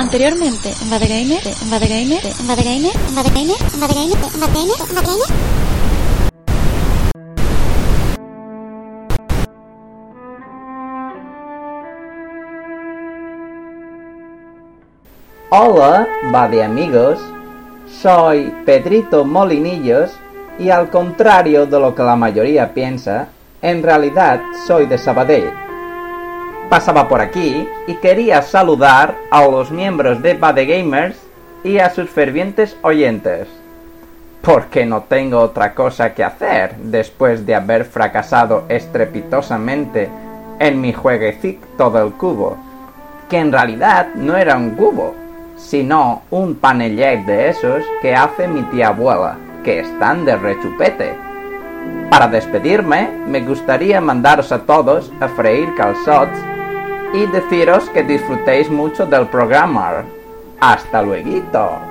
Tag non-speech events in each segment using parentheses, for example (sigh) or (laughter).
Anteriormente, en Badegamer, en Badegamer, en Badegamer, en Badegamer, en Badegamer, en Badegamer, en Badegamer. Hola, va de amigos. Soy Pedrito Molinillos y al contrario de lo que la mayoría piensa, en realidad soy de Sabadell. Pasaba por aquí y quería saludar a los miembros de Bade Gamers y a sus fervientes oyentes. Porque no tengo otra cosa que hacer después de haber fracasado estrepitosamente en mi jueguecito del cubo, que en realidad no era un cubo, sino un panellet de esos que hace mi tía abuela, que están de rechupete. Para despedirme, me gustaría mandaros a todos a freír calzots y deciros que disfrutéis mucho del programa. Hasta luego.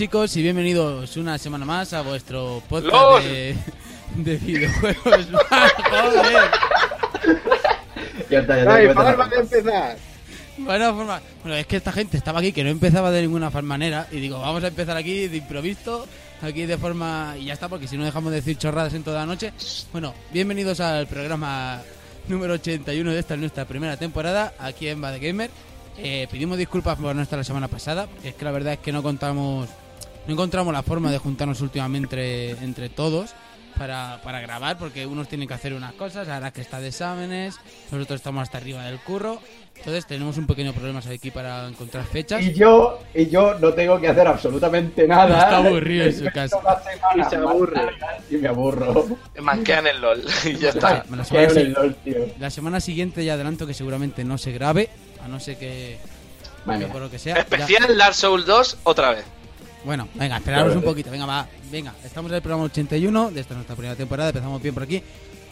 Chicos y bienvenidos una semana más a vuestro podcast de, de videojuegos. (laughs) Joder. Ya está, ya Ay, para cuento. de empezar. Buena forma. Bueno, es que esta gente estaba aquí que no empezaba de ninguna manera y digo, vamos a empezar aquí de improviso, aquí de forma y ya está, porque si no dejamos de decir chorradas en toda la noche. Bueno, bienvenidos al programa número 81 de esta nuestra primera temporada aquí en Bad Gamer. Eh, pedimos disculpas por no estar la semana pasada, porque es que la verdad es que no contamos, no encontramos la forma de juntarnos últimamente entre, entre todos. Para, para grabar, porque unos tienen que hacer unas cosas, ahora que está de exámenes, nosotros estamos hasta arriba del curro, entonces tenemos un pequeño problema aquí para encontrar fechas. Y yo, y yo no tengo que hacer absolutamente nada. Está aburrido en su casa. Y se más aburre. Y me aburro. Manquean el LOL (laughs) y ya está. La semana, en el LOL, tío. la semana siguiente ya adelanto que seguramente no se grabe, a no ser que, que mía. por lo que sea. ya- Especial Dark Souls 2 otra vez. Bueno, venga, esperaros un poquito, venga, va, venga, estamos en el programa 81 de esta nuestra primera temporada, empezamos bien por aquí.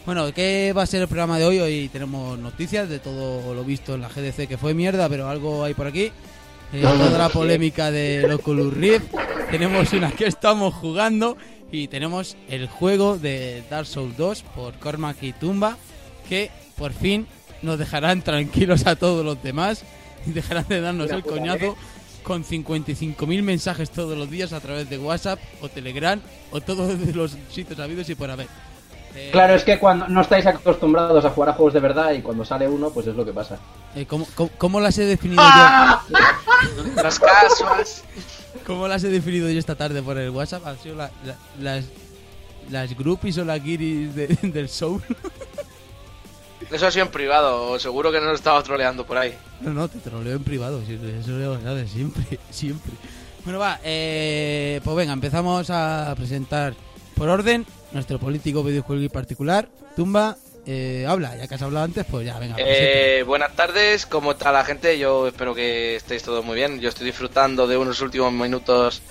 Bueno, ¿qué va a ser el programa de hoy? Hoy tenemos noticias de todo lo visto en la GDC que fue mierda, pero algo hay por aquí. Eh, toda la polémica de Oculus Rift. Tenemos una que estamos jugando y tenemos el juego de Dark Souls 2 por Cormac y Tumba que por fin nos dejarán tranquilos a todos los demás y dejarán de darnos el puta coñazo con 55.000 mensajes todos los días a través de WhatsApp o Telegram o todos (laughs) los sitios habidos y por haber. Eh, Claro, es que cuando no estáis acostumbrados a jugar a juegos de verdad y cuando sale uno, pues es lo que pasa. eh, ¿cómo, cómo, cómo las he definido ¡Ah! Las casuas. yo? (laughs) ¿Cómo las he definido yo esta tarde por el WhatsApp? Han sido la- la- las las groupies o las guiris de- (laughs) del Soul. Eso ha sido en privado, seguro que no lo estaba troleando por ahí. No, no, te troleo en privado, eso lo sabes, siempre, (laughs) siempre. Bueno, va, eh, pues venga, empezamos a presentar por orden nuestro político videojuego y particular, Tumba, eh, habla, ya que has hablado antes, pues ya, venga. Eh, buenas tardes, ¿cómo está la gente? Yo espero que estéis todos muy bien. Yo estoy disfrutando de unos últimos minutos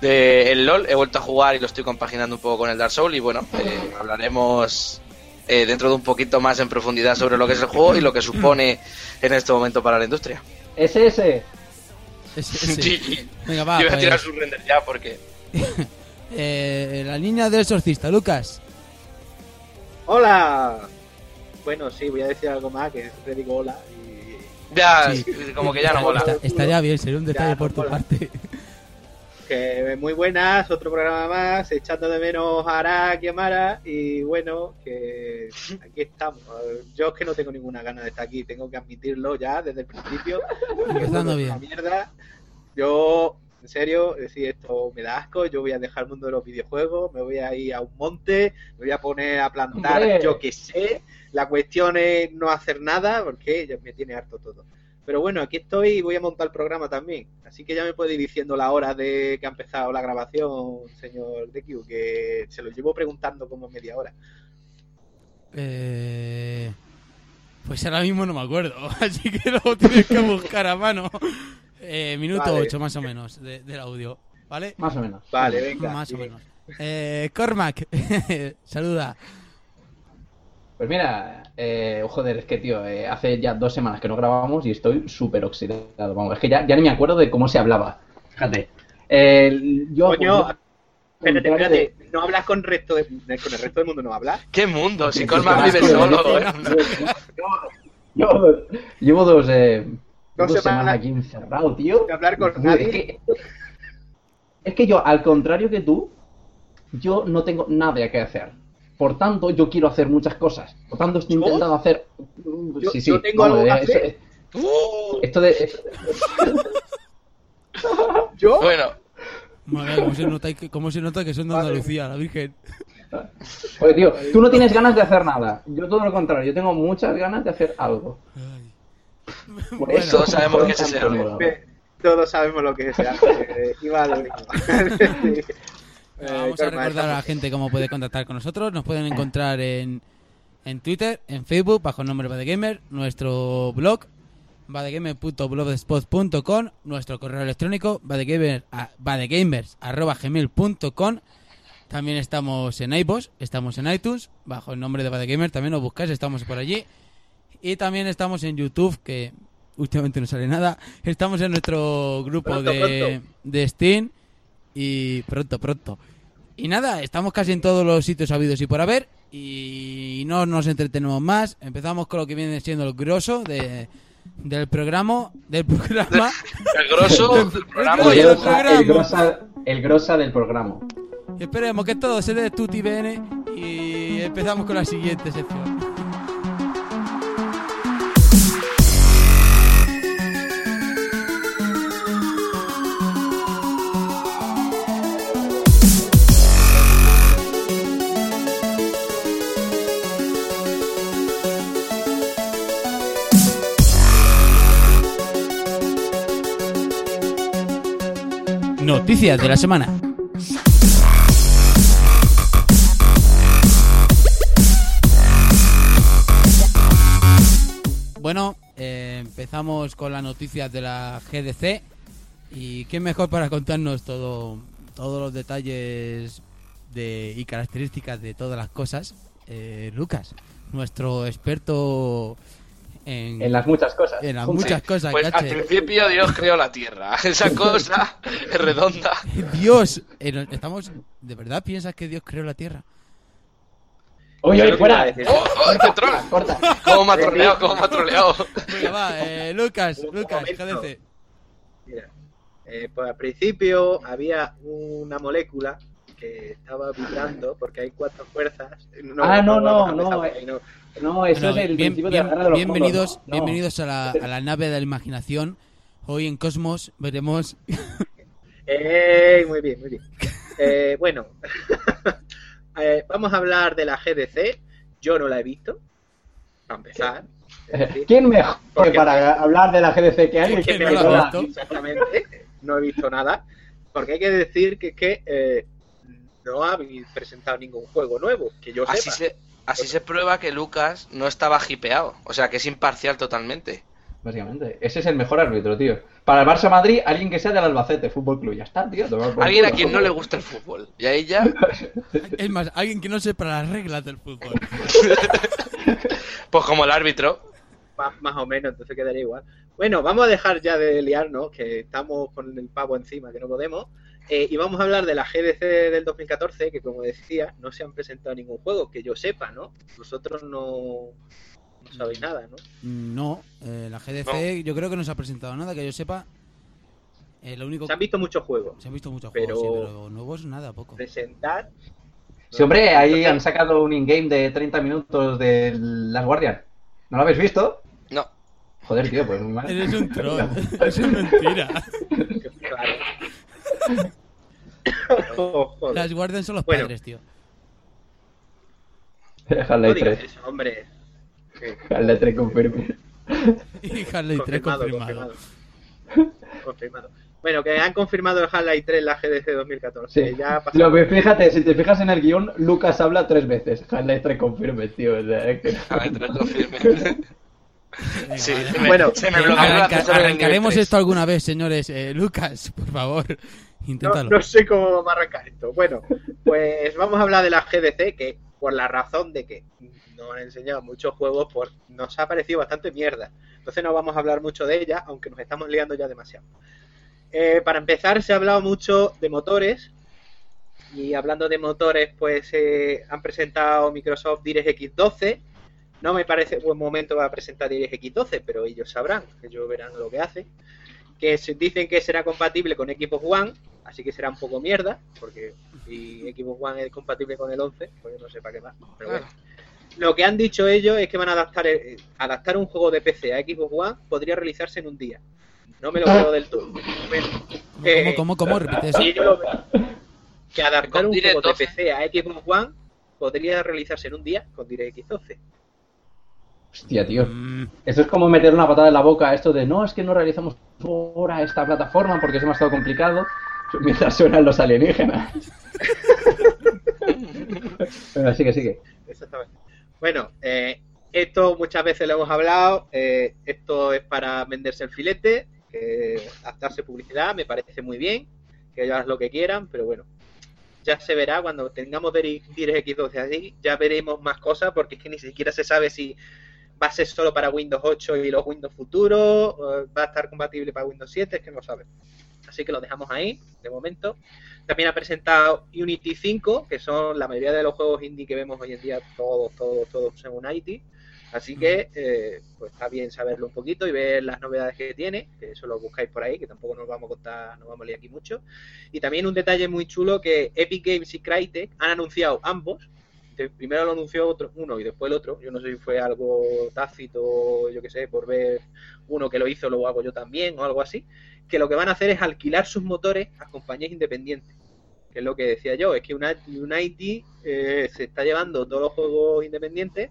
de el LOL. He vuelto a jugar y lo estoy compaginando un poco con el Dark Souls. Y bueno, eh, hablaremos eh, dentro de un poquito más en profundidad sobre lo que es el juego y lo que supone en este momento para la industria. SS. Ese- ese. Sí. Venga, va, Yo voy a tirar pues, su render ya porque. (laughs) eh, la niña del exorcista, Lucas. Hola. Bueno, sí, voy a decir algo más, que siempre digo hola y Ya, Sí. como que ya no mola. está- estaría bien, sería un detalle Ya, por tu mola. parte. Que muy buenas, otro programa más, echando de menos a Arak y a Mara y bueno, que aquí estamos. Yo es que no tengo ninguna gana de estar aquí, tengo que admitirlo ya desde el principio. (laughs) Empezando Una bien. mierda. Yo En serio, es decir, esto me da asco, yo voy a dejar el mundo de los videojuegos, me voy a ir a un monte, me voy a poner a plantar, Hombre. yo qué sé. La cuestión es no hacer nada, porque ya me tiene harto todo. Pero bueno, aquí estoy y voy a montar el programa también. Así que ya me puede ir diciendo la hora de que ha empezado la grabación, señor DQ, que se lo llevo preguntando como media hora. Eh, pues ahora mismo no me acuerdo, (laughs) así que lo tienes que buscar a mano. Eh, minuto Vale. 8 más o menos de- del audio, ¿vale? Más o menos. Vale, venga. Más o menos. Eh, Cormac, (laughs) saluda. Pues mira, eh, joder, es que tío, eh, hace ya dos semanas que no grabamos y estoy súper oxidado. Vamos, es que ya, ya ni me acuerdo de cómo se hablaba. Fíjate. Eh, yo, Coño, pues, espérate, contrario de- espérate. ¿No hablas con, resto de, con el resto del mundo? ¿No hablas? ¿Qué mundo? Si sí, vive solo, ¿eh? Llevo dos, llevo dos, eh, Dos dos semanas semanas aquí encerrado, tío. de hablar con Uy, nadie. Es que, es que yo, al contrario que tú, yo no tengo nada que hacer. Por tanto, yo quiero hacer muchas cosas. Por tanto, estoy intentando hacer. Yo- sí, sí. yo tengo vamos, algo que eh, eso- hacer. Esto de. (laughs) ¿Yo? bueno, Madre, ¿cómo se nota que, cómo se nota que son de Vale. Andalucía, la Virgen? Oye, tío, tú no tienes ganas de hacer nada. Yo todo lo contrario, yo tengo muchas ganas de hacer algo. Por Bueno, eso todos sabemos que ese es. Eh, Todos sabemos lo que es. Iba a lo mismo. Eh, Vamos a recordar a la gente cómo puede contactar con nosotros. Nos pueden encontrar en, en Twitter, en Facebook, bajo el nombre Badegamer, nuestro blog, badegamer.blogspot.com, nuestro correo electrónico, badegamer, badegamers.gmail.com. También estamos en iVoox, estamos en iTunes, bajo el nombre de Badegamer, también nos buscáis, estamos por allí. Y también estamos en YouTube, que últimamente no sale nada. Estamos en nuestro grupo Pronto, de, de Steam. Y pronto, pronto. Y nada, estamos casi en todos los sitios habidos y por haber. Y no nos entretenemos más. Empezamos con lo que viene siendo el grosso de, del programa. Del programa. (laughs) el grosso del programa. El grosa, programa. el grosa, el grosa del programa. Esperemos que todo se dé tutti bene. Y empezamos con la siguiente sección. Noticias de la semana. Bueno, eh, empezamos con las noticias de la GDC. ¿Y quién mejor para contarnos todo, todos los detalles de, y características de todas las cosas? Eh, Lucas, nuestro experto en, En las muchas cosas. en las Juntas. muchas cosas. Pues al principio Dios creó la tierra. (laughs) Esa (laughs) cosa es redonda. Dios, eh, no- estamos, ¿de verdad piensas que Dios creó la Tierra? Oye, oye, fuera. ¡Oh, oh, troll! (laughs) Corta. ¿Cómo me ha troleado? ¿Cómo me ha troleado? Venga, va, eh, Lucas, Lucas. GDC. Mira, eh, pues al principio había una molécula que estaba vibrando porque hay cuatro fuerzas. Ah, no, a no, empezar no, ahí, no. No, eso Bueno, es el bien- principio bien- de la guerra de los bienvenidos, no. bienvenidos a la, a la nave de la imaginación. Hoy en Cosmos veremos. (laughs) ¡Ey! Muy bien, muy bien. Eh, bueno, (laughs) eh, vamos a hablar de la GDC. Yo no la he visto, para empezar. Decir, ¿Quién mejor Porque- para hablar de la GDC que alguien que no lo has visto? Exactamente, no he visto nada. Porque hay que decir que es que eh, no ha presentado ningún juego nuevo, que yo Así sepa. se, así se prueba que Lucas no estaba hipeado. O sea, que es imparcial totalmente. Básicamente, ese es el mejor árbitro, tío. Para el Barça Madrid, alguien que sea del Albacete Fútbol Club. Ya está, tío. Alguien a quien no le gusta el fútbol. Y ahí ya, (laughs) Es más, alguien que no sepa las reglas del fútbol. (laughs) pues como el árbitro. más, más o menos, entonces quedaría igual. Bueno, vamos a dejar ya de liarnos, que estamos con el pavo encima, que no podemos. Eh, y vamos a hablar de la GDC del 2014, que como decía, no se han presentado ningún juego, que yo sepa, ¿no? Vosotros no, no sabéis nada, ¿no? No, eh, la GDC yo creo que no se ha presentado nada, que yo sepa. Eh, lo único Se han visto muchos juegos. se han visto muchos pero- juegos, sí, pero nuevos nada, poco. Presentar. Sí, hombre, ahí Entonces, han sacado un in-game de 30 minutos de Las Guardian. ¿No lo habéis visto? No. Joder, tío, pues muy mal. Eres un troll, (laughs) eso es mentira. Oh. Las guardian son los Bueno. padres, tío. No Half-Life digas 3. eso, hombre. Half-Life 3 confirme. Y Harley 3 Confirmado, confirmado. confirmado. Confirmado. Bueno, que han confirmado el Half-Life 3 en la GDC 2014. Sí. Ya ha pasado. Lo que fíjate, si te fijas en el guion, Lucas habla tres veces. Half-Life 3 confirme, tío. No- te lo confirme. (laughs) Venga, Sí, vale. se me- Bueno, se me Arranca- arrancaremos esto alguna vez, señores. Eh, Lucas, por favor, No, no sé cómo vamos a arrancar esto. Bueno, pues vamos a hablar de la GDC, que por la razón de que nos han enseñado muchos juegos, pues nos ha parecido bastante mierda. Entonces no vamos a hablar mucho de ella, aunque nos estamos liando ya demasiado. Eh, para empezar, se ha hablado mucho de motores. Y hablando de motores, pues eh, han presentado Microsoft DirectX 12. No me parece buen momento para presentar DirectX 12, pero ellos sabrán, ellos verán lo que hace. Que se- dicen que será compatible con Xbox One, así que será un poco mierda, porque si Xbox One es compatible con el 11, pues yo no sé para qué más. Pero bueno. Lo que han dicho ellos es que van a adaptar, eh, adaptar un juego de PC a Xbox One, podría realizarse en un día. No me lo creo del todo. Bueno, eh, ¿Cómo, cómo, cómo? Repite eso. y yo lo veo. Que adaptar un juego de 12. PC a Xbox One podría realizarse en un día con DirectX 12. Hostia, tío. Mm, Eso es como meter una patada en la boca a esto de no, es que no realizamos ahora esta plataforma porque es demasiado complicado (laughs) mientras suenan los alienígenas. (laughs) Venga, sigue, sigue. Bueno, eh, esto muchas veces lo hemos hablado. eh, esto es para venderse el filete, que darse publicidad, me parece muy bien. Que ellos hagan lo que quieran, pero bueno, ya se verá cuando tengamos DirectX 12 así. Ya veremos más cosas, porque es que ni siquiera se sabe si va a ser solo para Windows 8 y los Windows futuros, va a estar compatible para Windows 7, es que no sabe. Así que lo dejamos ahí, de momento. También ha presentado Unity 5, que son la mayoría de los juegos indie que vemos hoy en día, todos, todos, todos son Unity. Así que, eh, pues está bien saberlo un poquito y ver las novedades que tiene, que eso lo buscáis por ahí, que tampoco nos vamos a contar, no vamos a leer aquí mucho. Y también un detalle muy chulo que Epic Games y Crytek han anunciado ambos. De- Primero lo anunció otro, uno y después el otro. Yo no sé si fue algo tácito, yo qué sé, por ver uno que lo hizo, lo hago yo también o algo así. Que lo que van a hacer es alquilar sus motores a compañías independientes que es lo que decía yo, es que una- Unity eh, se está llevando todos los juegos independientes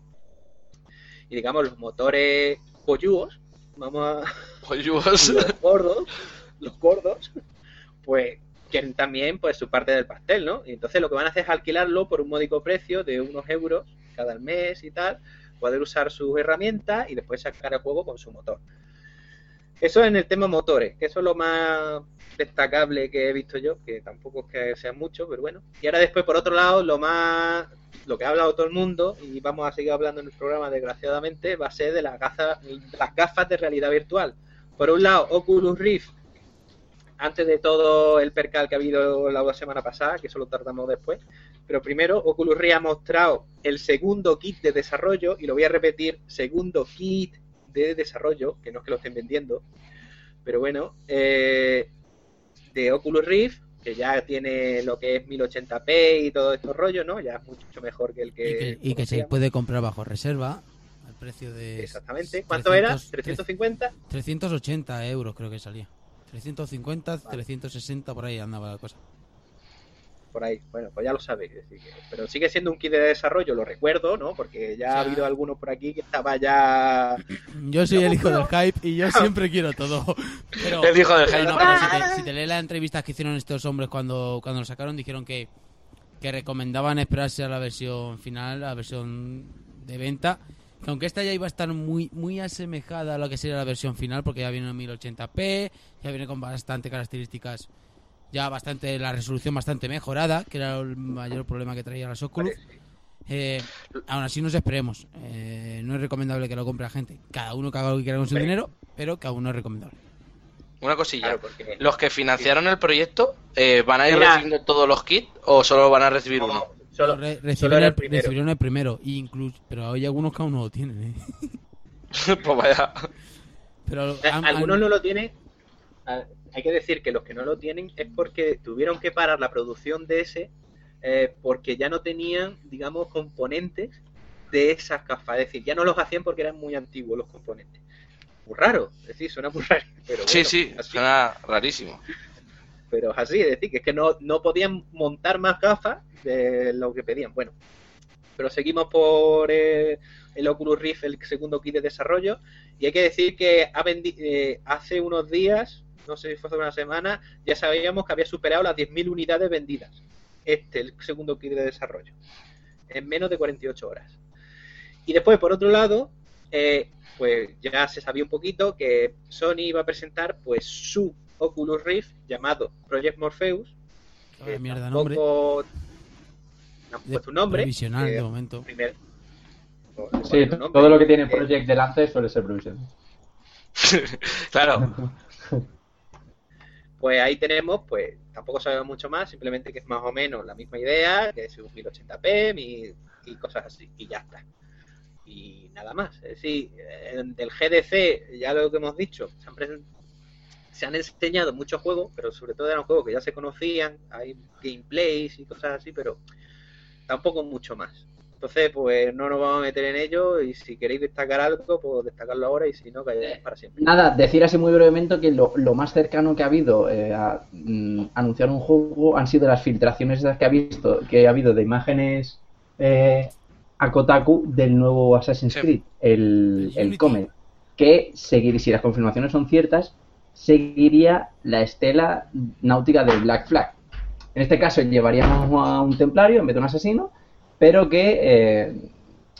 y digamos los motores polluos, vamos a Polluos. (laughs) los gordos, los gordos, pues quieren también pues su parte del pastel, ¿no? Y entonces lo que van a hacer es alquilarlo por un módico precio de unos euros cada mes y tal, poder usar sus herramientas y después sacar el juego con su motor. Eso en el tema motores, que eso es lo más destacable que he visto yo, que tampoco es que sea mucho, pero bueno. Y ahora después, por otro lado, lo más, lo que ha hablado todo el mundo, y vamos a seguir hablando en el programa desgraciadamente, va a ser de las gafas, las gafas de realidad virtual. Por un lado, Oculus Rift, antes de todo el percal que ha habido la semana pasada, que eso lo tardamos después, pero primero Oculus Rift ha mostrado el segundo kit de desarrollo, y lo voy a repetir, segundo kit de desarrollo, que no es que lo estén vendiendo, pero bueno, eh, de Oculus Rift, que ya tiene lo que es 1080p y todo estos rollos, ¿no? Ya es mucho mejor que el y que... y que se puede comprar bajo reserva al precio de Exactamente. ¿Cuánto era? 300, ¿350? 380 euros creo que salía. 350, 360 por ahí andaba la cosa. Por ahí. Bueno, pues ya lo sabéis. que- Pero sigue siendo un kit de desarrollo, lo recuerdo, ¿no? Porque ya ha habido algunos por aquí que estaba ya... (clears throat) Yo soy el hijo del hype y yo (laughs) siempre quiero todo. Pero, El hijo del hype. no, pero si, te, si te lees las entrevistas que hicieron estos hombres cuando, cuando lo sacaron, dijeron que, que recomendaban esperarse a la versión final, a la versión de venta. Que aunque esta ya iba a estar muy, muy asemejada a lo que sería la versión final, porque ya viene en 1080p, ya viene con bastante características, ya bastante, la resolución bastante mejorada, que era el mayor problema que traía las Oculus. Eh, aún así nos esperemos. Eh, no es recomendable que lo compre la gente. Cada uno que haga lo que quiera con su dinero, pero que aún no es recomendable. Una cosilla. Claro, porque... ¿Los que financiaron el proyecto eh, van a ir Mira. recibiendo todos los kits o solo van a recibir uno? Solo, Re- recibieron, el, el primero. recibieron el primero, y incluso, pero hay algunos que aún no lo tienen. ¿eh? (laughs) pues vaya. Eh, Pero han- Algunos no lo tienen. ah, Hay que decir que los que no lo tienen es porque tuvieron que parar la producción de ese eh, porque ya no tenían, digamos, componentes de esas gafas. Es decir, ya no los hacían porque eran muy antiguos los componentes. Muy raro, es decir, suena muy raro. (laughs) Pero Sí, bueno, sí, así. suena rarísimo. Pero es así, es decir, que es que no, no podían montar más gafas de lo que pedían. Bueno, pero seguimos por eh, el Oculus Rift, el segundo kit de desarrollo, y hay que decir que ha eh, hace unos días, no sé si fue hace una semana, ya sabíamos que había superado las 10.000 unidades vendidas. Este, el segundo kit de desarrollo, en menos de 48 horas. Y después, por otro lado, eh, pues ya se sabía un poquito que Sony iba a presentar pues su Oculus Rift llamado Project Morpheus. Vaya que mierda, nombre. tampoco no han puesto un nombre. provisional de momento. primer- no, Sí, todo lo que tiene Eh, Project delante suele ser provisional. (laughs) (laughs) claro. Pues ahí tenemos, pues tampoco sabemos mucho más, simplemente que es más o menos la misma idea, que es un 1080p mi- y cosas así, y ya está. Y nada más. Es decir, eh, del GDC, ya lo que hemos dicho, se han, presen- se han enseñado muchos juegos, pero sobre todo eran juegos que ya se conocían, hay gameplays y cosas así, pero tampoco mucho más. Entonces, pues no nos vamos a meter en ello y si queréis destacar algo, pues destacarlo ahora y si no, calláis para siempre. Nada, decir así muy brevemente que lo, lo más cercano que ha habido eh, a mm, anunciar un juego han sido las filtraciones que ha visto, que ha habido de imágenes eh, a Kotaku del nuevo Assassin's Sí. Creed, el, El. Comet, que seguir, si las confirmaciones son ciertas, seguiría la estela náutica del Black Flag. En este caso llevaríamos a un templario en vez de un asesino, pero que eh,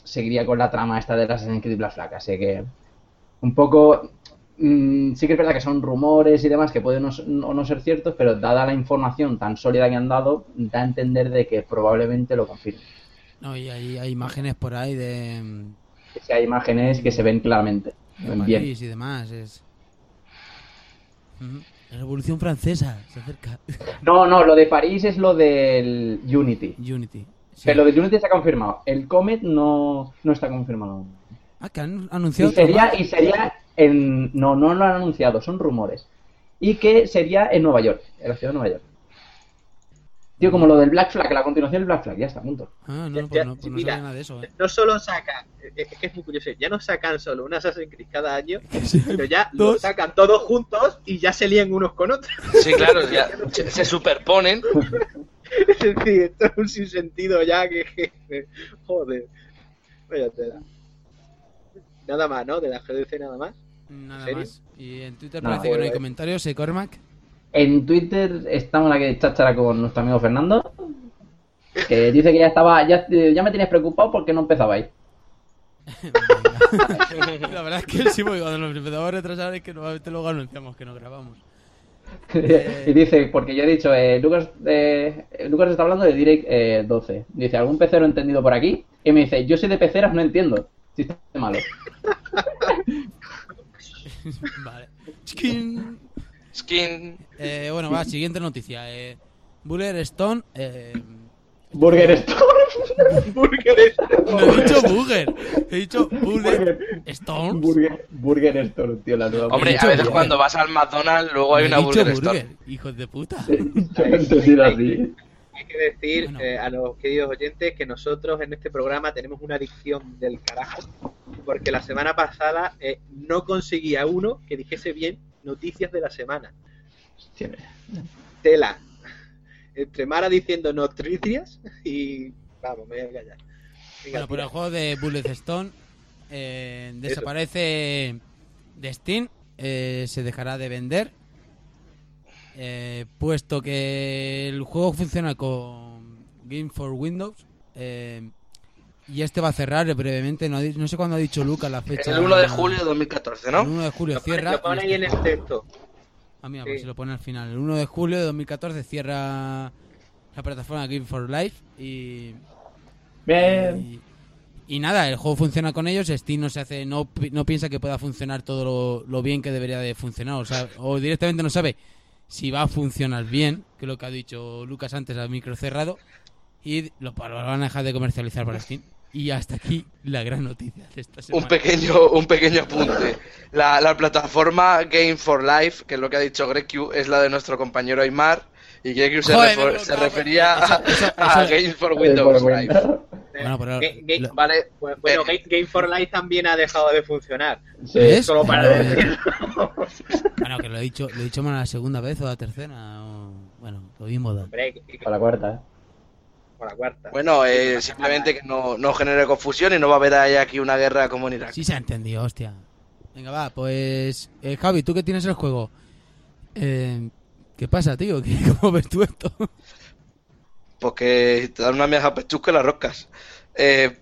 seguiría con la trama esta del Assassin's Creed Black Flag. Así que un poco mm, sí que es verdad que son rumores y demás que pueden no, no ser ciertos, pero dada la información tan sólida que han dado, da a entender de que probablemente lo confirmen. No, y hay, hay imágenes por ahí de, Que si hay imágenes que se ven claramente. de ven bien. París y demás. Es... La Revolución Francesa se acerca. (laughs) No, no, lo de París es lo del Unity. Unity. sí. Pero lo de Unity está confirmado. El Comet no, no está confirmado aún. Ah, que han Y anunciado otro sería, y sería en. No, no lo han anunciado, son rumores. Y que sería en Nueva York, en la ciudad de Nueva York. Tío, como lo del Black Flag, la continuación del Black Flag, ya está, punto. Ah, no, Ya- no, pues ya- no, pues no mira, sabía nada de eso. eh. no solo sacan, es es que es muy curioso, ya no sacan solo un Assassin's Creed cada año, (laughs) Sí, pero ya lo dos. sacan todos juntos y ya se lían unos con otros. (laughs) Sí, claro, ya (laughs) se, superponen. Es decir, esto es un sinsentido ya que, que- joder. Vaya tela. Nada más, ¿no? De la GDC nada más. Nada más. Y en Twitter No, parece que no hay comentarios. ¿eh, Cormac? En Twitter estamos la que cháchara con nuestro amigo Fernando, que dice que ya estaba, ya, ya me tienes preocupado porque no empezabais. (laughs) La verdad es que sí, porque cuando nos empezamos a retrasar es que normalmente luego anunciamos que no grabamos. (laughs) y dice, porque yo he dicho, eh, Lucas, eh, Lucas está hablando de Direct eh, 12. Dice, ¿algún pecero entendido por aquí? Y me dice, yo soy de peceras, no entiendo. Chiste malo. (laughs) vale. Skin. Eh, bueno, va, siguiente noticia. Eh, Buller Stone. Eh, Burger Stone. (laughs) Burger no he dicho Burger. He dicho Buller Stone. Burger, Burger Stone, tío, la nueva. Hombre, a veces burger. cuando vas al McDonald's, luego hay una dicho Burger Store. Hijos de puta. Yo así. Hay que decir Bueno. eh, a los queridos oyentes que nosotros en este programa tenemos una adicción del carajo, porque la semana pasada eh, no conseguía uno que dijese bien noticias de la semana. Tela. Entre Mara diciendo noticias y vamos, me voy a callar. Venga, Bueno, por tira. el juego de Bullet Stone eh, desaparece de Steam, eh, se dejará de vender, eh, puesto que el juego funciona con Game for Windows eh, y este va a cerrar brevemente. No, no sé cuándo ha dicho Lucas la fecha. El 1 de julio de 2014, El ¿no? 1 de julio Lo pone, cierra. lo pone ahí en este- el texto. Ah, mira, pues se lo pone al final. El 1 de julio de 2014 cierra la plataforma Game for Life y Bien. y, y nada, el juego funciona con ellos. Steam no se hace, no, no piensa que pueda funcionar todo lo, lo bien que debería de funcionar. O, sea, o directamente no sabe si va a funcionar bien, que es lo que ha dicho Lucas antes al micro cerrado. Y lo, lo van a dejar de comercializar para Steam. Y hasta aquí la gran noticia de esta semana. Un pequeño, un pequeño apunte. La, la plataforma Game for Life, que es lo que ha dicho Greg Q, es la de nuestro compañero Aymar. Y Greg Q se, Joder, refer- refería a, Eso- eso- a eso- Game for Windows. Windows. Bueno, pero Ga- Ga- lo- Vale, Pues, bueno, Game, Game for Life también ha dejado de funcionar. Sí. Solo para decir. Bueno, que lo he dicho, lo he dicho más la segunda vez o la tercera. o- Bueno, lo mismo da. Hombre, que- que- Para la cuarta, ¿eh? Por la cuarta. Bueno, eh, simplemente que no, no genere confusión y no va a haber ahí aquí una guerra como en Irak. Sí se ha entendido, hostia. Venga, va, pues... eh, Javi, tú que tienes el juego. Eh, ¿Qué pasa, tío? (laughs) ¿Qué- ¿Cómo ves tú esto? Porque te dan una vieja pechusca las roscas. Eh,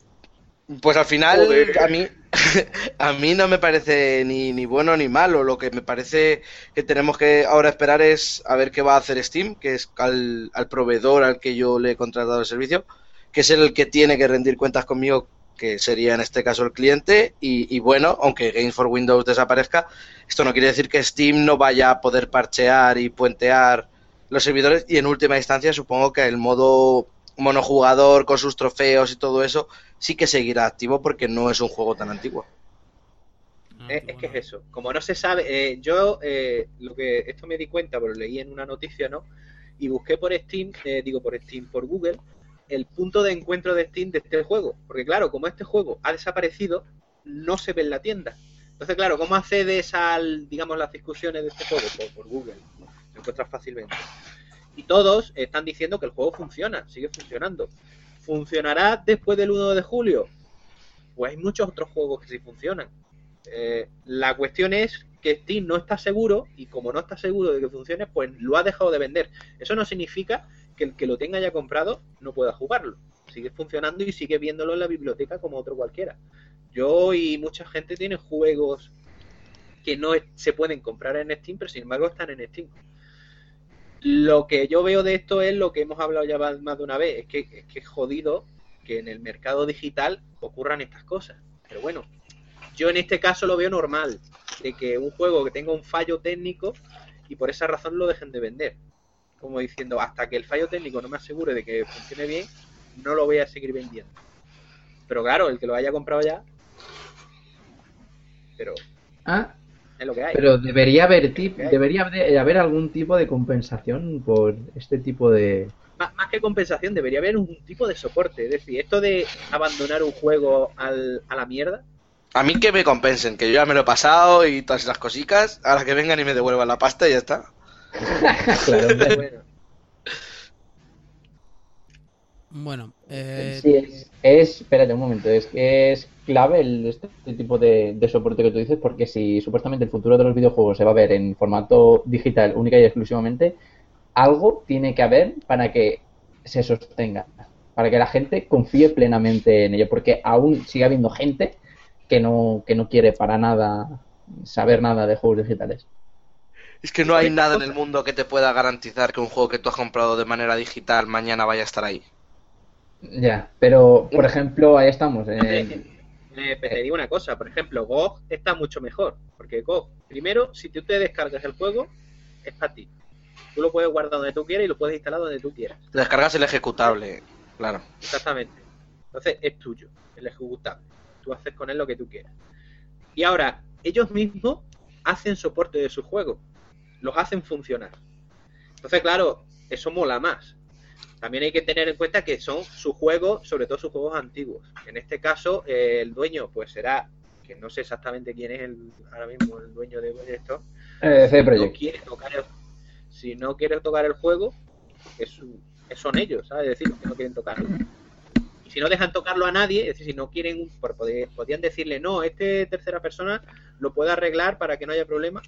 pues al final, Joder. a mí, (laughs) a mí no me parece ni, ni bueno ni malo. Lo que me parece que tenemos que ahora esperar es a ver qué va a hacer Steam, que es al, al proveedor al que yo le he contratado el servicio, que es el que tiene que rendir cuentas conmigo, que sería en este caso el cliente. Y, y bueno, aunque Games for Windows desaparezca, esto no quiere decir que Steam no vaya a poder parchear y puentear los servidores y en última instancia supongo que el modo monojugador con sus trofeos y todo eso sí que seguirá activo porque no es un juego tan antiguo. Eh, es que es eso. Como no se sabe, eh, yo eh, lo que esto me di cuenta, pero lo leí en una noticia, ¿no? Y busqué por Steam, eh, digo por Steam, por Google, el punto de encuentro de Steam de este juego. Porque claro, como este juego ha desaparecido, no se ve en la tienda. Entonces, claro, ¿cómo accedes al, digamos, las discusiones de este juego? Por, por Google. Lo encuentras fácilmente. Y todos están diciendo que el juego funciona, sigue funcionando. ¿Funcionará después del 1 de julio? Pues hay muchos otros juegos que sí funcionan. Eh, la cuestión es que Steam no está seguro y como no está seguro de que funcione, pues lo ha dejado de vender. Eso no significa que el que lo tenga ya comprado no pueda jugarlo. Sigue funcionando y sigue viéndolo en la biblioteca como otro cualquiera. Yo y mucha gente tiene juegos que no se pueden comprar en Steam, pero sin embargo están en Steam. Lo que yo veo de esto es lo que hemos hablado ya más de una vez, es que es que jodido que en el mercado digital ocurran estas cosas. Pero bueno, yo en este caso lo veo normal, de que un juego que tenga un fallo técnico y por esa razón lo dejen de vender. Como diciendo, hasta que el fallo técnico no me asegure de que funcione bien, no lo voy a seguir vendiendo. Pero claro, el que lo haya comprado ya, pero Ah, es lo que hay. pero debería haber tip, debería haber, haber algún tipo de compensación por este tipo de Más, más que compensación, debería haber un tipo de soporte. Es decir, esto de abandonar un juego al- a la mierda, A mí que me compensen, que yo ya me lo he pasado y todas esas cositas, a la que vengan y me devuelvan la pasta y ya está. (laughs) claro, pero bueno. Bueno, eh, Sí, es, es- espérate un momento, es que es clave el, este tipo de, de soporte que tú dices, porque si supuestamente el futuro de los videojuegos se va a ver en formato digital única y exclusivamente, algo tiene que haber para que se sostenga, para que la gente confíe plenamente en ello, porque aún sigue habiendo gente que no, que no quiere para nada saber nada de juegos digitales. Es que no hay nada en el mundo que te pueda garantizar que un juego que tú has comprado de manera digital mañana vaya a estar ahí. Ya, pero por ejemplo, ahí estamos. eh, Eh, te digo una cosa, por ejemplo, GOG está mucho mejor, porque GOG, primero, si tú te descargas el juego, es para ti. Tú lo puedes guardar donde tú quieras y lo puedes instalar donde tú quieras. Te descargas el ejecutable, claro. Exactamente. Entonces es tuyo, el ejecutable. Tú haces con él lo que tú quieras. Y ahora, ellos mismos hacen soporte de sus juegos. Los hacen funcionar. Entonces, claro, eso mola más. También hay que tener en cuenta que son sus juegos, sobre todo sus juegos antiguos. En este caso, eh, el dueño, pues será, que no sé exactamente quién es el, ahora mismo el dueño de esto, eh, CD no quiere tocar el, si no quiere tocar el juego, es son ellos, ¿sabes? Es decir, los que no quieren tocarlo. Y si no dejan tocarlo a nadie, es decir, si no quieren, por- pod- podían decirle, no, este tercera persona lo puede arreglar para que no haya problema,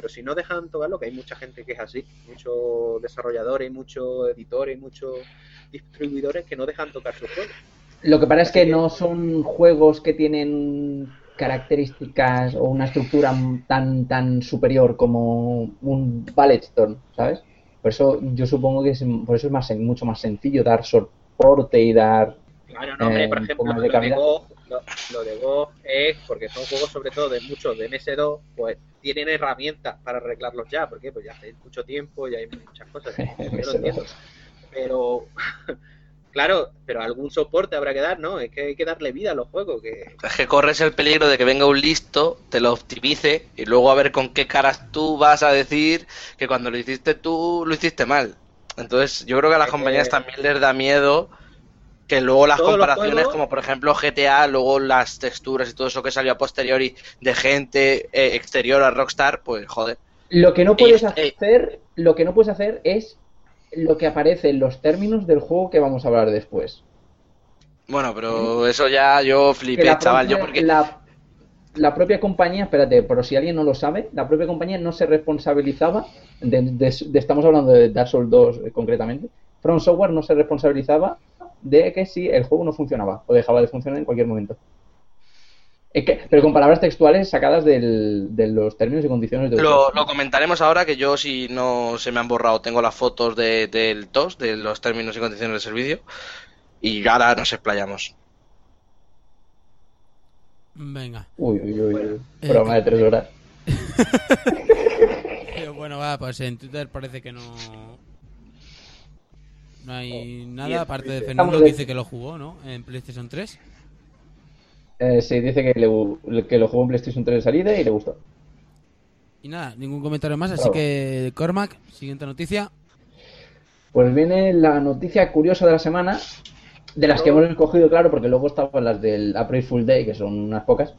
pero si no dejan tocarlo, que hay mucha gente que es así, muchos desarrolladores, muchos editores, muchos distribuidores que no dejan tocar sus juegos. Lo que pasa es que no son juegos que tienen características o una estructura tan tan superior como un Balletstorm, ¿sabes? Por eso yo supongo que es, por eso es más mucho más sencillo dar soporte y dar Claro, no, hombre, Eh, por un ejemplo, lo de. Go, lo, lo de Go es porque son juegos sobre todo de muchos de MS2, pues tienen herramientas para arreglarlos ya, porque pues ya hace mucho tiempo y hay muchas cosas. yo lo MS2. entiendo. Pero (laughs) claro, pero algún soporte habrá que dar, ¿no? Es que hay que darle vida a los juegos, que Es que corres el peligro de que venga un listo, te lo optimice y luego a ver con qué caras tú vas a decir que cuando lo hiciste tú lo hiciste mal. Entonces yo creo que a las Es que- compañías también les da miedo Que luego las comparaciones, como por ejemplo GTA, luego las texturas y todo eso que salió a posteriori de gente eh, exterior a Rockstar, pues joder. Lo que no puedes Eh, hacer, lo que no puedes hacer es lo que aparece en los términos del juego que vamos a hablar después. Bueno, pero eso ya yo flipé, la chaval, yo propia- porque... la, la propia compañía, espérate, pero si alguien no lo sabe, la propia compañía no se responsabilizaba, de, de- de- estamos hablando de Dark Souls 2 eh, concretamente, From Software no se responsabilizaba de que si el juego no funcionaba o dejaba de funcionar en cualquier momento. Es que- pero con palabras textuales sacadas del- de los términos y condiciones del Lo, lo comentaremos ahora que yo si no se me han borrado tengo las fotos de, del TOS, de los términos y condiciones de servicio, y ahora nos explayamos. Venga. Uy, uy, uy, uy. Eh, Programa de tres horas. Pero (laughs) bueno, va, pues en Twitter parece que no. No hay nada, aparte de Fernando que dice que lo jugó, ¿no? En PlayStation 3. Eh, sí, dice que, le- que lo jugó en PlayStation 3 de salida y le gustó. Y nada, ningún comentario más, así Bravo. que Cormac, siguiente noticia. Pues viene la noticia curiosa de la semana, de las que hemos escogido, claro, porque luego estaban las del April Full Day, que son unas pocas.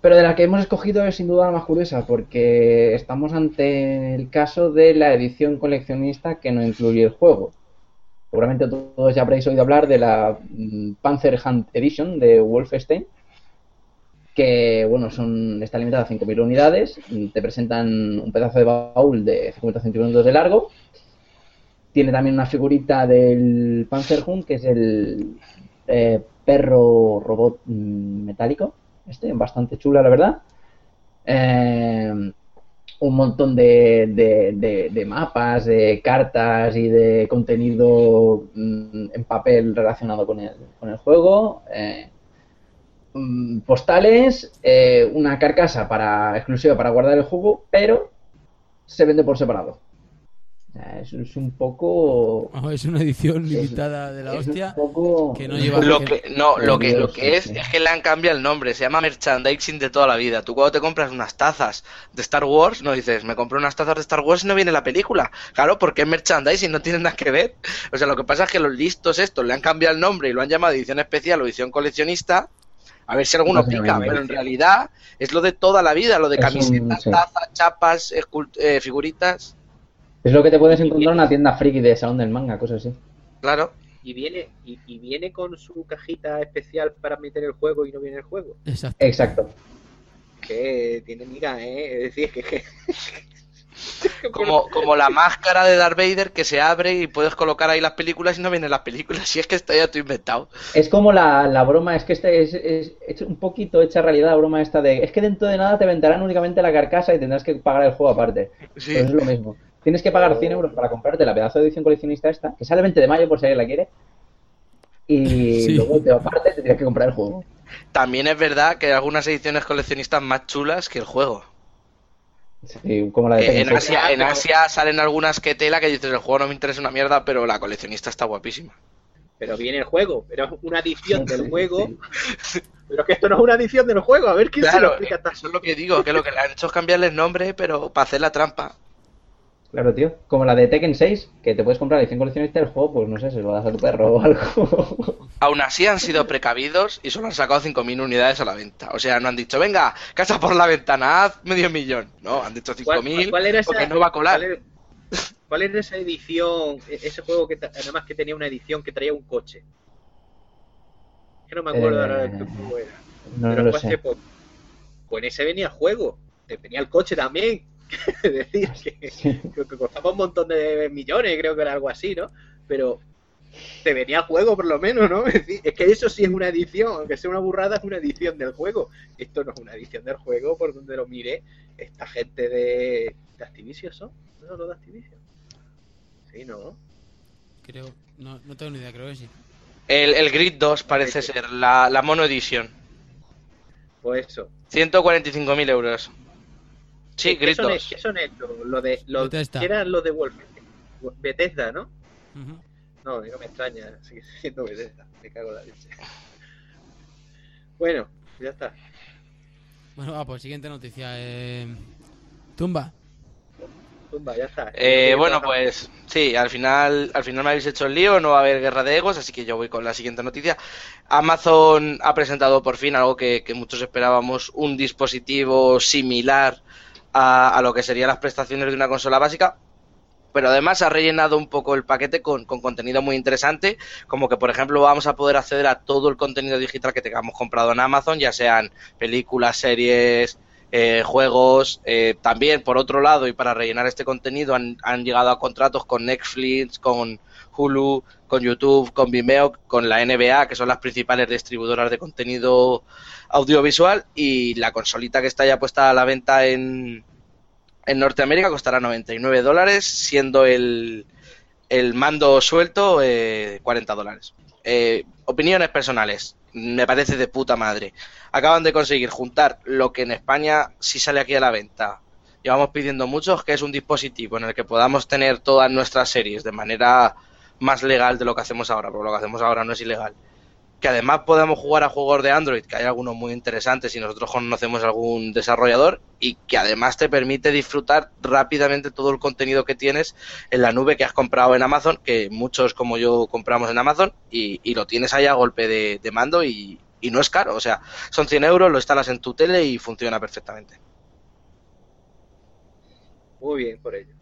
Pero de la que hemos escogido es sin duda la más curiosa, porque estamos ante el caso de la edición coleccionista que no incluye el juego. Seguramente todos ya habréis oído hablar de la mm, Panzer Hunt Edition de Wolfenstein, que bueno, son, está limitada a 5.000 unidades, te presentan un pedazo de baúl de 50 centímetros de largo, tiene también una figurita del Panzerhund, que es el eh, perro robot mm, metálico. Este, bastante chula, la verdad. Eh, un montón de, de- mapas, de cartas y de contenido mm, en papel relacionado con el, con el juego. Eh, mm, postales, eh, una carcasa para exclusiva para guardar el juego, pero se vende por separado. Es, es un poco. Es una edición limitada de la es hostia. un poco. que no lleva- Lo que, no, lo que, lo que es sí. es que le han cambiado el nombre, se llama merchandising de toda la vida. Tú cuando te compras unas tazas de Star Wars, no dices, me compré unas tazas de Star Wars y no viene la película. Claro, porque es merchandising, no tiene nada que ver. O sea, lo que pasa es que los listos estos le han cambiado el nombre y lo han llamado edición especial o edición coleccionista. A ver si alguno pica, pero en realidad es lo de toda la vida, lo de un- camisetas, sí. tazas, chapas, eh, figuritas. Es lo que te puedes encontrar en una tienda friki de salón del manga, cosas así. Claro. Y viene, y, y viene con su cajita especial para meter el juego y no viene el juego. Exacto. Exacto. Que tiene miga, ¿eh? Es decir, que... que- (laughs) Como, como la máscara de Darth Vader que se abre y puedes colocar ahí las películas y no vienen las películas. (laughs) Si es que está ya todo inventado. Es como la, la broma, es que este es, es- es un poquito hecha realidad la broma esta de. Es que dentro de nada te venderán únicamente la carcasa y tendrás que pagar el juego aparte. Sí. Pues es lo mismo. Tienes que pagar 100 euros para comprarte la pedazo de edición coleccionista esta, que sale el 20 de mayo por si alguien la quiere. Y Sí. luego te aparte te tienes que comprar el juego. También es verdad que hay algunas ediciones coleccionistas más chulas que el juego. Sí, como la de Eh, en, 6. Asia, en Asia salen algunas que tela que dices el juego no me interesa una mierda, pero la coleccionista está guapísima. Pero viene el juego, pero es una edición del juego. Pero que esto no es una edición del juego, a ver quién se lo explica esta- eso es lo que digo, que lo que le han hecho es cambiarle el nombre, pero para hacer la trampa. Claro, tío. Como la de Tekken 6, que te puedes comprar la edición coleccionista del juego, pues no sé, se lo das a tu perro o algo. (laughs) Aún así han sido precavidos y solo han sacado 5.000 unidades a la venta. O sea, no han dicho, venga, casa por la ventana, haz medio millón. No, han dicho ¿Cuál, 5.000 cuál era esa, porque no va a colar. ¿cuál era, cuál era esa edición, e- ese juego que ta- además que tenía una edición que traía un coche? Que no me acuerdo Eh, ahora de qué juego era. No, no pero lo fue hace sé. poco. Pues en ese venía el juego, te venía el coche también. (laughs) Decir, que, Sí. creo que costaba un montón de millones, creo que era algo así, ¿no? Pero te venía el juego por lo menos, ¿no? (laughs) Es, decir, es que eso sí es una edición, aunque sea una burrada, es una edición del juego. Esto no es una edición del juego, por donde lo mire, esta gente de, de Activision son, no, no de Activision. Sí, ¿no? Creo. No, no tengo ni idea, creo que sí. El, el Grid 2 parece ser la, la mono edición. Pues eso. 145.000 euros. Sí, ¿Qué son, 2. ¿Qué son estos? Lo de, Bethesda. ¿Qué eran los de Wolfenstein? Bethesda, ¿no? Ujú. No, no me extraña, sigue siendo Bethesda, me cago en la leche. Bueno, ya está. Bueno, va, pues siguiente noticia. Eh... Tumba. Zumba, ya está. Eh, Sí, bueno, pues sí, al final, al final me habéis hecho el lío, no va a haber guerra de egos, así que yo voy con la siguiente noticia. Amazon ha presentado por fin algo que, que muchos esperábamos, un dispositivo similar a, lo que serían las prestaciones de una consola básica, pero además ha rellenado un poco el paquete con, con contenido muy interesante, como que por ejemplo vamos a poder acceder a todo el contenido digital que tengamos comprado en Amazon, ya sean películas, series, eh, juegos. eh, también, por otro lado, y para rellenar este contenido, han llegado a contratos con Netflix, con Hulu, con YouTube, con Vimeo, con la NBA, que son las principales distribuidoras de contenido audiovisual, y la consolita que está ya puesta a la venta en, en Norteamérica costará 99 dólares, siendo el, el mando suelto eh, 40 dólares. Eh, opiniones personales. Me parece de puta madre. Acaban de conseguir juntar lo que en España sí sale aquí a la venta. Llevamos pidiendo muchos, que es un dispositivo en el que podamos tener todas nuestras series de manera más legal de lo que hacemos ahora, porque lo que hacemos ahora no es ilegal. Que además podamos jugar a juegos de Android, que hay algunos muy interesantes y nosotros conocemos algún desarrollador, y que además te permite disfrutar rápidamente todo el contenido que tienes en la nube que has comprado en Amazon, que muchos como yo compramos en Amazon, y, lo tienes ahí a golpe de, de mando y, y no es caro, o sea, son 100 euros, lo instalas en tu tele y funciona perfectamente. Muy bien por ello.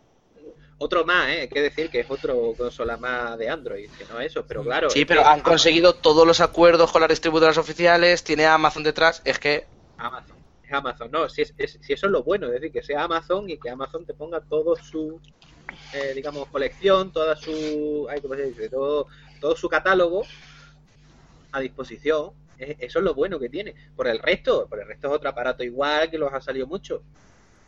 Otro más, ¿eh? hay que decir que es otro consola más de Android, que no eso, pero claro. Sí, pero que han conseguido todos los acuerdos con las distribuidoras oficiales, tiene Amazon detrás, es que Amazon. Es Amazon, no, si, es, es- si eso es lo bueno, es decir, que sea Amazon y que Amazon te ponga todo su, eh, digamos, colección, toda su, ay, ¿cómo se dice? Todo, todo su catálogo a disposición. Es- eso es lo bueno que tiene. Por el resto, por el resto es otro aparato igual que los ha salido mucho.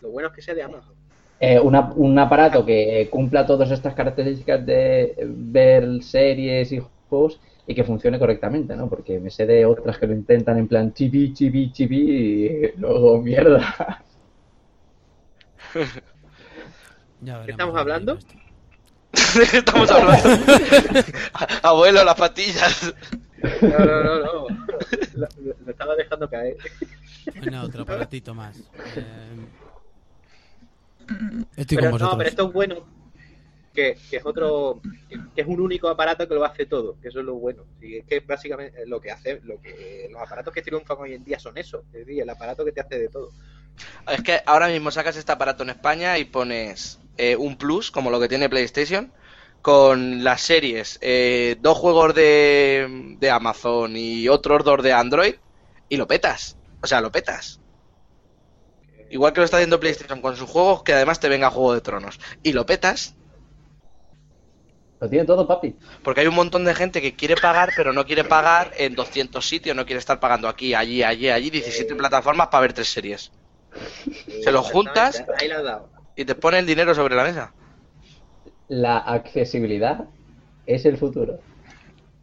Lo bueno es que sea de Amazon. Eh, una- un aparato que cumpla todas estas características de ver series y juegos y que funcione correctamente, ¿no? Porque me sé de otras que lo intentan en plan chibi, chibi, chibi y luego mierda. (laughs) Ya veremos estamos hablando? lleva esto. ¿De qué (laughs) estamos hablando? (laughs) Abuelo, las patillas. No, no, no, no. Lo- lo estaba dejando caer. Bueno, otro aparatito más. Eh, estoy Pero con no, pero esto es bueno. Que, que es otro. Que, que es un único aparato que lo hace todo. Que eso es lo bueno. Y es que básicamente lo que hace. lo que Los aparatos que triunfan hoy en día son eso. Es decir, el aparato que te hace de todo. Es que ahora mismo sacas este aparato en España y pones eh, un plus, como lo que tiene PlayStation, con las series, eh, dos juegos de, de Amazon y otros dos de Android, y lo petas. O sea, lo petas. Igual que lo está haciendo PlayStation con sus juegos, que además te venga Juego de Tronos. Y lo petas, Lo tiene todo, papi. porque hay un montón de gente que quiere pagar, pero no quiere pagar en 200 sitios, no quiere estar pagando aquí, allí, allí, allí, 17 plataformas para ver tres series. Se lo juntas. Exactamente, Ahí la has dado. Y te pone el dinero sobre la mesa. La accesibilidad es el futuro.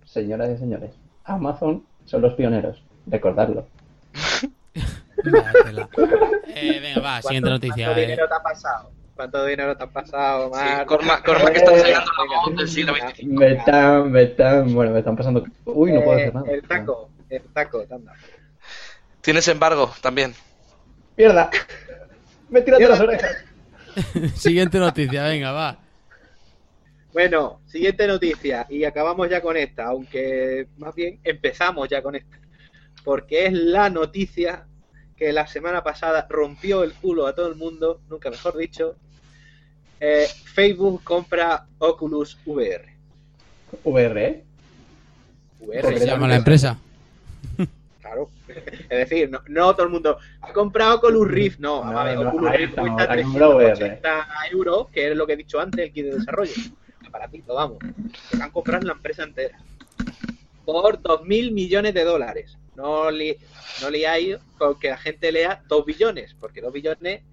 Señoras y señores, Amazon son los pioneros. Recordadlo. (laughs) (laughs) Eh, venga, va, siguiente ¿Cuánto- noticia. ¿Cuánto eh. dinero te ha pasado? ¿Cuánto dinero te ha pasado, Sí, Marc? Corma, Corma que está sacando la voz del siglo (laughs) XXV. Me están, me están, bueno, me están pasando. Uy, no puedo hacer nada. Eh, El taco, el taco, dado. Tienes embargo también. ¡Mierda! Me he tirado de las orejas. (laughs) Siguiente noticia, venga, va. Bueno, siguiente noticia y acabamos ya con esta, aunque más bien empezamos ya con esta, porque es la noticia que la semana pasada rompió el culo a todo el mundo, nunca mejor dicho. Eh, Facebook compra Oculus VR. VR, ¿eh? VR, ¿Cómo se llama la empresa? Claro. (laughs) Es decir, no, no todo el mundo ha comprado Oculus Rift, no, No, a ver, no, Oculus Rift cuesta ha comprado VR. 380 euros, que es lo que he dicho antes, el kit de desarrollo. Aparatito, vamos. Que han comprado la empresa entera. Por 2.000 millones de dólares. No, li, no liáis con que la gente lea 2 billones, porque 2 billones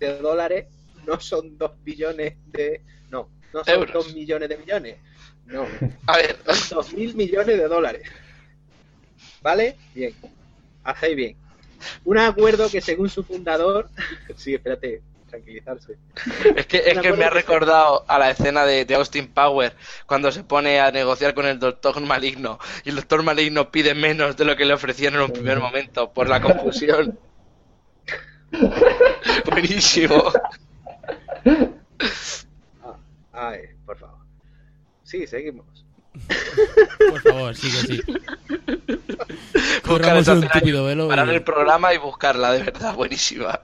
de dólares no son 2 billones de... No, no son Euros. 2 millones de millones. No, (laughs) A ver, son 2.000 millones de dólares. ¿Vale? Bien. Hacéis bien. Un acuerdo que según su fundador... (laughs) sí, espérate, tranquilizarse. es que, es que me ha recordado a la escena de, de Austin Power cuando se pone a negociar con el doctor maligno y el doctor maligno pide menos de lo que le ofrecieron en un primer momento por la confusión. (laughs) Buenísimo. Ay, por favor. Sí, seguimos. Por favor, sí que sí. Buscar un estúpido velo. Parar y- el programa y buscarla, de verdad, buenísima.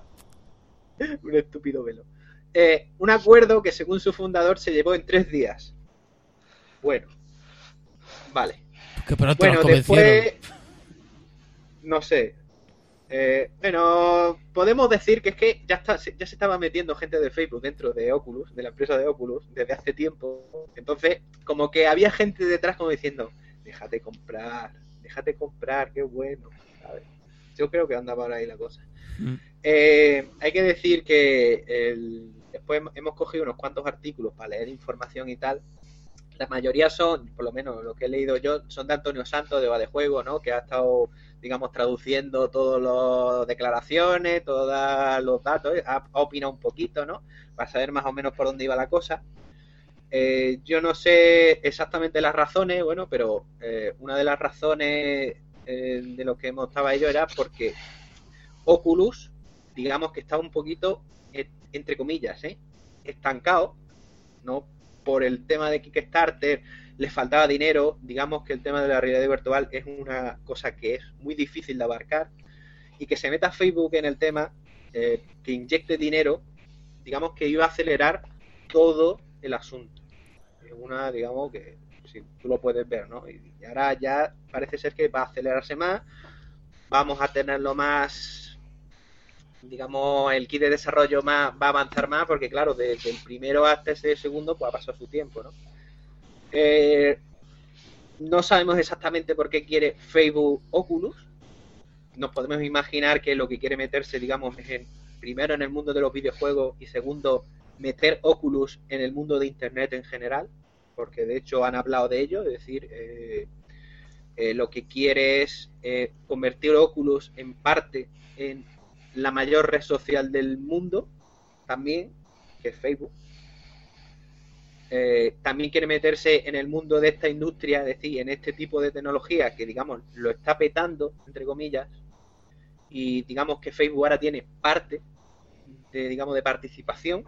(laughs) Un estúpido velo. Eh, un acuerdo que según su fundador se llevó en tres días. Bueno. Vale. Que pronto Bueno, nos convencieron. después... No sé. Eh, bueno, podemos decir que es que ya, está, ya se estaba metiendo gente de Facebook dentro de Oculus, de la empresa de Oculus, desde hace tiempo. Entonces, como que había gente detrás como diciendo, déjate comprar, déjate comprar, qué bueno. Yo creo que andaba por ahí la cosa. Eh, hay que decir que después hemos- hemos cogido unos cuantos artículos para leer información y tal. La mayoría son, por lo menos lo que he leído yo, son de Antonio Santos de Juego, ¿no? Que ha estado, digamos, traduciendo todas las declaraciones, todos los datos, ha, opinado un poquito, ¿no? Para saber más o menos por dónde iba la cosa. Eh, yo no sé exactamente las razones, bueno, pero eh, una de las razones de lo que mostraba ello era porque Oculus, digamos que está un poquito, eh, entre comillas, ¿eh? estancado, ¿no? Por el tema de Kickstarter, le faltaba dinero, digamos que el tema de la realidad virtual es una cosa que es muy difícil de abarcar y que se meta Facebook en el tema, eh, que inyecte dinero, digamos que iba a acelerar todo el asunto. Es una, digamos que, si tú lo puedes ver, ¿no? Y ahora ya parece ser que va a acelerarse más, vamos a tenerlo más, digamos, el kit de desarrollo más va a avanzar más, porque claro, desde el primero hasta ese segundo, pues ha pasado su tiempo, ¿no? Eh, no sabemos exactamente por qué quiere Facebook Oculus. Nos podemos imaginar que lo que quiere meterse, digamos, en, primero en el mundo de los videojuegos y segundo, meter Oculus en el mundo de Internet en general, porque de hecho han hablado de ello, es decir, eh, eh, lo que quiere es eh, convertir Oculus en parte en la mayor red social del mundo, también, que es Facebook. Eh, también quiere meterse en el mundo de esta industria, es decir, en este tipo de tecnología que, digamos, lo está petando, entre comillas, y digamos que Facebook ahora tiene parte de, digamos, de participación,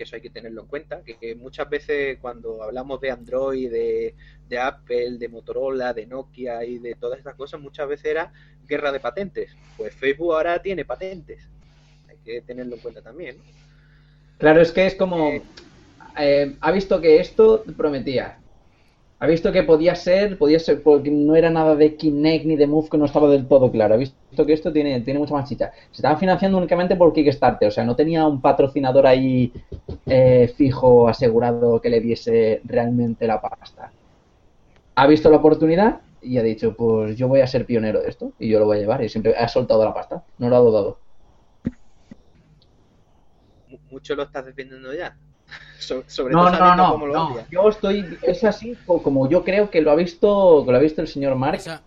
que eso hay que tenerlo en cuenta, que, que muchas veces cuando hablamos de Android, de, de Apple, de Motorola, de Nokia y de todas estas cosas, muchas veces era guerra de patentes. Pues Facebook ahora tiene patentes. Hay que tenerlo en cuenta también. ¿no? Claro, es que es como... Eh, eh, ha visto que esto prometía. Ha visto que podía ser, podía ser, porque no era nada de Kinect ni de Move que no estaba del todo claro. Ha visto que esto tiene, tiene mucha más chicha. Se estaba financiando únicamente por Kickstarter, o sea, no tenía un patrocinador ahí eh, fijo, asegurado, que le diese realmente la pasta. Ha visto la oportunidad y ha dicho, pues yo voy a ser pionero de esto y yo lo voy a llevar. Y siempre ha soltado la pasta, no lo ha dudado. mu- mucho lo estás defendiendo ya. So- sobre No, todo no, no, cómo lo no. Yo estoy, es así co- como yo creo que lo ha visto, que lo ha visto el señor Mark. Esa,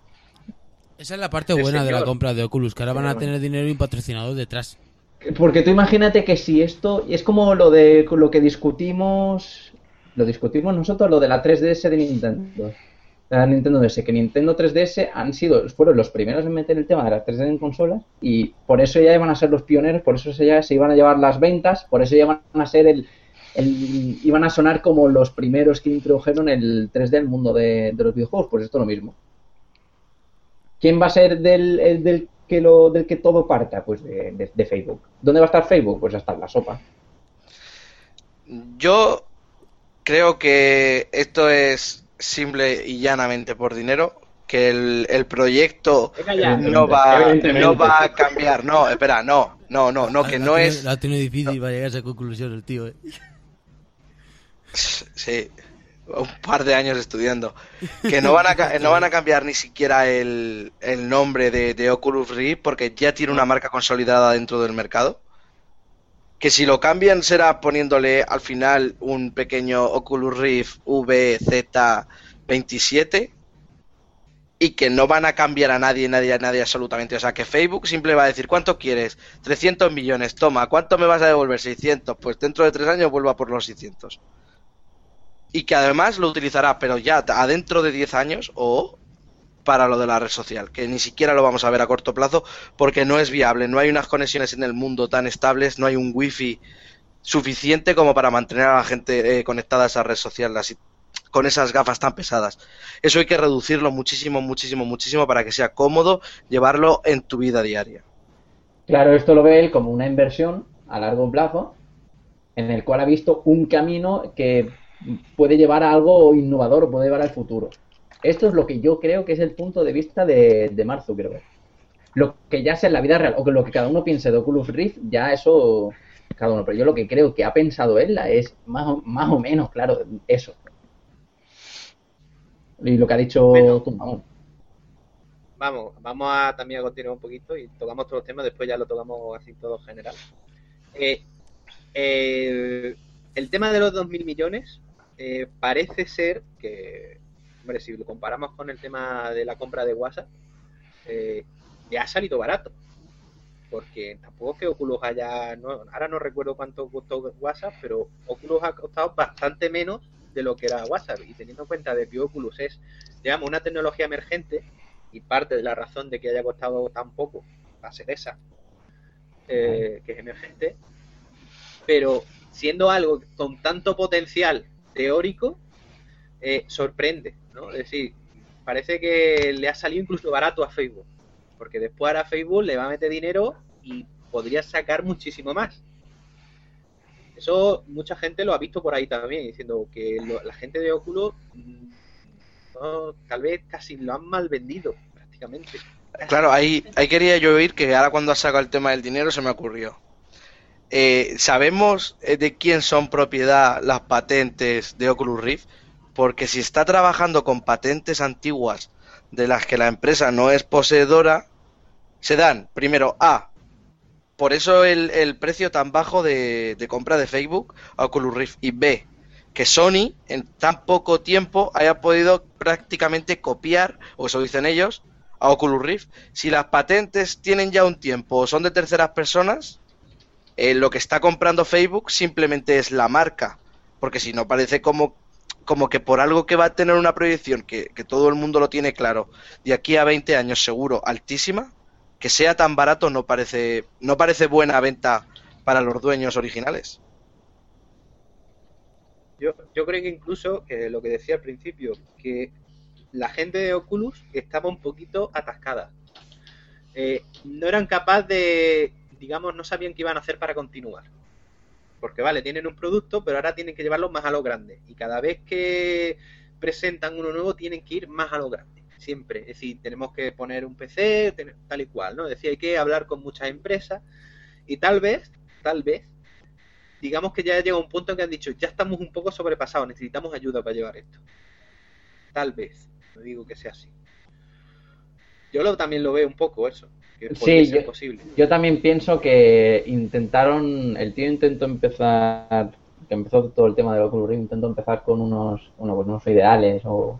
esa es la parte buena de la compra de Oculus, que ahora van a tener dinero y un patrocinador detrás. Porque tú imagínate que si esto es como lo de lo que discutimos, lo discutimos nosotros, lo de la 3DS de Nintendo. La Nintendo DS, que Nintendo 3DS han sido, fueron los primeros en meter el tema de la 3D en consolas y por eso ya iban a ser los pioneros, por eso se, ya se iban a llevar las ventas, por eso ya iban a ser el, el- iban a sonar como los primeros que introdujeron el 3D al mundo de, de los videojuegos, pues esto es lo mismo. ¿Quién va a ser del, el del que lo del que todo parta? Pues de, de- de Facebook. ¿Dónde va a estar Facebook? Pues hasta en la sopa. Yo creo que esto es simple y llanamente por dinero, que el, el proyecto ya. no va, no va a cambiar. No, espera, no, no, no, no, que no es... La tiene difícil para llegar a esa conclusión el tío, eh. Sí, un par de años estudiando. Que no van a, no van a cambiar ni siquiera el, el nombre de, Oculus Rift porque ya tiene una marca consolidada dentro del mercado. Que si lo cambian será poniéndole al final un pequeño Oculus Rift VZ27 y que no van a cambiar a nadie, nadie, a nadie absolutamente. O sea, que Facebook simple va a decir, ¿cuánto quieres? 300 millones, toma, ¿cuánto me vas a devolver? 600. Pues dentro de tres años vuelvo a por los 600 y que además lo utilizará, pero ya adentro de 10 años o para lo de la red social, que ni siquiera lo vamos a ver a corto plazo porque no es viable, no hay unas conexiones en el mundo tan estables, no hay un wifi suficiente como para mantener a la gente eh, conectada a esa red social con esas gafas tan pesadas. Eso hay que reducirlo muchísimo, muchísimo, muchísimo para que sea cómodo llevarlo en tu vida diaria. Claro, esto lo ve él como una inversión a largo plazo en el cual ha visto un camino que puede llevar a algo innovador o puede llevar al futuro. Esto es lo que yo creo que es el punto de vista de, de Mark Zuckerberg. Lo que ya sea en la vida real, o que lo que cada uno piense de Oculus Rift, ya eso cada uno. Pero yo lo que creo que ha pensado él es más o, más o menos, claro, eso. Y lo que ha dicho Bueno. tú, vamos. Vamos, vamos a también a continuar un poquito y tocamos todos los temas, después ya lo tocamos así todo general. Eh, eh, el tema de los 2.000 millones eh, parece ser que, hombre, si lo comparamos con el tema de la compra de WhatsApp, eh, le ha salido barato. Porque tampoco es que Oculus haya, no, ahora no recuerdo cuánto costó WhatsApp, pero Oculus ha costado bastante menos de lo que era WhatsApp. Y teniendo en cuenta de que Oculus es, digamos, una tecnología emergente, y parte de la razón de que haya costado tan poco va a ser esa, eh, que es emergente, pero siendo algo con tanto potencial teórico, eh, sorprende, ¿no? Es decir, parece que le ha salido incluso barato a Facebook, porque después ahora Facebook le va a meter dinero y podría sacar muchísimo más. Eso mucha gente lo ha visto por ahí también, diciendo que lo- la gente de Oculus mm, tal vez casi lo han mal vendido, prácticamente. Claro, ahí, ahí quería yo oír que ahora cuando has sacado el tema del dinero se me ocurrió. Eh, ¿Sabemos eh, de quién son propiedad las patentes de Oculus Rift? Porque si está trabajando con patentes antiguas de las que la empresa no es poseedora, se dan, primero, A, por eso el, precio tan bajo de, de compra de Facebook a Oculus Rift, y B, que Sony en tan poco tiempo haya podido prácticamente copiar, o eso dicen ellos, a Oculus Rift. Si las patentes tienen ya un tiempo o son de terceras personas, eh, lo que está comprando Facebook simplemente es la marca. Porque si no, parece como, como que por algo que va a tener una proyección que, que todo el mundo lo tiene claro, de aquí a 20 años seguro, altísima, que sea tan barato no parece, no parece buena venta para los dueños originales. Yo, yo creo que incluso, que lo que decía al principio, que la gente de Oculus estaba un poquito atascada. Eh, no eran capaces de, digamos, no sabían qué iban a hacer para continuar. Porque vale, tienen un producto, pero ahora tienen que llevarlo más a lo grande. Y cada vez que presentan uno nuevo, tienen que ir más a lo grande. Siempre. Es decir, tenemos que poner un PC, tal y cual, ¿no? Es decir, hay que hablar con muchas empresas. Y tal vez, tal vez, digamos que ya llega un punto en que han dicho, ya estamos un poco sobrepasados, necesitamos ayuda para llevar esto. Tal vez, no digo que sea así. Yo también lo veo un poco eso, que Sí, ser yo- posible. Yo también pienso que intentaron, el tío intentó empezar, que empezó todo el tema del Oculus Rift, intentó empezar con unos, bueno, pues unos ideales o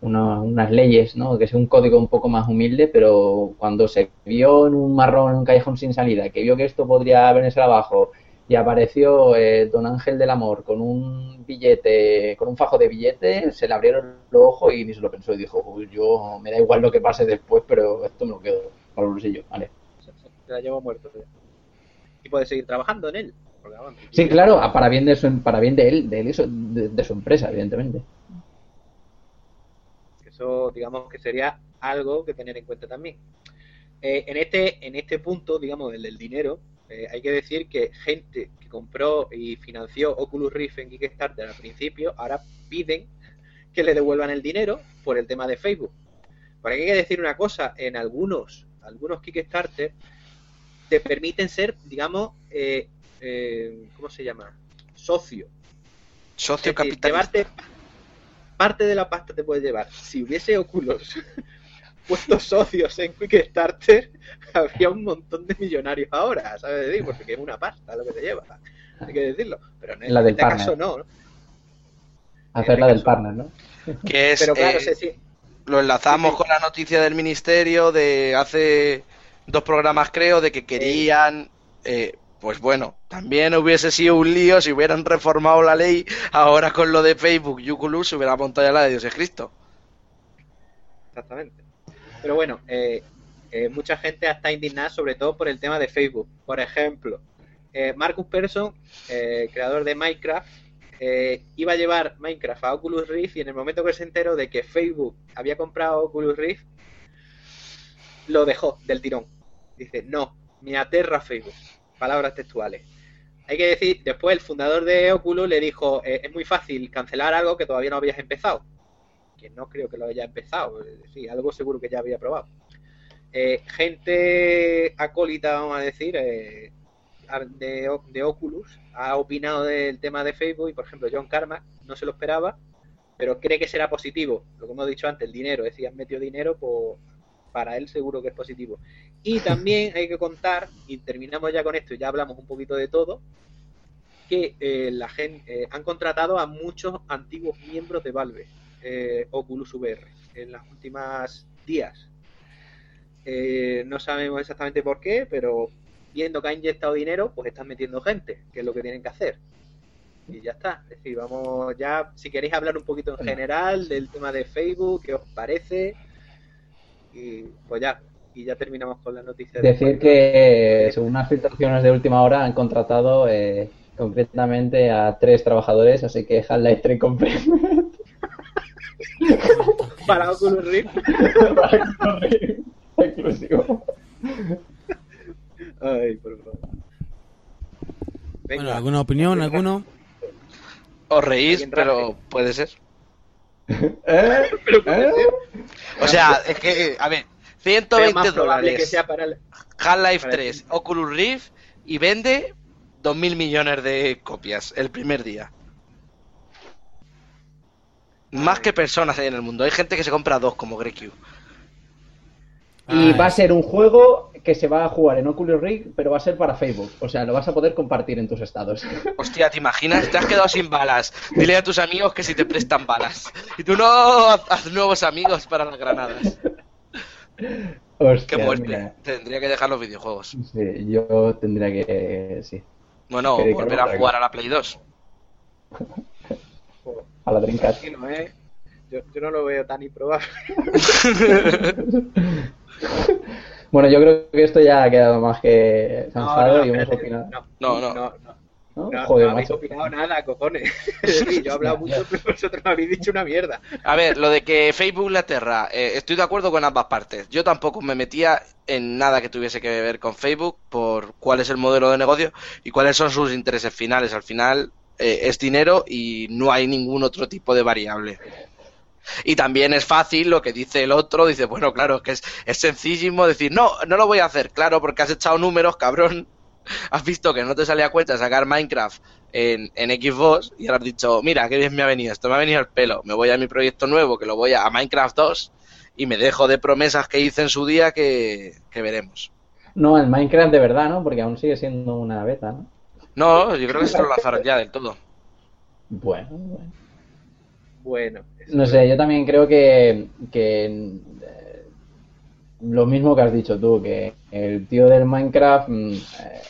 unos- unas leyes, ¿no? Que sea un código un poco más humilde, pero cuando se vio en un marrón, en un callejón sin salida, que vio que esto podría venirse abajo y apareció eh, Don Ángel del Amor con un billete, con un fajo de billetes, se le abrieron los ojos y ni se lo pensó y dijo, "Uy, yo me da igual lo que pase después, pero esto me lo quedo para el bolsillo, vale. Se la llevo muerto. ya. Y puede seguir trabajando en él. porque, Sí, claro, para bien de su, para bien de él, de él y su, de, de su empresa, evidentemente. Eso, digamos, que sería algo que tener en cuenta también. Eh, en, este, en este punto, digamos, el del dinero, eh, hay que decir que gente que compró y financió Oculus Rift en Kickstarter al principio, ahora piden que le devuelvan el dinero por el tema de Facebook. Pero hay que decir una cosa, en algunos, algunos Kickstarter te permiten ser, digamos, eh, eh, ¿cómo se llama? Socio. Socio capitalista. llevarte parte de la pasta te puedes llevar. Si hubiese Oculus (laughs) puesto socios en Kickstarter, (laughs) habría un montón de millonarios ahora, ¿sabes? decir? Porque es una pasta lo que te lleva, hay que decirlo. Pero en La del este partner. caso no. ¿no? Hacer la del partner, ¿no? Que es, Pero claro, eh, sí, sí. Lo enlazamos Sí, sí. con la noticia del ministerio de hace dos programas creo de que querían eh, pues bueno también hubiese sido un lío si hubieran reformado la ley ahora con lo de Facebook y Oculus se hubiera montado ya la de Dios es Cristo Exactamente. Pero bueno, eh, eh, mucha gente está indignada sobre todo por el tema de Facebook. Por ejemplo, eh, Marcus Persson, creador de Minecraft, eh, iba a llevar Minecraft a Oculus Rift y en el momento que se enteró de que Facebook había comprado Oculus Rift, lo dejó del tirón. Dice, no, me aterra Facebook. Palabras textuales. Hay que decir, después el fundador de Oculus le dijo, eh, es muy fácil cancelar algo que todavía no habías empezado. Que no creo que lo haya empezado, decir, algo seguro que ya había probado. Eh, gente acólita, vamos a decir, eh, de, de Oculus, ha opinado del tema de Facebook y, por ejemplo, John Carmack no se lo esperaba, pero cree que será positivo. Lo que hemos dicho antes, el dinero, es decir, han metido dinero, pues para él seguro que es positivo. Y también hay que contar, y terminamos ya con esto, y ya hablamos un poquito de todo, que eh, la gente han contratado a muchos antiguos miembros de Valve, eh, Oculus VR, en las últimas días. Eh, no sabemos exactamente por qué, pero viendo que ha inyectado dinero, pues están metiendo gente, que es lo que tienen que hacer. Y ya está. Es decir, vamos ya, si queréis hablar un poquito en general del tema de Facebook, qué os parece, y pues ya, y ya terminamos con la noticia. de Decir que, según unas filtraciones de última hora, han contratado eh, concretamente a tres trabajadores, así que Half-Life 3 Compliment. para Oculus Rift. Exclusivo. Ay, por favor. Venga, Bueno, ¿alguna opinión? ¿Alguno? Os reís, Alguien pero raje. puede ser. (laughs) ¿Eh? (laughs) Pero puede ¿Eh? ser. O sea, es que, a ver, Pero 120 más probable que dólares sea para el... Half-Life para 3, Oculus Rift y vende 2.000 millones de copias el primer día. Más que personas hay en el mundo. Hay gente que se compra dos, como Greg Q. Y Ah, va a ser un juego que se va a jugar en Oculus Rift, pero va a ser para Facebook. O sea, lo vas a poder compartir en tus estados. (laughs) Hostia, ¿te imaginas? Te has quedado sin balas. Dile a tus amigos que si te prestan balas. Y tú no haz nuevos amigos para las granadas. Hostia, Qué muerte. mira. Tendría que dejar los videojuegos. Sí, yo tendría que. Sí. Bueno, volver a a jugar a la Play 2. (laughs) A la Dreamcast. Sí, no, ¿eh? Yo, yo no lo veo tan improbable. (laughs) Bueno, yo creo que esto ya ha quedado más que No, zanjado no, y hemos opinado. No, No, no. no, no. ¿no? No, Joder, no habéis opinado nada, cojones. (laughs) (laughs) Es decir, yo he hablado mucho, pero vosotros me habéis dicho una mierda. A ver, lo de que Facebook la aterra, eh, estoy de acuerdo con ambas partes. Yo tampoco me metía en nada que tuviese que ver con Facebook por cuál es el modelo de negocio y cuáles son sus intereses finales. Al final eh, es dinero y no hay ningún otro tipo de variable. Y también es fácil lo que dice el otro, dice, bueno, claro, es que es, es sencillísimo decir, no, no lo voy a hacer, claro, porque has echado números, cabrón. (laughs) Has visto que no te salía a cuenta sacar Minecraft en, en Xbox y ahora has dicho, mira, qué bien me ha venido, esto me ha venido el pelo, me voy a mi proyecto nuevo, que lo voy a, a Minecraft 2 y me dejo de promesas que hice en su día que, que veremos. No, el Minecraft de verdad, ¿no? Porque aún sigue siendo una beta, ¿no? No, yo creo que se lo lanzaron ya del todo. Bueno, bueno. No sé, yo también creo que, que eh, lo mismo que has dicho tú, que el tío del Minecraft mm, eh,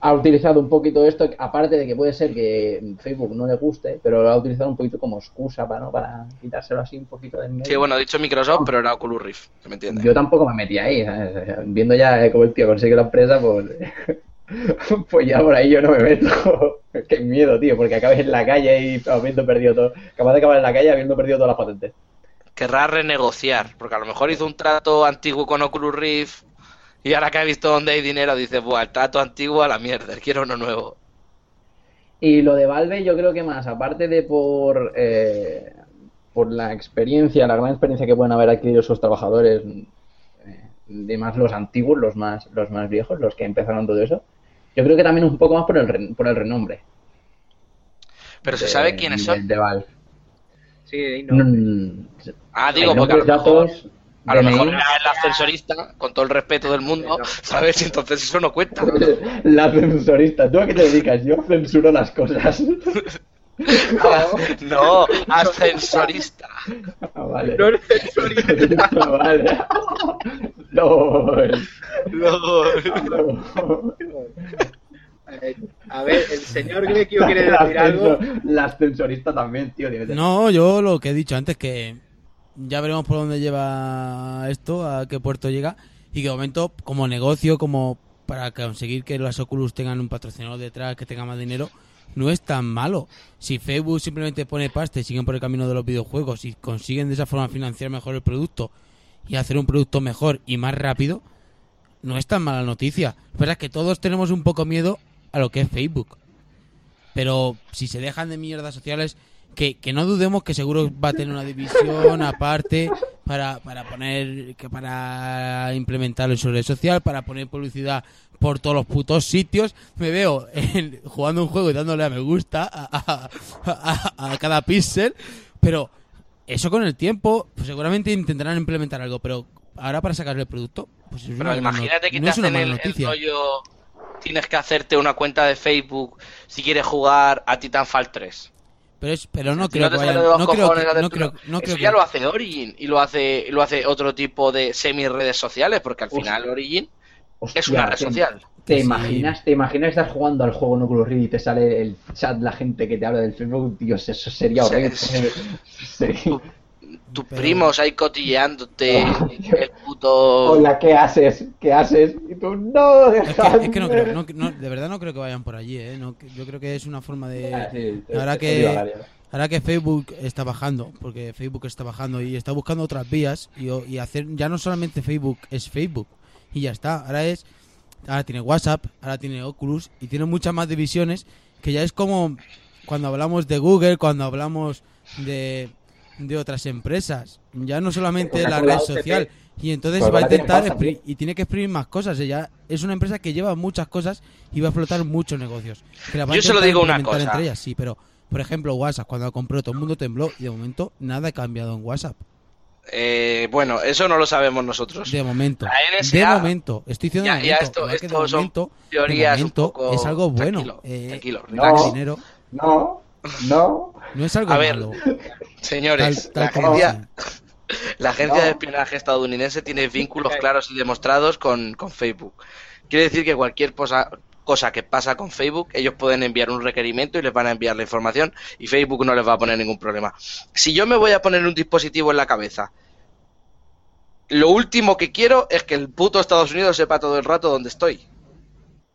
ha utilizado un poquito esto, aparte de que puede ser que Facebook no le guste, pero lo ha utilizado un poquito como excusa para, ¿no? para quitárselo así un poquito de medio. Sí, bueno, he dicho Microsoft, pero era Oculus Rift, ¿se me entiende? Yo tampoco me metí ahí, ¿sabes? Viendo ya cómo el tío consigue la empresa, pues, (laughs) pues ya por ahí yo no me meto. (laughs) Qué miedo, tío, porque acabes en la calle y habiendo perdido todo. Capaz de acabar en la calle habiendo perdido todas las patentes. Querrá renegociar, porque a lo mejor hizo un trato antiguo con Oculus Rift y ahora que ha visto dónde hay dinero dice, buah, el trato antiguo a la mierda, (laughs) quiero uno nuevo. Y lo de Valve, yo creo que más, aparte de por, eh, por la experiencia, la gran experiencia que pueden haber adquirido sus trabajadores, eh, de más los antiguos, los más, los más viejos, los que empezaron todo eso, yo creo que también un poco más por el, re- por el renombre. Pero se sabe quiénes son. De, Valve. Sí, no. Mm, Ah, digo, porque a lo mejor, a lo mejor era el ascensorista, con todo el respeto del mundo, (laughs) ¿sabes? Entonces eso no cuenta. (laughs) La censorista. ¿Tú a qué te dedicas? Yo censuro las cosas. (laughs) (laughs) No, ascensorista. Ah, vale. No eres censurista. (laughs) vale. No. No. Eh, A ver, el señor Grekio quiere (laughs) decir algo. La ascensorista también, tío. No, yo lo que he dicho antes, que ya veremos por dónde lleva esto, a qué puerto llega, y que de momento, como negocio, como para conseguir que las Oculus tengan un patrocinador detrás, que tenga más dinero, no es tan malo. Si Facebook simplemente pone pasta y siguen por el camino de los videojuegos y consiguen de esa forma financiar mejor el producto y hacer un producto mejor y más rápido, no es tan mala noticia. La verdad es que todos tenemos un poco miedo a lo que es Facebook. Pero si se dejan de mierdas sociales, que, que no dudemos que seguro va a tener una división aparte para, para poner, que para implementarlo en su red social, para poner publicidad por todos los putos sitios. Me veo en- jugando un juego y dándole a me gusta a, a- a- a cada píxel, pero eso con el tiempo, pues seguramente intentarán implementar algo, pero ahora para sacarle el producto, pues es una Pero no- imagínate que no te una hacen el, el rollo. Tienes que hacerte una cuenta de Facebook si quieres jugar a Titanfall 3. Pero, es, pero no Si creo no que vayan, no creo que, no creo, una- no creo Eso que- ya lo hace Origin y lo hace lo hace otro tipo de semi redes sociales porque al Uf. final Origin Hostia, es una red ¿te- social. ¿Te Sí. imaginas, ¿Te imaginas estar jugando al juego en Oculus Rift y te sale el chat, la gente que te habla del Facebook? Dios, eso sería horrible. (laughs) sí. Sí. Tus Pero- primos ahí cotilleándote (laughs) el puto Hola, ¿qué haces? ¿Qué haces? Y tú, no, Es que, dejadme. es que no creo, no- no- de verdad no creo que vayan por allí, ¿eh? No, yo creo que es una forma de... sí, Ahora es- que-. Ahora que Facebook está bajando, porque Facebook está bajando y está buscando otras vías y hacer, ya no solamente Facebook es Facebook y ya está, ahora es, ahora tiene WhatsApp, ahora tiene Oculus y tiene muchas más divisiones que ya es como cuando hablamos de Google, cuando hablamos de, de otras empresas, ya no solamente la red social y entonces Pues va a tiene intentar y tiene que exprimir más cosas, ella es una empresa que lleva muchas cosas y va a explotar muchos negocios. Que las va a Yo se lo intentar digo una cosa. entre ellas, sí, pero por ejemplo, WhatsApp, cuando lo compró, todo el mundo tembló y de momento nada ha cambiado en WhatsApp. Eh, bueno, eso no lo sabemos nosotros. De momento. La De momento. Estoy diciendo Ya- de ya esto- de esto son momento, de Teorías un momento poco es algo bueno. Tranquilo, Eh, tranquilo, No. dinero No, no. no es algo A ver, malo. (laughs) Señores, Tal- tal la agencia, dicen. (laughs) la agencia No. de espionaje estadounidense tiene vínculos claros y demostrados con, con Facebook. Quiere decir que cualquier cosa, cosa que pasa con Facebook, ellos pueden enviar un requerimiento y les van a enviar la información y Facebook no les va a poner ningún problema. Si yo me voy a poner un dispositivo en la cabeza, lo último que quiero es que el puto Estados Unidos sepa todo el rato dónde estoy.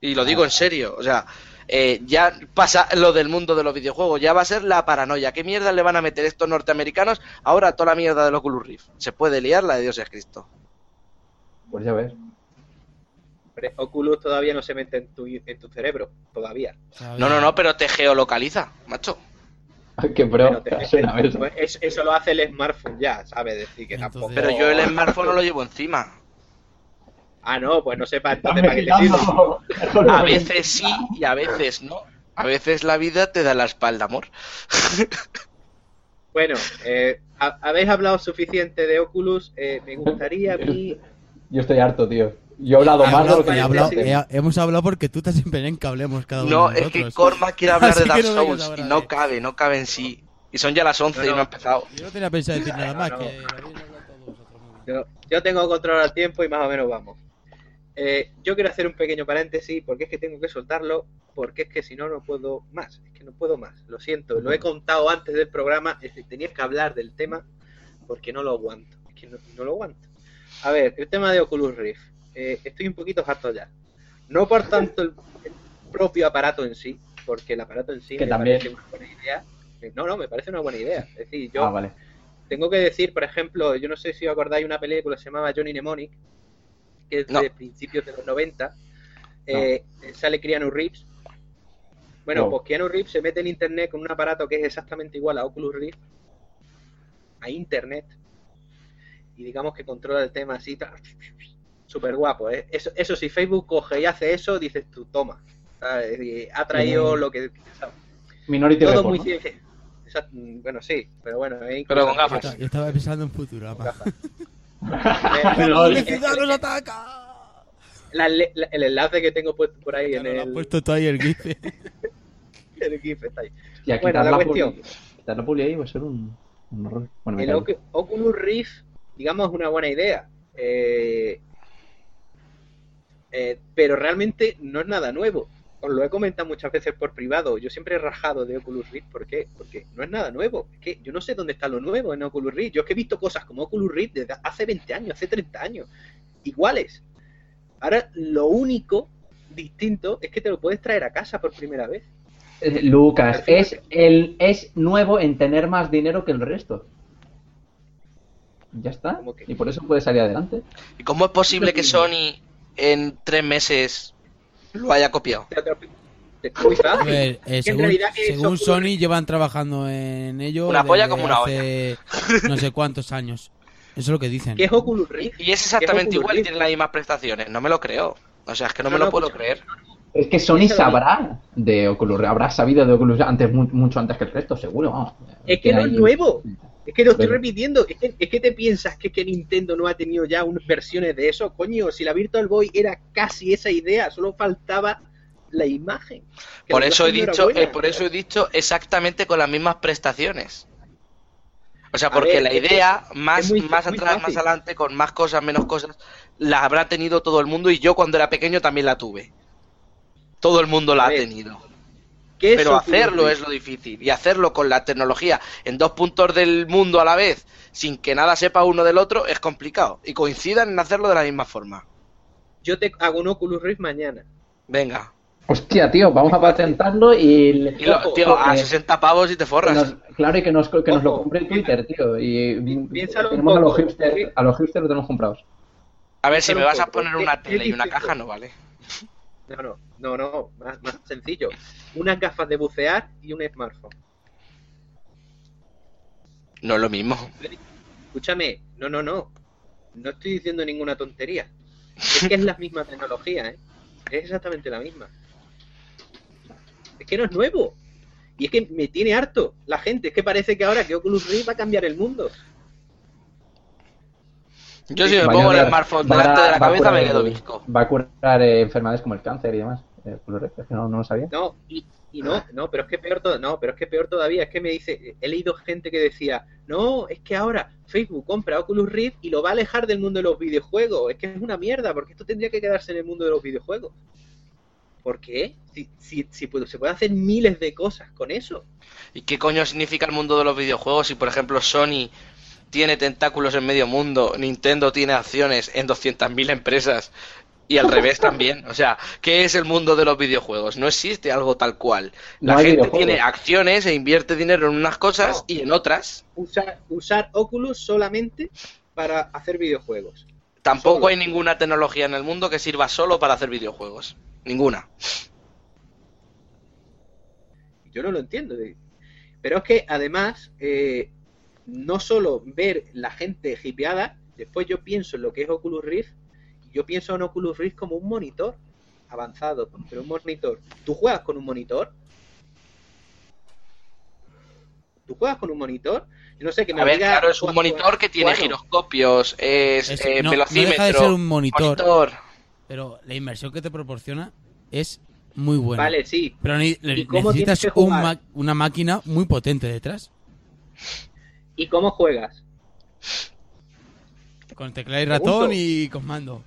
Y lo digo en serio, o sea, eh, ya pasa lo del mundo de los videojuegos, ya va a ser la paranoia. ¿Qué mierda le van a meter estos norteamericanos ahora a toda la mierda del Oculus Rift? Se puede liar la de Dios es Cristo. Pues ya ves. Hombre, Oculus todavía no se mete en tu, en tu cerebro, todavía. No, no, no, pero te geolocaliza, macho. Qué te- (laughs) eso. pues es- eso lo hace el smartphone ya, ¿sabes? Decir que Entonces- tampoco... Pero yo el smartphone no lo llevo encima. Ah, no, pues no sepa Estás entonces para qué te sirve. (laughs) A veces sí y a veces no. A veces la vida te da la espalda, amor. (laughs) Bueno, eh, ha- habéis hablado suficiente de Oculus. eh, me gustaría a mí... Yo estoy harto, tío. Yo he hablado He más de lo que he hablado- hemos hablado porque tú te has empeñado en que hablemos cada uno No, de es que nosotros. Corma quiere (laughs) hablar Así de Dark Souls y no cabe, no cabe en sí. Y son ya las 11 No, y no ha empezado. Yo no tenía pensado decir nada más No, que. Yo, yo tengo control al tiempo y más o menos vamos. Eh, yo quiero hacer un pequeño paréntesis porque es que tengo que soltarlo, porque es que si no, no puedo más. Es que no puedo más. Lo siento, lo he contado antes del programa. Es que tenías que hablar del tema porque no lo aguanto. Es que no, no lo aguanto. A ver, el tema de Oculus Rift. Eh, estoy un poquito harto ya. No por tanto el, el propio aparato en sí, porque el aparato en sí Que me también. parece una buena idea. Eh, No, no, me parece una buena idea. Es decir, yo Ah, vale. tengo que decir, por ejemplo, yo no sé si os acordáis una película que se llamaba Johnny Mnemonic, que es No. de principios de los 90. Eh, Sale Keanu Reeves. Bueno, No. pues Keanu Reeves se mete en internet con un aparato que es exactamente igual a Oculus Rift, a internet, y digamos que controla el tema así, súper guapo. ¿eh? Eso, eso si Facebook coge y hace eso, dices tú, toma. ¿sabes? Y Ha traído Mm. lo que... ¿sabes? Minority Todo Report, muy ¿no? Exacto, Bueno, sí, pero bueno. Pero con gafas. Yo esta- Yo estaba pensando en. (laughs) Pero- ¡La publicidad nos ataca! la- la- el enlace que tengo puesto por ahí Ya en nos lo el, puesto tú ahí el GIF. (laughs) el GIF está ahí. Hostia, Bueno, quitar la la cuestión. quitar la publi ahí va a ser un, un horror. Bueno, El Oculus Rift, digamos, es una buena idea. Eh, eh, pero realmente no es nada nuevo. Os lo he comentado muchas veces por privado. Yo siempre he rajado de Oculus Rift. ¿Por qué? Porque no es nada nuevo. Es que yo no sé dónde está lo nuevo en Oculus Rift. Yo es que he visto cosas como Oculus Rift desde hace 20 años, hace 30 años. Iguales. Ahora, lo único distinto es que te lo puedes traer a casa por primera vez. Eh, Lucas, es, el, es nuevo en tener más dinero que el resto. Ya está. Y por eso puede salir adelante. ¿Y cómo es posible que Sony en tres meses lo haya copiado? Muy A fácil. ver, eh, según, Sony llevan trabajando en ello Una polla como una hace no sé cuántos años. Eso es lo que dicen. ¿Qué es Oculus Rift? Y es exactamente ¿Qué es igual y tiene las mismas prestaciones. No me lo creo. O sea, es que no, me lo no, puedo creer. Es que Sony sabrá de Oculus Rift, habrá sabido de Oculus Rift antes, mu- mucho antes que el resto, seguro. Es que no es nuevo. Es que lo estoy repitiendo. Es que, es que te piensas que, que Nintendo no ha tenido ya unas versiones de eso. Coño, si la Virtual Boy era casi esa idea, solo faltaba la imagen. Por eso he dicho, buena. eh, por eso he dicho exactamente con las mismas prestaciones. O sea, porque ver, la es idea, más, es muy- más muy atrás, más adelante, con más cosas, menos cosas, la habrá tenido todo el mundo y yo cuando era pequeño también la tuve. Todo el mundo la ha tenido. ¿Qué es Pero hacerlo es lo difícil. Y hacerlo con la tecnología en dos puntos del mundo a la vez, sin que nada sepa uno del otro, es complicado. Y coincidan en hacerlo de la misma forma. Yo te hago un Oculus Rift mañana. Venga. Hostia, tío, vamos a patentarlo y... Y lo- Ojo, tío, a eh, 60 pavos y te que forras. nos- claro, y que nos, que nos lo compre en Twitter, tío. Y piénsalo un tenemos a los hipsters, a los hipsters lo tenemos comprados. A ver, si me vas a poner ¿Qué- una tele y una caja, no vale. No, no, no, no, más, más sencillo. Unas gafas de bucear y un smartphone. No es lo mismo. Escúchame, no, no, no. No estoy diciendo ninguna tontería. Es que es la misma tecnología, ¿eh? Es exactamente la misma. Es que no es nuevo. Y es que me tiene harto la gente. Es que parece que ahora que Oculus Rift va a cambiar el mundo. Yo si me pongo el smartphone delante de la cabeza me quedo visco. Va a curar eh, enfermedades como el cáncer y demás. Eh, es que no, no lo sabía. No, y, y no, no, pero es que peor todo, no, pero es que peor todavía, es que me dice, he leído gente que decía, no, es que ahora Facebook compra Oculus Rift y lo va a alejar del mundo de los videojuegos, es que es una mierda, porque esto tendría que quedarse en el mundo de los videojuegos. ¿Por qué? Si, si, si puede- se puede hacer miles de cosas con eso. ¿Y qué coño significa el mundo de los videojuegos si, por ejemplo, Sony tiene tentáculos en medio mundo, Nintendo tiene acciones en 200.000 empresas y al revés (laughs) también? O sea, ¿qué es el mundo de los videojuegos? No existe algo tal cual. La No gente tiene acciones e invierte dinero en unas cosas y en otras. Usar, usar Oculus solamente para hacer videojuegos. Tampoco Solo. hay ninguna tecnología en el mundo que sirva solo para hacer videojuegos. Ninguna. Yo no lo entiendo. Pero es que además, eh, no solo ver la gente hipeada, después yo pienso en lo que es Oculus Rift, y yo pienso en Oculus Rift como un monitor avanzado, pero un monitor. ¿Tú juegas con un monitor? ¿Tú juegas con un monitor? Yo no sé, que me A ver, claro, es un jugar- monitor que tiene Bueno, giroscopios, es, Es- eh, no, no velocímetro, deja de ser un monitor. monitor. Pero la inversión que te proporciona es muy buena. Vale, sí. Pero ne- le- ¿Y cómo necesitas un una máquina muy potente detrás. ¿Y cómo juegas? Con teclado y ratón y con mando.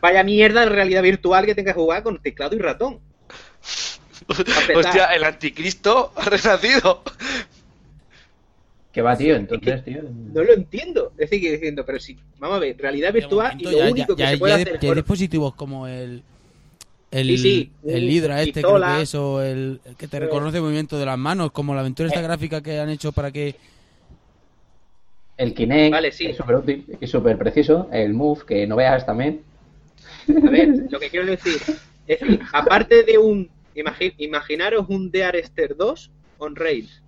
Vaya mierda de realidad virtual que tengas que jugar con teclado y ratón. (laughs) Hostia, el anticristo ha renacido. ¿Qué va, tío? Entonces, tío. No lo entiendo. Es decir, que diciendo, pero si, vamos a ver, realidad virtual momento y lo ya- único ya- que ya- se puede hacer ya hay con- dispositivos como el el, Sí, sí, el Hydra este pistola. creo que es o el, el que te Pero- reconoce el movimiento de las manos como la aventura esta Eh. gráfica que han hecho para que El Kinect Vale, sí. es súper útil, es súper preciso. El Move, que no veas también. A ver, lo que quiero decir es que, aparte de un. imagi- imaginaros un Dearester 2 on Rails.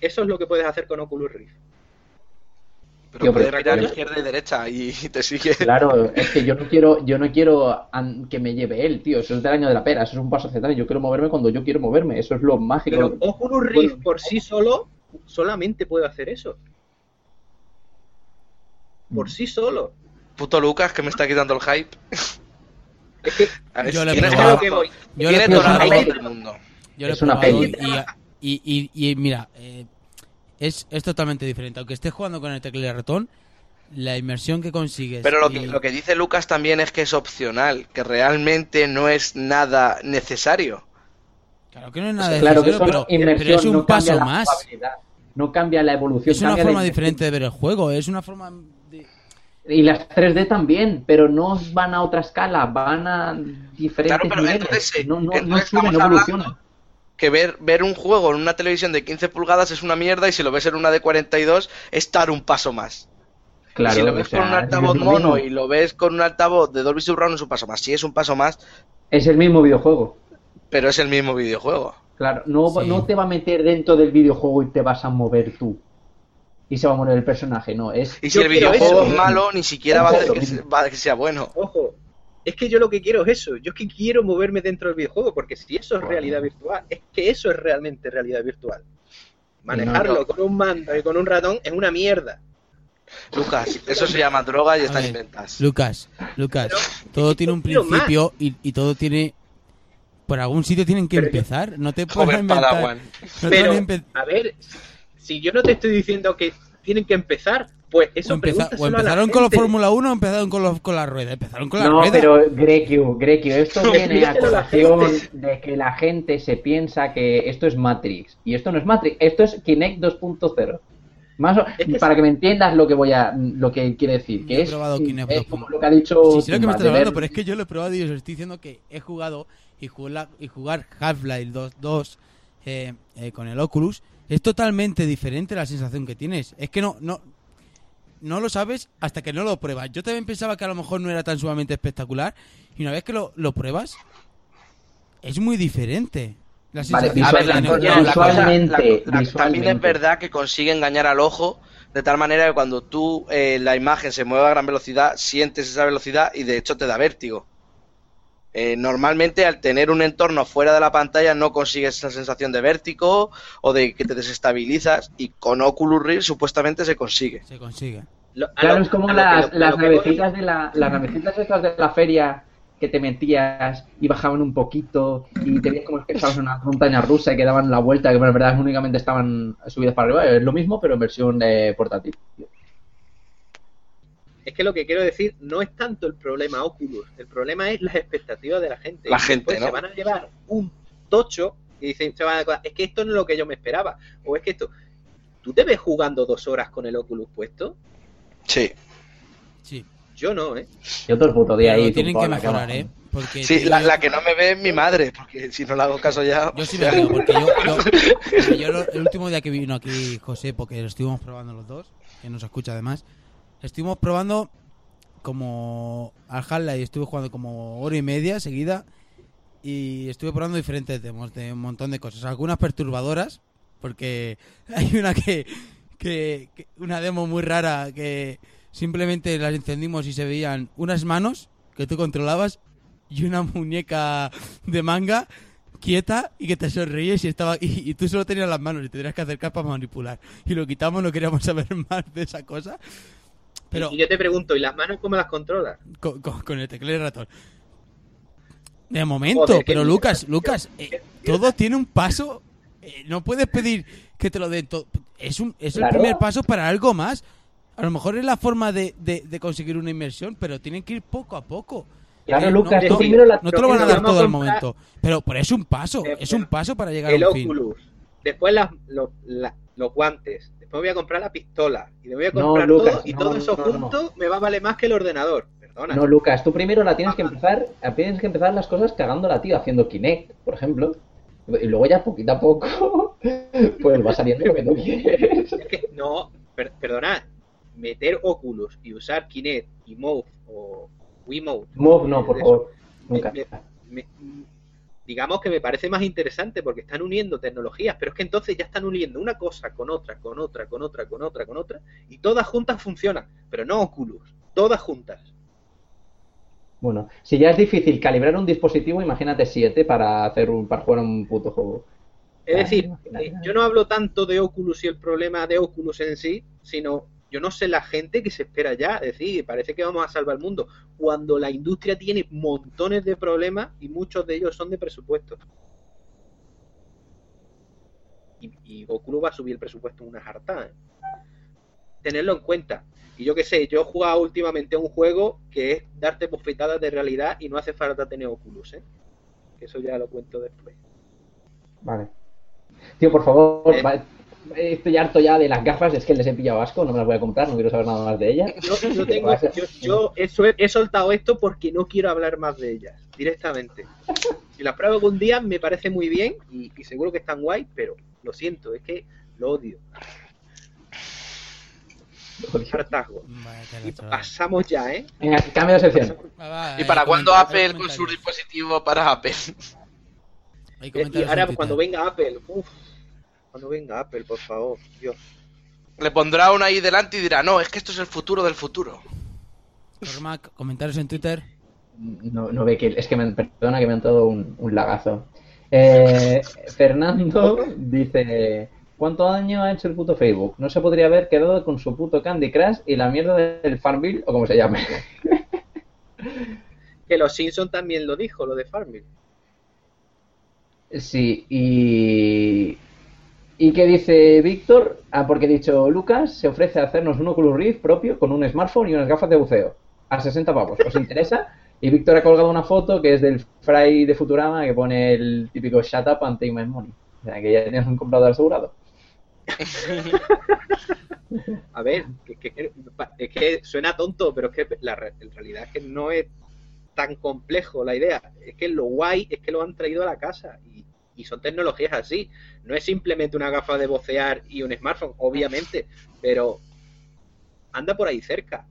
Eso es lo que puedes hacer con Oculus Rift. Pero Tío, puedes mirar izquierda y derecha y (laughs) te sigue. Claro, es que yo no quiero, yo no quiero que me lleve él, tío. Eso es del año de la pera, eso es un paso hacia atrás. Yo quiero moverme cuando yo quiero moverme. Eso es lo mágico. Pero Oculus Rift por sí solo solamente puede hacer eso. Por sí solo. Puto Lucas que me está quitando el hype. Es que A ver, Yo le he probado. que voy. yo le he probado- del mundo. yo lo he Es una probado peli. y, y, y- y mira eh, es, es totalmente diferente aunque estés jugando con el teclado y ratón la inmersión que consigues Pero lo y- que, lo que dice Lucas también es que es opcional, que realmente no es nada necesario. claro que no es nada claro que necesario, pero, es un no paso más No cambia la evolución. es una forma diferente de ver el juego es una forma. Y las 3D también, pero no van a otra escala, van a diferentes Claro, pero niveles. entonces, eh, no, no, no entonces no evoluciona. hablando que ver, ver un juego en una televisión de 15 pulgadas es una mierda y si lo ves en una de 42 es dar un paso más. Claro, si lo o ves sea, con un altavoz mono y lo ves con un altavoz de Dolby Surround es un paso más. Sí, es un paso más, Es el mismo videojuego. pero es el mismo videojuego. Claro, no, Sí. no te va a meter dentro del videojuego y te vas a mover tú. Y se va a mover el personaje, no. Es Y si el videojuego eso. es malo, ni siquiera va a hacer que, va- que sea bueno. Ojo, es que yo lo que quiero es eso. Yo es que quiero moverme dentro del videojuego, porque si eso es Bueno. realidad virtual, es que eso es realmente realidad virtual. Manejarlo no. con un mando y con un ratón es una mierda. Lucas, eso se llama droga y están ver, inventadas. Lucas, Lucas, Pero, todo tiene un principio y, y todo tiene... Por algún sitio tienen que Pero yo- empezar, no te puedes inventar... No Pero, a empe- a ver, si- yo no te estoy diciendo que tienen que empezar, pues eso o, empeza- o empezaron con la. Fórmula 1 o empezaron con, los, con la rueda. Empezaron con la No, rueda. pero Grekio, Grekio, esto viene a colación de que la gente se piensa que esto es Matrix. Y esto no es Matrix, esto es Kinect 2.0. Más o- Es que para sí. que me entiendas lo que voy a lo que quiere decir, que he es, probado Kinect es 2.0. como lo que ha dicho Sí, sé lo que me estás hablando, ver- pero es que yo lo he probado y os estoy diciendo que he jugado y jugar, y jugar Half-Life 2, 2 eh, eh, con el Oculus es totalmente diferente la sensación que tienes. Es que no, no, no lo sabes hasta que no lo pruebas. Yo también pensaba que a lo mejor no era tan sumamente espectacular y una vez que lo, lo pruebas es muy diferente. La Vale, ver, la, la- cosa- la- también es verdad que consigue engañar al ojo de tal manera que cuando tú eh, la imagen se mueve a gran velocidad, sientes esa velocidad y de hecho te da vértigo. Eh, normalmente al tener un entorno fuera de la pantalla no consigues esa sensación de vértigo o de que te desestabilizas y con Oculus Rift supuestamente se consigue. se consigue. Lo- Claro, lo- es como que- las, las voy- navecitas de la, las navecitas estas de la feria que te metías y bajaban un poquito y te veías como que estabas en una montaña rusa y que daban la vuelta, que en verdad únicamente estaban subidas para arriba. Es lo mismo, pero en versión eh, portátil. Es que lo que quiero decir no es tanto el problema Oculus, el problema es las expectativas de la gente. La Y gente, ¿no? Se van a llevar un tocho y dicen, se van a acordar, es que esto no es lo que yo me esperaba. O es que esto. ¿Tú te ves jugando dos horas con el Oculus puesto? Sí. Sí. Yo no, ¿eh? Yo todo el puto día Pero ahí. tienen que mejorar, ¿eh? Porque Sí, la, que no me ve es mi madre, porque si no le hago caso ya... Yo sí me veo, porque yo, (laughs) el último día que vino aquí José, porque lo estuvimos probando los dos, que nos escucha además, estuvimos probando como al Half-Life, estuve jugando como hora y media seguida y estuve probando diferentes demos de un montón de cosas, algunas perturbadoras, porque (laughs) hay una que, que, una demo muy rara que simplemente las encendimos y se veían unas manos que tú controlabas y una muñeca de manga quieta y que te sonríes y estaba y, y tú solo tenías las manos y te tenías que acercar para manipular. Y lo quitamos no queríamos (laughs) saber más de esa cosa pero Y yo te pregunto, ¿y las manos cómo las controlas? con, con- con el teclado y el ratón. De momento Joder, pero Lucas. Lucas eh, todo tiene un paso eh, no puedes pedir que te lo den todo es un es el primer paso para algo más. A lo mejor es la forma de, de- de conseguir una inversión pero tienen que ir poco a poco. Claro, Eh, Lucas, no, la- no te lo van a dar todo al momento pero pero es un paso Eh, es un paso para llegar a un fin. Oculus, después las, los, la- los guantes, después voy a comprar la pistola y le voy a No, comprar Lucas, todo y no, todo eso no, no. junto me va a valer más que el ordenador. Perdona. No, Lucas, tú primero la tienes que empezar, tienes que empezar las cosas cagándola, tío, haciendo Kinect, por ejemplo. Y luego ya poquito a poco, (laughs) pues va saliendo lo que tú quieres. Es que, no, per- perdonad, meter Oculus y usar Kinect y Move o Wiimote. Move no, por favor. me- Nunca. me- me- digamos que me parece más interesante porque están uniendo tecnologías, pero es que entonces ya están uniendo una cosa con otra, con otra, con otra, con otra, con otra, y todas juntas funcionan, pero no Oculus, todas juntas. Bueno, si ya es difícil calibrar un dispositivo, imagínate 7 para hacer un, para jugar un puto juego. Es Ah, decir, imagínate. eh, yo no hablo tanto de Oculus y el problema de Oculus en sí, sino yo no sé la gente que se espera ya, es decir, parece que vamos a salvar el mundo, cuando la industria tiene montones de problemas y muchos de ellos son de presupuesto. Y, y Oculus va a subir el presupuesto en una jarta. ¿eh? Tenerlo en cuenta. Y yo qué sé, yo he jugado últimamente a un juego que es darte bofetadas de realidad y no hace falta tener Oculus, ¿eh? Que eso ya lo cuento después. Vale. Tío, por favor, Eh. Estoy harto ya de las gafas, es que les he pillado asco, no me las voy a comprar, no quiero saber nada más de ellas. Yo, yo (laughs) tengo, yo, yo he, soltado esto porque no quiero hablar más de ellas. directamente. Si las pruebo algún día me parece muy bien y, y seguro que están guay, pero lo siento, es que lo odio. Hartazgo. Y pasamos ya, ¿eh? Venga, cambio de sección. Va, ¿Y para cuándo Apple con su dispositivo para Apple? Y ahora cuando venga Apple, uff, cuando venga Apple, por favor, Dios. Le pondrá uno ahí delante y dirá, no, es que esto es el futuro del futuro. Cormac, comentarios en Twitter. No, no ve que es que me, perdona que me han dado un, un lagazo. Eh, (laughs) Fernando dice: ¿Cuánto daño ha hecho el puto Facebook? No se podría haber quedado con su puto Candy Crush y la mierda del Farmville o como se llame. (laughs) Que los Simpsons también lo dijo, lo de Farmville. Sí, y. ¿Y qué dice Víctor? Ah, porque he dicho, Lucas se ofrece a hacernos un Oculus Rift propio con un smartphone y unas gafas de buceo. A 60 pavos. ¿Os interesa? Y Víctor ha colgado una foto que es del Fry de Futurama que pone el típico Shut up and take my money. O sea, que ya tienes un comprador asegurado. (laughs) A ver, que, que- es que suena tonto, pero es que la en realidad es que no es tan complejo la idea. Es que lo guay es que lo han traído a la casa y, y son tecnologías así. No es simplemente una gafa de vocear y un smartphone, obviamente, pero anda por ahí cerca.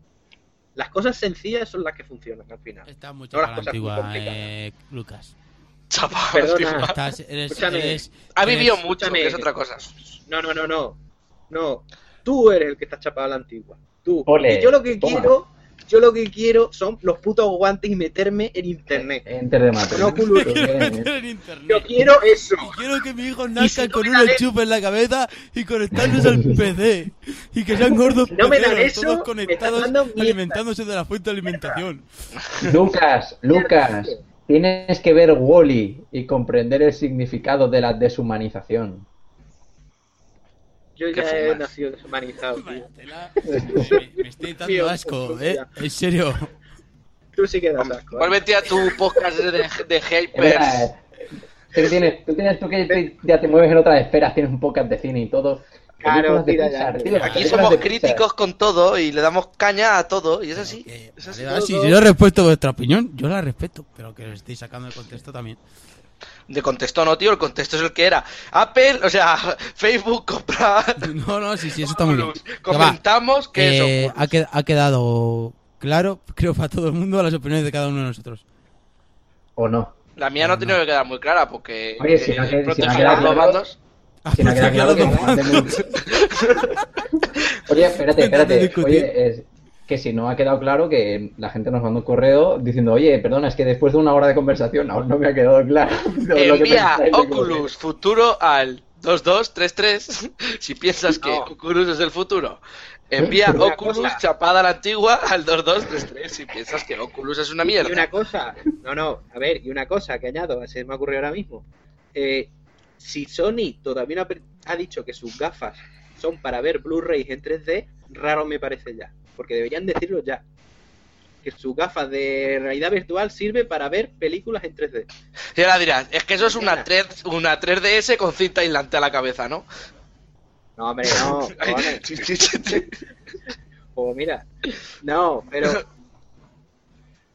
Las cosas sencillas son las que funcionan al final. Está mucho No las la cosas muy antigua, complicadas. eh, Lucas. Chaval, (laughs) Perdona. Estás, eres, Escúchame. eres- Ha eres- vivido mucho, escúchame. que es otra cosa. No, no, no, no. No. Tú eres el que está chapado a la antigua. Tú. Ole, y yo lo que toma. quiero, yo lo que quiero son los putos guantes y meterme en internet. Enter de. No. Me (laughs) quiero meter en internet. Yo quiero eso. Y quiero que mis hijos nazcan si no con eso- chupes en la cabeza y conectarlos (laughs) al PC. Y que sean gordos no me dan eso, todos conectados, alimentándose de la fuente de alimentación. Lucas, Lucas, tienes que ver Wally y comprender el significado de la deshumanización. Yo ¿Qué ya he nacido deshumanizado. tío. Me, me estoy dando asco, eh. En serio. Tú sí que das asco. ¿eh? Igual metía tu podcast de, de Hypers. eh. Tú tienes, tú tienes, tú que te- ya te mueves en otras esferas, tienes un podcast de cine y todo. Claro, tira ya. tío, Aquí somos críticos con todo y le damos caña a todo. Y es así. Eh, Es así. vale, vale, si yo respeto vuestra opinión, yo la respeto, pero que lo estéis sacando de contexto también. De contexto no, tío. El contexto es el que era. Apple, o sea, (laughs) Facebook compra. (laughs) No, no, sí, sí, eso está muy bien. Que Comentamos que eh, es ha, qued- ha quedado claro, (laughs) creo, para todo el mundo las opiniones de cada uno de nosotros. O no. La mía no ha tenido que quedar muy clara porque. Oye, si no eh, ha que- si no ha protegemos quedado los claro- bandos. Si no queda claro que Claro, manden- Oye, espérate, espérate. Oye, es que si no ha quedado claro que la gente nos manda un correo diciendo, oye, perdona, es que después de una hora de conversación aún no me ha quedado claro. (laughs) lo que Envía pensáis de Oculus futuro al 2233 (laughs) si piensas que No. Oculus es el futuro. (laughs) Envía Oculus cosa. chapada a la antigua al 2233 si piensas que Oculus es una Y mierda. una cosa, no, no, a ver, y una cosa que añado, se me ocurrió ahora mismo. Eh, si Sony todavía no ha, ha dicho que sus gafas son para ver Blu-rays en 3D, raro me parece ya, porque deberían decirlo ya. Que sus gafas de realidad virtual sirve para ver películas en 3D. Y ahora dirás, es que eso es una, 3, una 3DS con cinta aislante a la cabeza, ¿no? No, hombre, no. (laughs) O (laughs) (laughs) mira, no, pero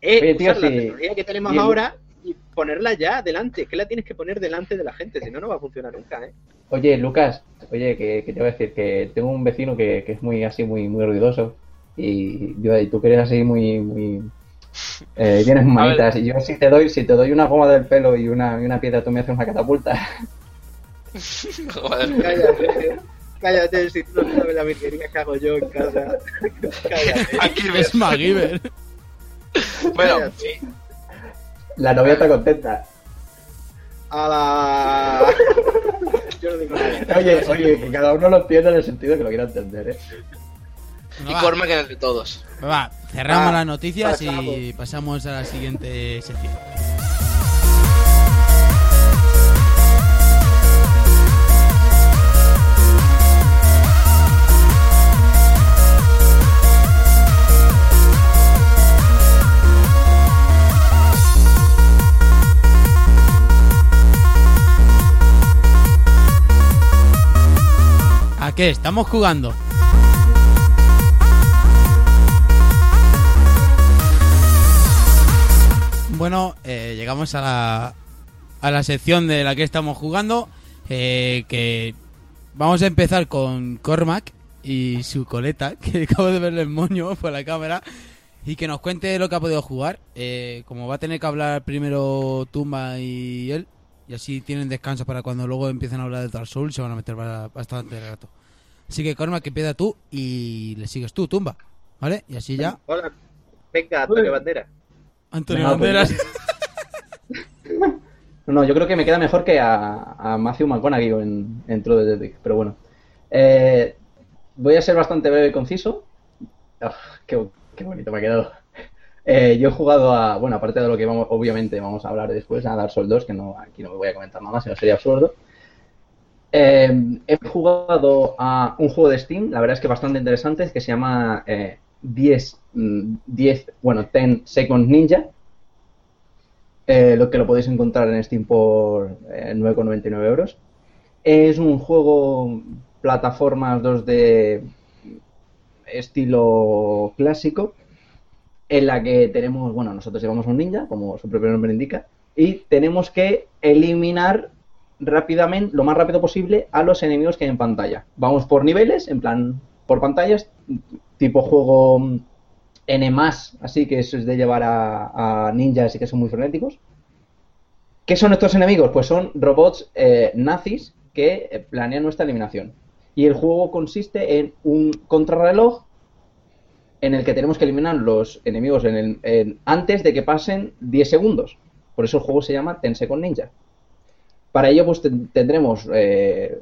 es Oye, tío, usar la tecnología que tenemos ahora y ponerla ya delante, es que la tienes que poner delante de la gente, si no, no va a funcionar nunca, ¿eh? Oye, Lucas, oye, que, que te voy a decir que tengo un vecino que, que es muy así, muy, muy ruidoso. Y, yo, y tú que eres así muy, muy eh, tienes (laughs) manitas. Y yo si te doy, si te doy una goma del pelo y una, y una piedra, tú me haces una catapulta. (laughs) Joder. Cállate, cállate, si tú no sabes la virguería que hago yo en casa. Cállate. Aquí ves. Es MacGyver. Bueno, cállate. La novia está contenta. A la... Yo no digo nada. Oye, oye, que cada uno lo entienda en el sentido que lo quiera entender, ¿eh? Y va, Cormac en el de todos. va, cerramos las noticias y pasamos a la siguiente sección. ¿A qué estamos jugando? Bueno, eh, llegamos a la, a la sección de la que estamos jugando. eh, que vamos a empezar con Cormac y su coleta, (laughs) que acabo de verle el moño por la cámara. Y que nos cuente lo que ha podido jugar. Eh, como va a tener que hablar primero Tumba y él, y así tienen descanso para cuando luego empiecen a hablar de Dark Souls, se van a meter ba- bastante rato. Así que Cormac, que empieza tú y le sigues tú, Tumba. ¿Vale? Y así ya, Hola. Venga, Antonio Bandera. Antonio pues Banderas. (laughs) No, no, yo creo que me queda mejor que a, a Matthew McConaughey en, en True Detective, pero bueno. Eh, voy a ser bastante breve y conciso. Ah, qué, qué bonito me ha quedado. Eh, yo he jugado a, bueno, aparte de lo que vamos, obviamente vamos a hablar después, a Dark Souls 2, que no, aquí no me voy a comentar nada más, sino sería absurdo. Eh, he jugado a un juego de Steam, la verdad es que bastante interesante, que se llama eh, 10, mm, 10, bueno, 10 Seconds Ninja. Eh, lo que lo podéis encontrar en Steam por eh, 9,99 euros. Es un juego plataformas 2D estilo clásico, en la que tenemos, bueno, nosotros llevamos un ninja, como su propio nombre indica, y tenemos que eliminar rápidamente, lo más rápido posible, a los enemigos que hay en pantalla. Vamos por niveles, en plan, por pantallas, tipo juego N+, así que eso es de llevar a, ninjas y que son muy frenéticos. ¿Qué son estos enemigos? Pues son robots eh, nazis que eh, planean nuestra eliminación. Y el juego consiste en un contrarreloj en el que tenemos que eliminar los enemigos antes de que pasen 10 segundos. Por eso el juego se llama Ten Second Ninja. Para ello, pues ten- tendremos, eh,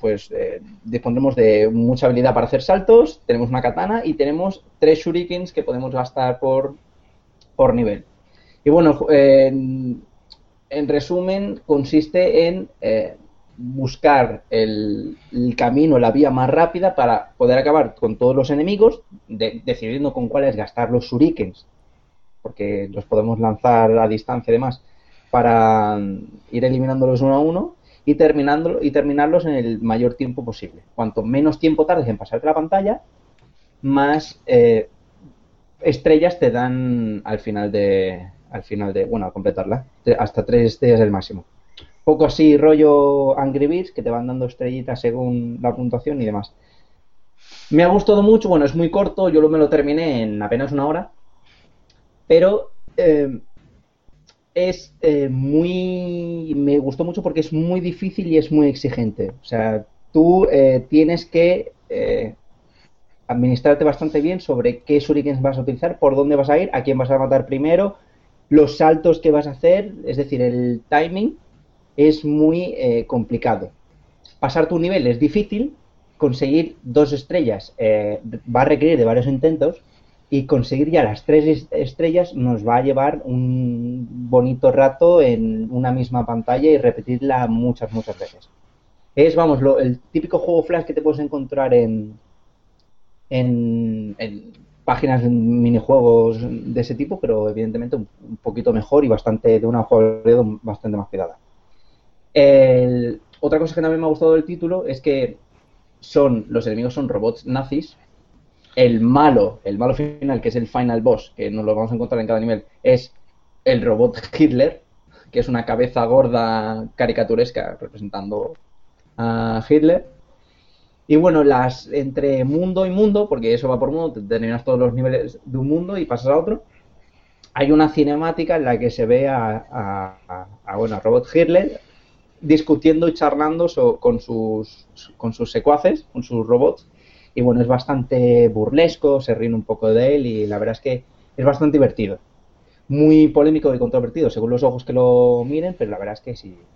pues eh, dispondremos de mucha habilidad para hacer saltos, tenemos una katana y tenemos tres shurikens que podemos gastar por, por nivel. Y bueno, en resumen, consiste en eh, buscar el, el camino, la vía más rápida para poder acabar con todos los enemigos, de- decidiendo con cuáles gastar los shurikens, porque los podemos lanzar a distancia y demás, para mm, ir eliminándolos uno a uno y, terminando, y terminarlos en el mayor tiempo posible. Cuanto menos tiempo tardes en pasarte la pantalla, más eh, estrellas te dan al final de, al final de, bueno, al completarla, hasta tres estrellas el máximo. Poco así rollo Angry Birds, que te van dando estrellitas según la puntuación y demás. Me ha gustado mucho, bueno, es muy corto, yo me lo terminé en apenas una hora, pero eh, es eh, muy... me gustó mucho porque es muy difícil y es muy exigente. O sea, tú eh, tienes que eh, administrarte bastante bien sobre qué shurikens vas a utilizar, por dónde vas a ir, a quién vas a matar primero, los saltos que vas a hacer, es decir, el timing es muy eh, complicado. Pasar tu nivel es difícil, conseguir dos estrellas eh, va a requerir de varios intentos y conseguir ya las tres es- estrellas nos va a llevar un bonito rato en una misma pantalla y repetirla muchas, muchas veces. Es, vamos, lo- el típico juego flash que te puedes encontrar en, en, en páginas de minijuegos de ese tipo, pero evidentemente un, un poquito mejor y bastante de una jugabilidad bastante más cuidada. Otra cosa que también me ha gustado del título es que son los enemigos son robots nazis. El malo, el malo final, que es el final boss, que nos lo vamos a encontrar en cada nivel, es el robot Hitler, que es una cabeza gorda caricaturesca representando a Hitler. Y bueno, las entre mundo y mundo, porque eso va por mundo, te terminas todos los niveles de un mundo y pasas a otro. Hay una cinemática en la que se ve a, a- bueno, a Robot Hitler discutiendo y charlando con, sus, con sus secuaces, con sus robots. Y bueno, es bastante burlesco, se ríen un poco de él y la verdad es que es bastante divertido. Muy polémico y controvertido según los ojos que lo miren, pero la verdad es que si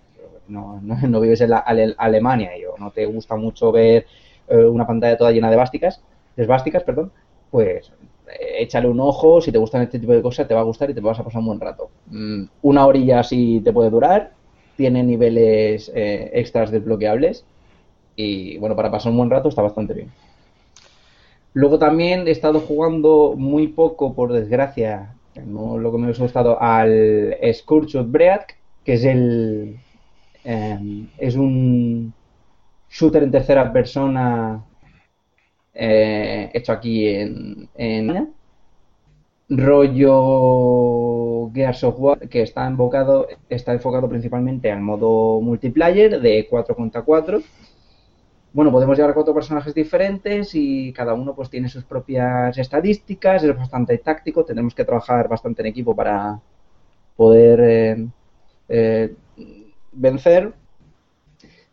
no, no, vives en la Ale- Alemania y no te gusta mucho ver eh, una pantalla toda llena de básticas, de esvásticas, perdón, pues eh, échale un ojo, si te gustan este tipo de cosas te va a gustar y te vas a pasar un buen rato. Mm, una orilla así te puede durar, tiene niveles eh, extras desbloqueables y bueno, para pasar un buen rato está bastante bien. Luego también he estado jugando muy poco, por desgracia, no lo que me hubiese gustado, al Scourge of Break, que es el eh, es un shooter en tercera persona eh, hecho aquí en, rollo Gears of War que está enfocado, está enfocado principalmente al modo multiplayer de 4 contra 4. Bueno, podemos llevar cuatro personajes diferentes y cada uno pues tiene sus propias estadísticas, es bastante táctico, tendremos que trabajar bastante en equipo para poder eh, eh, vencer.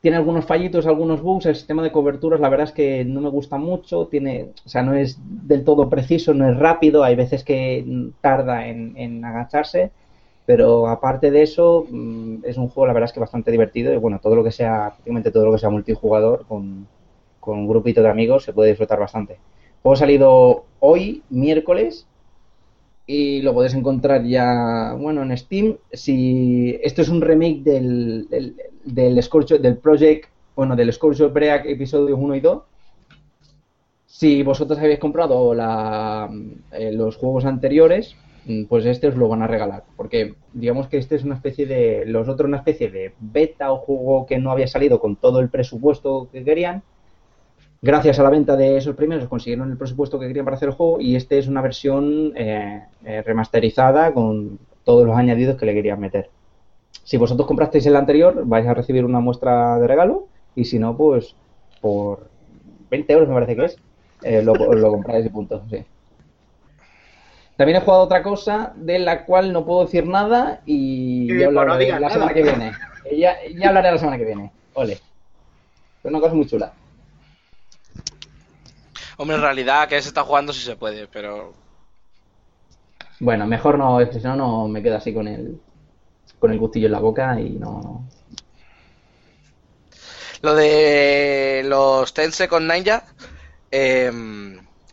Tiene algunos fallitos, algunos bugs. El sistema de coberturas, la verdad es que no me gusta mucho. Tiene, o sea, no es del todo preciso, no es rápido. Hay veces que tarda en, en agacharse. Pero aparte de eso, mm, es un juego, la verdad es que bastante divertido. Y bueno, todo lo que sea, prácticamente todo lo que sea multijugador con, con un grupito de amigos se puede disfrutar bastante. Juego ha salido hoy, miércoles, y lo podéis encontrar ya, bueno, en Steam. Si esto es un remake del, del, del, Scorch, del Project, bueno, del Scorch Break episodios 1 y 2. Si vosotros habéis comprado la, eh, los juegos anteriores, pues este os lo van a regalar. Porque digamos que este es una especie de. Los otros, una especie de beta o juego que no había salido con todo el presupuesto que querían gracias a la venta de esos primeros consiguieron el presupuesto que querían para hacer el juego y este es una versión eh, eh, remasterizada con todos los añadidos que le querían meter. Si vosotros comprasteis el anterior vais a recibir una muestra de regalo y si no pues por 20 euros me parece que es eh, lo, lo, compráis y punto. Sí. También he jugado otra cosa de la cual no puedo decir nada y ya pues no hablaré la nada. semana que viene. (laughs) Ya, ya hablaré la semana que viene. Ole. Es una cosa muy chula. Hombre, en realidad que se está jugando sí se puede, pero Bueno, mejor no, es que si no, no me quedo así con el, con el gustillo en la boca y no. Lo de los Tense con Ninja, eh,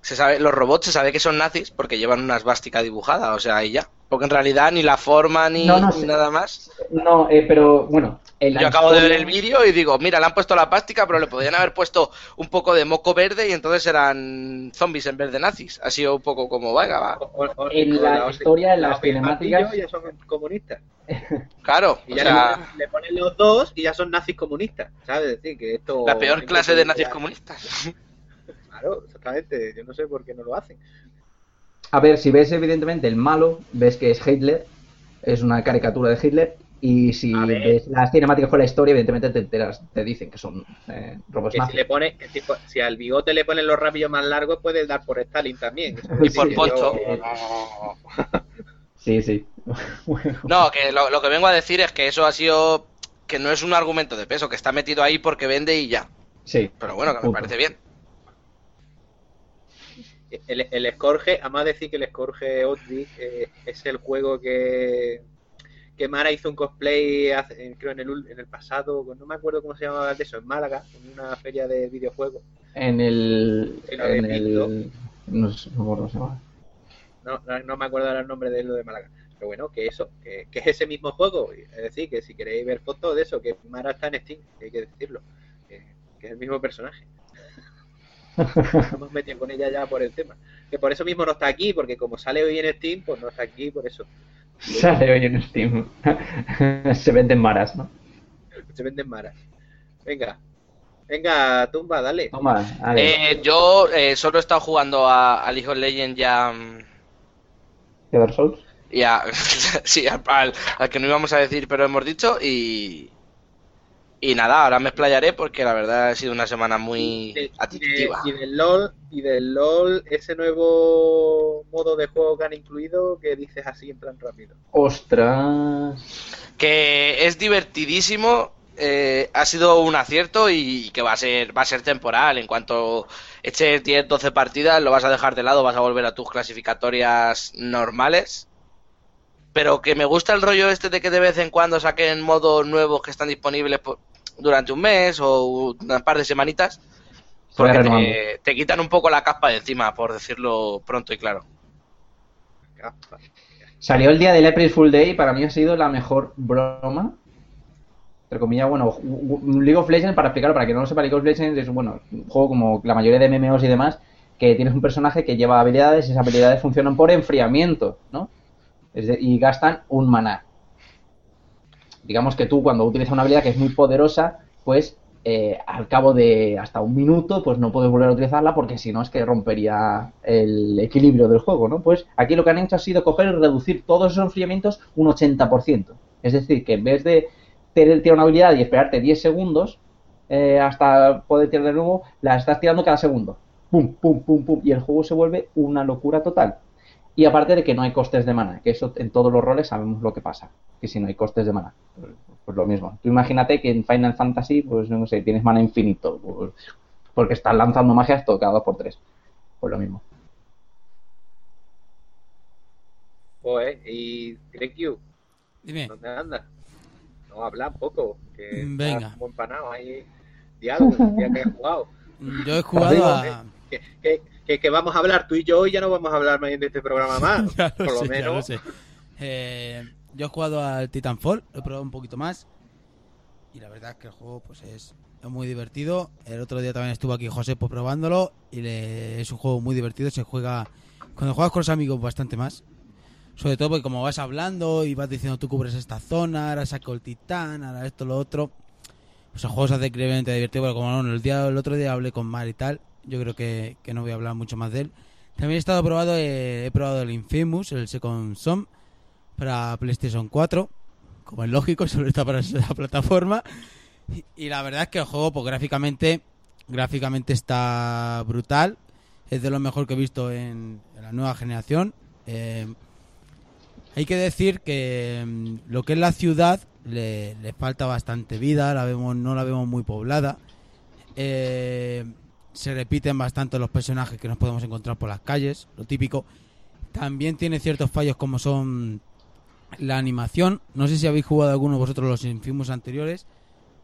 se sabe, los robots se sabe que son nazis porque llevan una esvástica dibujada, o sea, y ya. Porque en realidad ni la forma ni, No, no ni sé. nada más. No, eh, pero bueno. en la Yo acabo de ver el vídeo y digo, mira, le han puesto la plástica, pero le podrían haber puesto un poco de moco verde y entonces eran zombies en vez de nazis. Ha sido un poco como, venga, va. O- o- o- En la historia, en las cinemáticas- ya son comunistas. (laughs) Claro, Y o ya sea, le, ponen, los dos y ya son nazis comunistas. ¿Sabes? Es decir, que esto. la peor clase de nazis comunistas. (laughs) Claro, exactamente. Yo no sé por qué no lo hacen. A ver, si ves evidentemente el malo, ves que es Hitler, es una caricatura de Hitler, y si ves las cinemáticas con la historia, evidentemente te enteras, te dicen que son eh, robots Que si le pone, que si, si al bigote le ponen los rabillos más largos, puede dar por Stalin también. (laughs) Y por Sí, Poncho. yo- Sí, sí. (laughs) Bueno. No, que lo, lo que vengo a decir es que eso ha sido. que no es un argumento de peso, que está metido ahí porque vende y ya. Sí. Pero bueno, que me Punto. parece bien. El, el Scorge, además de decir que el Scorge Outbreak eh, es el juego que, que Mara hizo un cosplay, hace- creo en el, en el pasado, no me acuerdo cómo se llamaba de eso, en Málaga, en una feria de videojuegos. En el. En el. No sé, no me acuerdo. No, no, no me acuerdo ahora el nombre de lo de Málaga. Pero bueno, que eso, que, que es ese mismo juego. Es decir, que si queréis ver fotos de eso, que Mara está en Steam, hay que decirlo. Que, que es el mismo personaje. Nos hemos metido con ella ya por el tema. Que por eso mismo no está aquí, porque como sale hoy en Steam, pues no está aquí por eso. Sale hoy en Steam. (laughs) se venden maras, ¿no? Se venden maras. Venga, venga, tumba, dale. Toma, a ver. Eh, yo eh, solo he estado jugando a, a League of Legends ya. mm, ¿Qué Dark Souls? y a- (laughs) sí, al, al- al que no íbamos a decir, pero hemos dicho. Y. Y nada, ahora me explayaré porque la verdad ha sido una semana muy De- adictiva. de- y del LOL, y del LOL, ese nuevo modo de juego que han incluido, que dices así en plan rápido. Ostras. que es divertidísimo, eh, ha sido un acierto y que va a ser va a ser temporal. En cuanto eches 10, 12 partidas, lo vas a dejar de lado, vas a volver a tus clasificatorias normales. Pero que me gusta el rollo este de que de vez en cuando saquen modos nuevos que están disponibles por- durante un mes o un par de semanitas. Porque te, te quitan un poco la capa de encima, por decirlo pronto y claro. Salió el día del April Full Day y para mí ha sido la mejor broma. Entre comillas, bueno, League of Legends, para explicarlo, para que no lo sepa, League of Legends es bueno, un juego como la mayoría de MMOs y demás, que tienes un personaje que lleva habilidades y esas habilidades funcionan por enfriamiento, ¿no? Es de- y gastan un maná. Digamos que tú cuando utilizas una habilidad que es muy poderosa, pues eh, al cabo de hasta un minuto, pues no puedes volver a utilizarla porque si no es que rompería el equilibrio del juego, ¿no? Pues aquí lo que han hecho ha sido coger y reducir todos esos enfriamientos un 80%. Es decir, que en vez de tener tirar una habilidad y esperarte 10 segundos eh, hasta poder tirar de nuevo, la estás tirando cada segundo. Pum, pum, pum, pum. Y el juego se vuelve una locura total. Y aparte de que no hay costes de mana, que eso en todos los roles sabemos lo que pasa, que si no hay costes de mana, pues, pues lo mismo. Tú imagínate que en Final Fantasy, pues no sé, tienes mana infinito, pues, porque estás lanzando magias todo cada dos por tres. Pues lo mismo. Joder, y Greg Q, Dime. ¿dónde andas? No, habla un poco, que Mm, Venga. estás como empanado ahí. Diálogo, ya que has jugado. (laughs) Yo he jugado a... Que, que, que vamos a hablar tú y yo y ya no vamos a hablar más de este programa (laughs) más. Por lo sé, ya lo menos. sé. Eh, yo he jugado al Titanfall, lo he probado un poquito más. Y la verdad es que el juego pues es, es muy divertido. El otro día también estuvo aquí José pues, probándolo. Y le- es un juego muy divertido. Se juega. Cuando juegas con los amigos, bastante más. Sobre todo porque como vas hablando y vas diciendo tú cubres esta zona, ahora saco el titán, ahora esto, lo otro. Pues el juego se hace increíblemente divertido. Pero como no, el, día, el otro día hablé con Mar y tal, yo creo que, que no voy a hablar mucho más de él. También he estado probado, eh, he probado el Infamous, el Second Son, para PlayStation 4, como es lógico, (laughs) solo está para esa plataforma. Y, la verdad es que el juego, pues gráficamente, gráficamente está brutal. Es de lo mejor que he visto en, en la nueva generación. Eh, hay que decir que mm, lo que es la ciudad le, le falta bastante vida, la vemos, no la vemos muy poblada. Eh, se repiten bastante los personajes que nos podemos encontrar por las calles, lo típico. También tiene ciertos fallos como son la animación. No sé si habéis jugado alguno de vosotros los Infamous anteriores.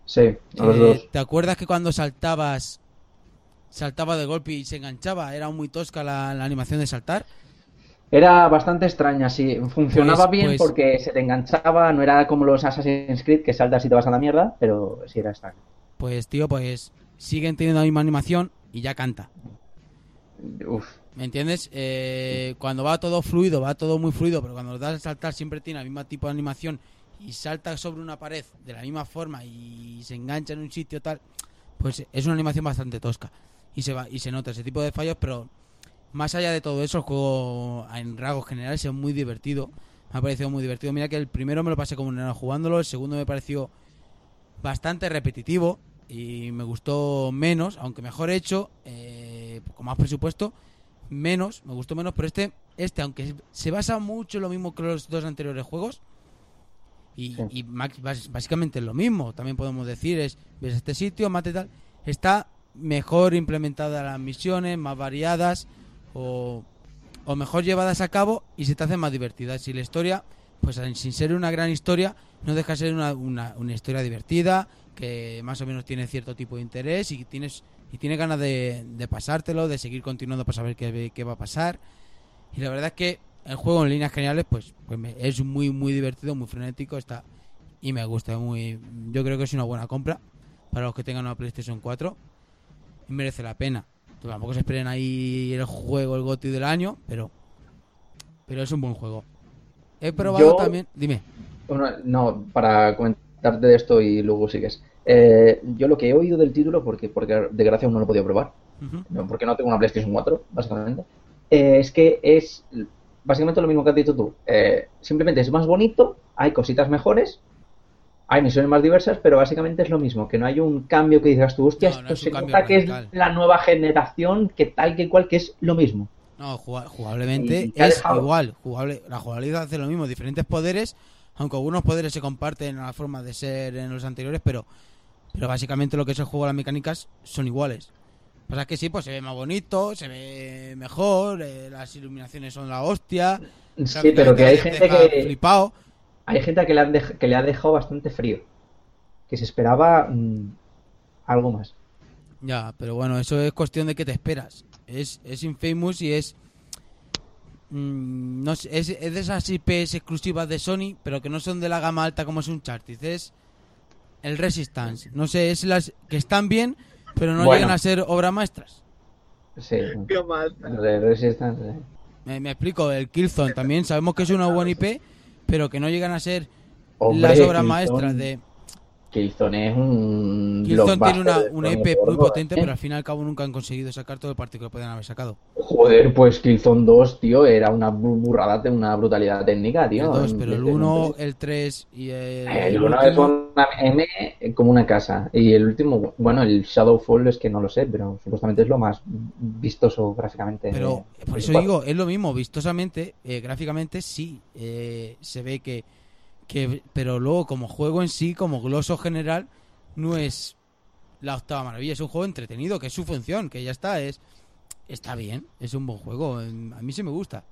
Sí, a los Eh, dos. ¿Te acuerdas que cuando saltabas saltaba de golpe y se enganchaba? Era muy tosca la, la animación de saltar. Era bastante extraña, sí. Funcionaba Pues- bien pues- porque se te enganchaba, no era como los Assassin's Creed que saltas y te vas a la mierda, pero sí era extraño. Pues tío, pues siguen teniendo la misma animación y ya canta. Uf, ¿Me entiendes? Eh, cuando va todo fluido, va todo muy fluido, pero cuando lo das a saltar siempre tiene el mismo tipo de animación y salta sobre una pared de la misma forma y se engancha en un sitio tal, pues es una animación bastante tosca y se va y se nota ese tipo de fallos, pero más allá de todo eso, el juego en rasgos generales es muy divertido. Me ha parecido muy divertido. Mira que el primero me lo pasé como un enano jugándolo, el segundo me pareció bastante repetitivo y me gustó menos, aunque mejor hecho, eh, con más presupuesto, menos, me gustó menos, pero este, este aunque se basa mucho en lo mismo que los dos anteriores juegos, y, Sí. y básicamente es lo mismo, también podemos decir, es, ves este sitio, mate tal, está mejor implementada las misiones, más variadas, o, o mejor llevadas a cabo y se te hacen más divertidas. Y la historia, pues sin ser una gran historia, no deja de ser una, una, una historia divertida, que más o menos tiene cierto tipo de interés y tienes y tiene ganas de, de pasártelo, de seguir continuando para saber qué, qué va a pasar. Y la verdad es que el juego en líneas generales pues, pues me- es muy muy divertido, muy frenético, está y me gusta muy yo creo que es una buena compra para los que tengan una PlayStation 4 y merece la pena. Tampoco se esperen ahí el juego, el GOTY del año, pero pero es un buen juego. He probado Yo- también, dime. Bueno, no, para comentarte de esto y luego sigues. Eh, yo lo que he oído del título, porque, porque de gracia aún no lo he podido probar, Ujú. no, porque no tengo una PlayStation 4, básicamente, eh, es que es básicamente lo mismo que has dicho tú. Eh, simplemente es más bonito, hay cositas mejores, hay misiones más diversas, pero básicamente es lo mismo, que no hay un cambio que digas tú, hostia, No, no esto se nota que es la nueva generación, que tal que cual, que es lo mismo. No, juga- jugablemente es igual. Jugable, la jugabilidad hace lo mismo, diferentes poderes, aunque algunos poderes se comparten en la forma de ser en los anteriores, pero, pero básicamente lo que es el juego, las mecánicas son iguales. Pasa que sí, pues se ve más bonito, se ve mejor, eh, las iluminaciones son la hostia. Sí, pero que hay gente que, Flipado. hay gente que le, han dej- que le ha dejado bastante frío, que se esperaba mm, algo más. Ya, pero bueno, eso es cuestión de que te esperas. Es, es Infamous y es. Mm, no sé, es, es de esas IPs exclusivas de Sony, pero que no son de la gama alta como es un Uncharted. Es el Resistance. No sé, es las que están bien, pero no Bueno. llegan a ser obras maestras. Sí, Qué mal. Resistance. eh. Me, me explico, el Killzone también sabemos que es una buena IP, pero que no llegan a ser Hombre, las obras Killzone. maestras de. Killzone es un. Killzone tiene una, un EP muy potente, ¿eh? pero al fin y al cabo nunca han conseguido sacar todo el partido que podían haber sacado. Joder, pues Killzone 2, tío, era una bu- burrada, de una brutalidad técnica, El tío. 2, pero el Desde 1, entonces. el 3 y el. El 1 es una M como una casa. Y el último, bueno, el Shadowfall es que no lo sé, pero supuestamente es lo más vistoso gráficamente. Pero por eso digo, es lo mismo, vistosamente, eh, gráficamente sí, eh, se ve que, que... Pero luego como juego en sí, como gloso general, no es la octava maravilla, es un juego entretenido, que es su función, que ya está, es... Está bien, es un buen juego, a mí sí me gusta.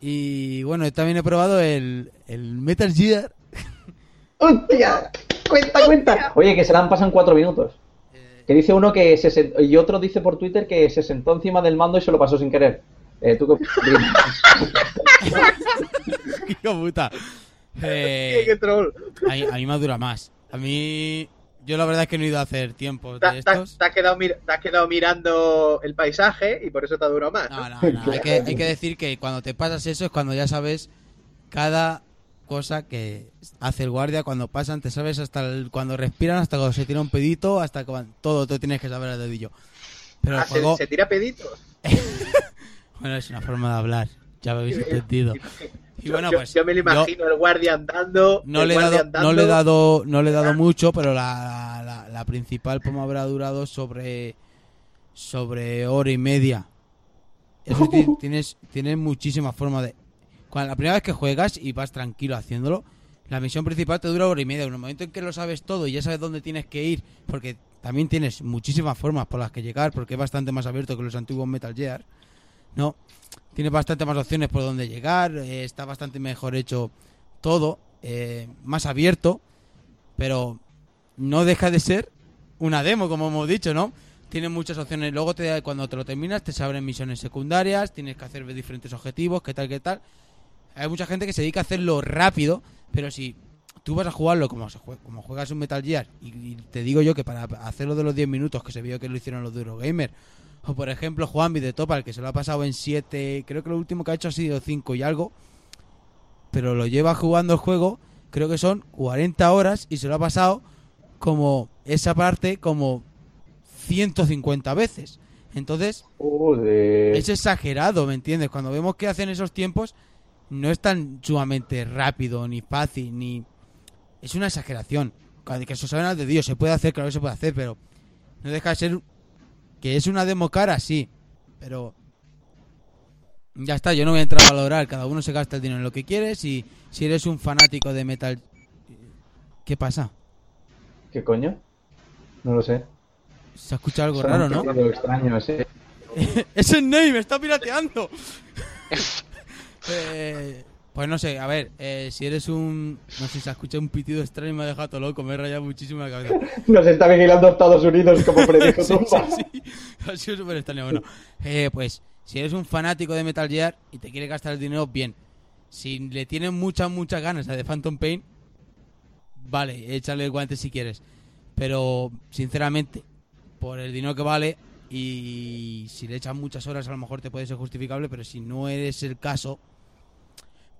Y bueno, también he probado el, el Metal Gear. (laughs) ¡Hostia! ¡Cuenta, cuenta! Oye, que se la han pasado en cuatro minutos. Eh, Que dice uno que se sent- y otro dice por Twitter que se sentó encima del mando y se lo pasó sin querer. Eh, ¿tú qué (laughs) hijo puta. ¡Qué, Eh, qué troll! a, mí- a mí me dura más. A mí... Yo la verdad es que no he ido a hacer tiempos Te, de te- estos. te has quedado mir- te has quedado mirando el paisaje y por eso te ha durado más. No, no, no. Hay que, hay que decir que cuando te pasas eso es cuando ya sabes cada cosa que hace el guardia cuando pasan, te sabes hasta el- cuando respiran, hasta cuando se tira un pedito, hasta cuando todo, todo tienes que saber al dedillo. Pero el Ah, se, tira peditos. (laughs) bueno, es una forma de hablar, ya me habéis entendido. Y bueno, yo, pues yo me lo imagino el guardia andando. no le, he dado, andando. no le he dado, no le he dado mucho, pero la, la, la principal me habrá durado sobre sobre hora y media. Eso (laughs) tienes, tienes muchísimas formas de. Cuando la primera vez que juegas y vas tranquilo haciéndolo, la misión principal te dura hora y media. En el momento en que lo sabes todo y ya sabes dónde tienes que ir, porque también tienes muchísimas formas por las que llegar, porque es bastante más abierto que los antiguos Metal Gear, ¿no? Tienes bastante más opciones por dónde llegar, eh, está bastante mejor hecho todo, eh, más abierto, pero no deja de ser una demo, como hemos dicho, ¿no? Tiene muchas opciones. Luego, te, cuando te lo terminas, te se abren misiones secundarias, tienes que hacer diferentes objetivos, qué tal, qué tal. Hay mucha gente que se dedica a hacerlo rápido, pero si tú vas a jugarlo como, se jue- como juegas un Metal Gear, y, te digo yo que para hacerlo de los 10 minutos, que se vio que lo hicieron los Eurogamer, o por ejemplo Juanvi de Topal, que se lo ha pasado en 7, creo que lo último que ha hecho ha sido 5 y algo, pero lo lleva jugando el juego, creo que son 40 horas y se lo ha pasado como esa parte como 150 veces. Entonces, Joder. es exagerado, ¿me entiendes? Cuando vemos que hacen esos tiempos, no es tan sumamente rápido, ni fácil, ni... Es una exageración. Que eso saben de Dios, se puede hacer, claro que se puede hacer, pero no deja de ser... Que es una demo cara, sí, pero... Ya está, yo no voy a entrar a valorar, cada uno se gasta el dinero en lo que quiere, si, si eres un fanático de Metal... ¿Qué pasa? ¿Qué coño? No lo sé. Se ha escuchado algo raro, ¿no? extraño (laughs) ese. ¡Es el Ney! ¡Me está pirateando! (laughs) Eh, pues no sé, a ver, eh, si eres un... No sé, se ha escuchado un pitido extraño y me ha dejado todo loco, me he rayado muchísimo la cabeza. (laughs) Nos está vigilando Estados Unidos como (laughs) predijo Sí, sí, sí. (laughs) Ha sido súper extraño. Bueno, eh, pues si eres un fanático de Metal Gear y te quieres gastar el dinero, bien. Si le tienes muchas, muchas ganas a The Phantom Pain, vale, échale el guante si quieres. Pero, sinceramente, por el dinero que vale y si le echas muchas horas a lo mejor te puede ser justificable, pero si no eres el caso,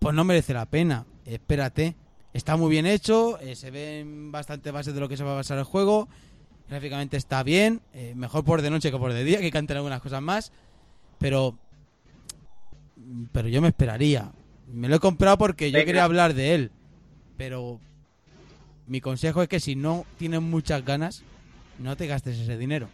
pues no merece la pena. Espérate. Está muy bien hecho, eh, se ven bastante bases de lo que se va a basar el juego. Gráficamente está bien, eh, mejor por de noche que por de día, que canten algunas cosas más. Pero. Pero yo me esperaría. Me lo he comprado porque yo Venga. quería hablar de él. Pero. Mi consejo es que si no tienes muchas ganas, no te gastes ese dinero.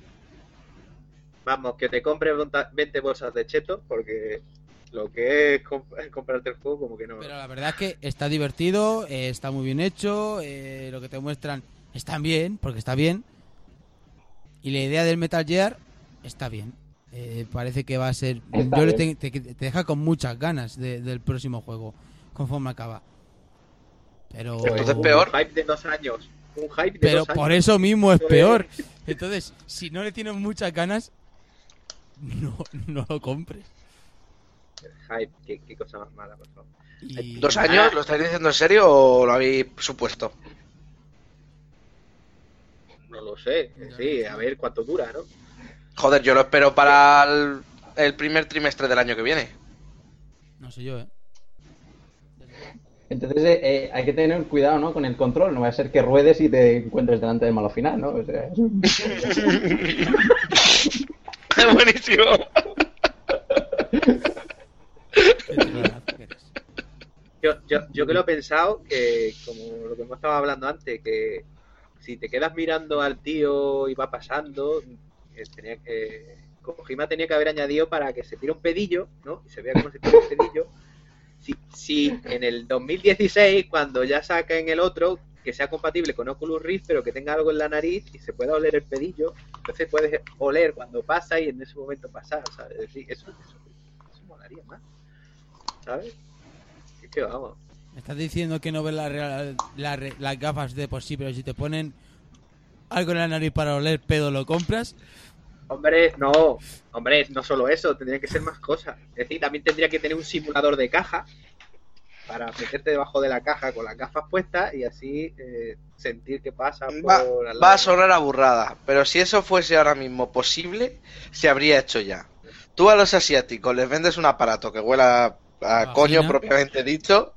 Vamos, que te compres 20 bolsas de cheto, porque lo que es comp- (laughs) comprarte el juego, como que no. Pero la verdad es que está divertido, eh, está muy bien hecho, eh, lo que te muestran está bien, porque está bien. Y la idea del Metal Gear está bien. Eh, parece que va a ser... Está yo le te, te- te deja con muchas ganas de- del próximo juego, conforme acaba. Pero... Entonces peor. Un hype de dos años. Un hype de Pero dos años. por eso mismo es Eh. (laughs) peor. Entonces, si no le tienes muchas ganas, (laughs) no, no lo compres. Hype, qué, qué cosa más mala, por favor. Y- ¿Dos años? ¿Lo estáis diciendo en serio o lo habéis supuesto? No lo sé. Sí, a ver cuánto dura, ¿no? Joder, yo lo espero para el, el primer trimestre del año que viene. No sé yo, ¿eh? Entonces eh, eh, hay que tener cuidado, ¿no? Con el control. No va a ser que ruedes y te encuentres delante del malo final, ¿no? O sea, Es (laughs) (laughs) buenísimo. Qué chorradazo que eres. Yo, yo, yo que lo he pensado, que como lo que hemos estado hablando antes, que si te quedas mirando al tío y va pasando, eh, tenía que, Kojima tenía que haber añadido para que se tire un pedillo, ¿no? Y se vea cómo se tira un pedillo. Si, si en el 2016, cuando ya saquen el otro, que sea compatible con Oculus Rift, pero que tenga algo en la nariz y se pueda oler el pedillo, entonces puedes oler cuando pasa y en ese momento pasar, ¿sabes? Es decir, eso, eso, eso molaría más, ¿sabes? Es que vamos. Me estás diciendo que no ves la real- la las gafas de por sí, pero si te ponen algo en la nariz para oler pedo, ¿lo compras? Hombre, no, hombre, no solo eso, tendría que ser más cosas. Es decir, también tendría que tener un simulador de caja para meterte debajo de la caja con las gafas puestas y así eh, sentir que pasa por Va, al va a sonar a burrada, pero si eso fuese ahora mismo posible, se habría hecho ya. Tú a los asiáticos les vendes un aparato que huela a coño propiamente dicho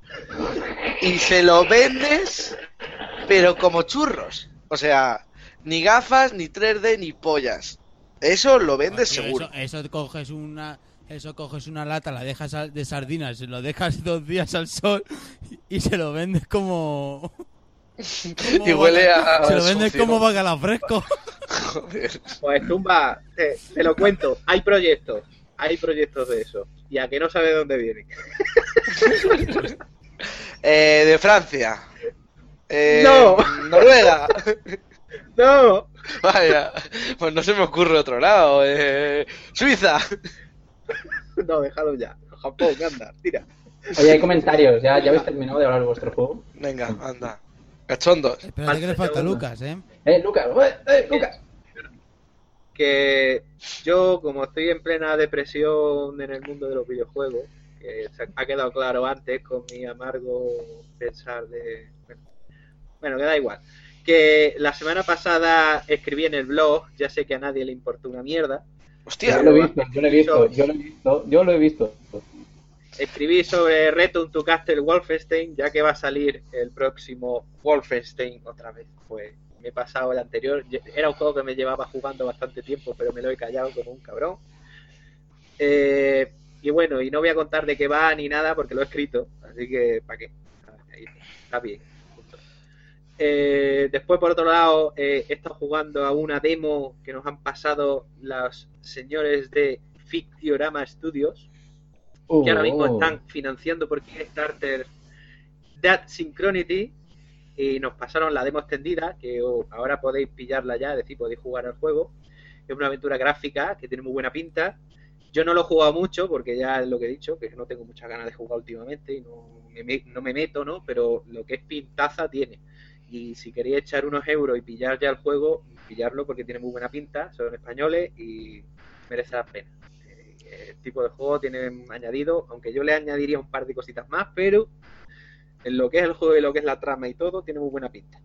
y se lo vendes, pero como churros. O sea, ni gafas, ni 3D, ni pollas. Eso lo vendes Tío, seguro. Eso, eso coges una eso coges una lata, la dejas de sardinas, se lo dejas (laughs) dos días al sol y, se lo vendes como, como Y huele a se lo vendes sucio. como bacalao fresco. (laughs) Joder. Pues tumba, te, te lo cuento, hay proyectos, hay proyectos de eso. Y a que no sabe de dónde vienen. (laughs) Eh, de Francia. Eh, No. Noruega. (laughs) No, Vaya, pues no se me ocurre otro lado. Eh, Suiza. no, déjalo ya. Japón, anda, tira. Oye, hay comentarios. ¿Ya, ¿Ya habéis terminado de hablar de vuestro juego? Venga, anda. Cachondos. Espérate que le falta Lucas, ¿eh? ¡Eh, Lucas! ¡Eh, eh, Lucas! Que yo, como estoy en plena depresión en el mundo de los videojuegos, que se ha quedado claro antes con mi amargo pensar de... Bueno, bueno, que da igual. Que la semana pasada escribí en el blog, ya sé que a nadie le importa una mierda, Hostia. Yo lo he visto, yo lo he visto, yo lo he visto, yo lo he visto. escribí sobre Return to Castle Wolfenstein, ya que va a salir el próximo Wolfenstein otra vez. Pues me he pasado el anterior. Era un juego que me llevaba jugando bastante tiempo, pero me lo he callado como un cabrón. Eh, y bueno, y no voy a contar de qué va ni nada porque lo he escrito, así que ¿para qué? Ahí está bien. Eh, después, por otro lado, eh, he estado jugando a una demo que nos han pasado los señores de Fictiorama Studios que ahora mismo Oh. están financiando por Kickstarter That Synchronity y nos pasaron la demo extendida que oh, ahora podéis pillarla ya, es decir, podéis jugar al juego. Es una aventura gráfica que tiene muy buena pinta. Yo no lo he jugado mucho porque ya es lo que he dicho, que no tengo muchas ganas de jugar últimamente y no me, no me meto, ¿no? Pero lo que es pintaza tiene. Y si queréis echar unos euros y pillar ya el juego, pillarlo porque tiene muy buena pinta, son españoles y merece la pena. Eh, El tipo de juego tiene añadido, aunque yo le añadiría un par de cositas más, pero en lo que es el juego y lo que es la trama y todo, tiene muy buena pinta.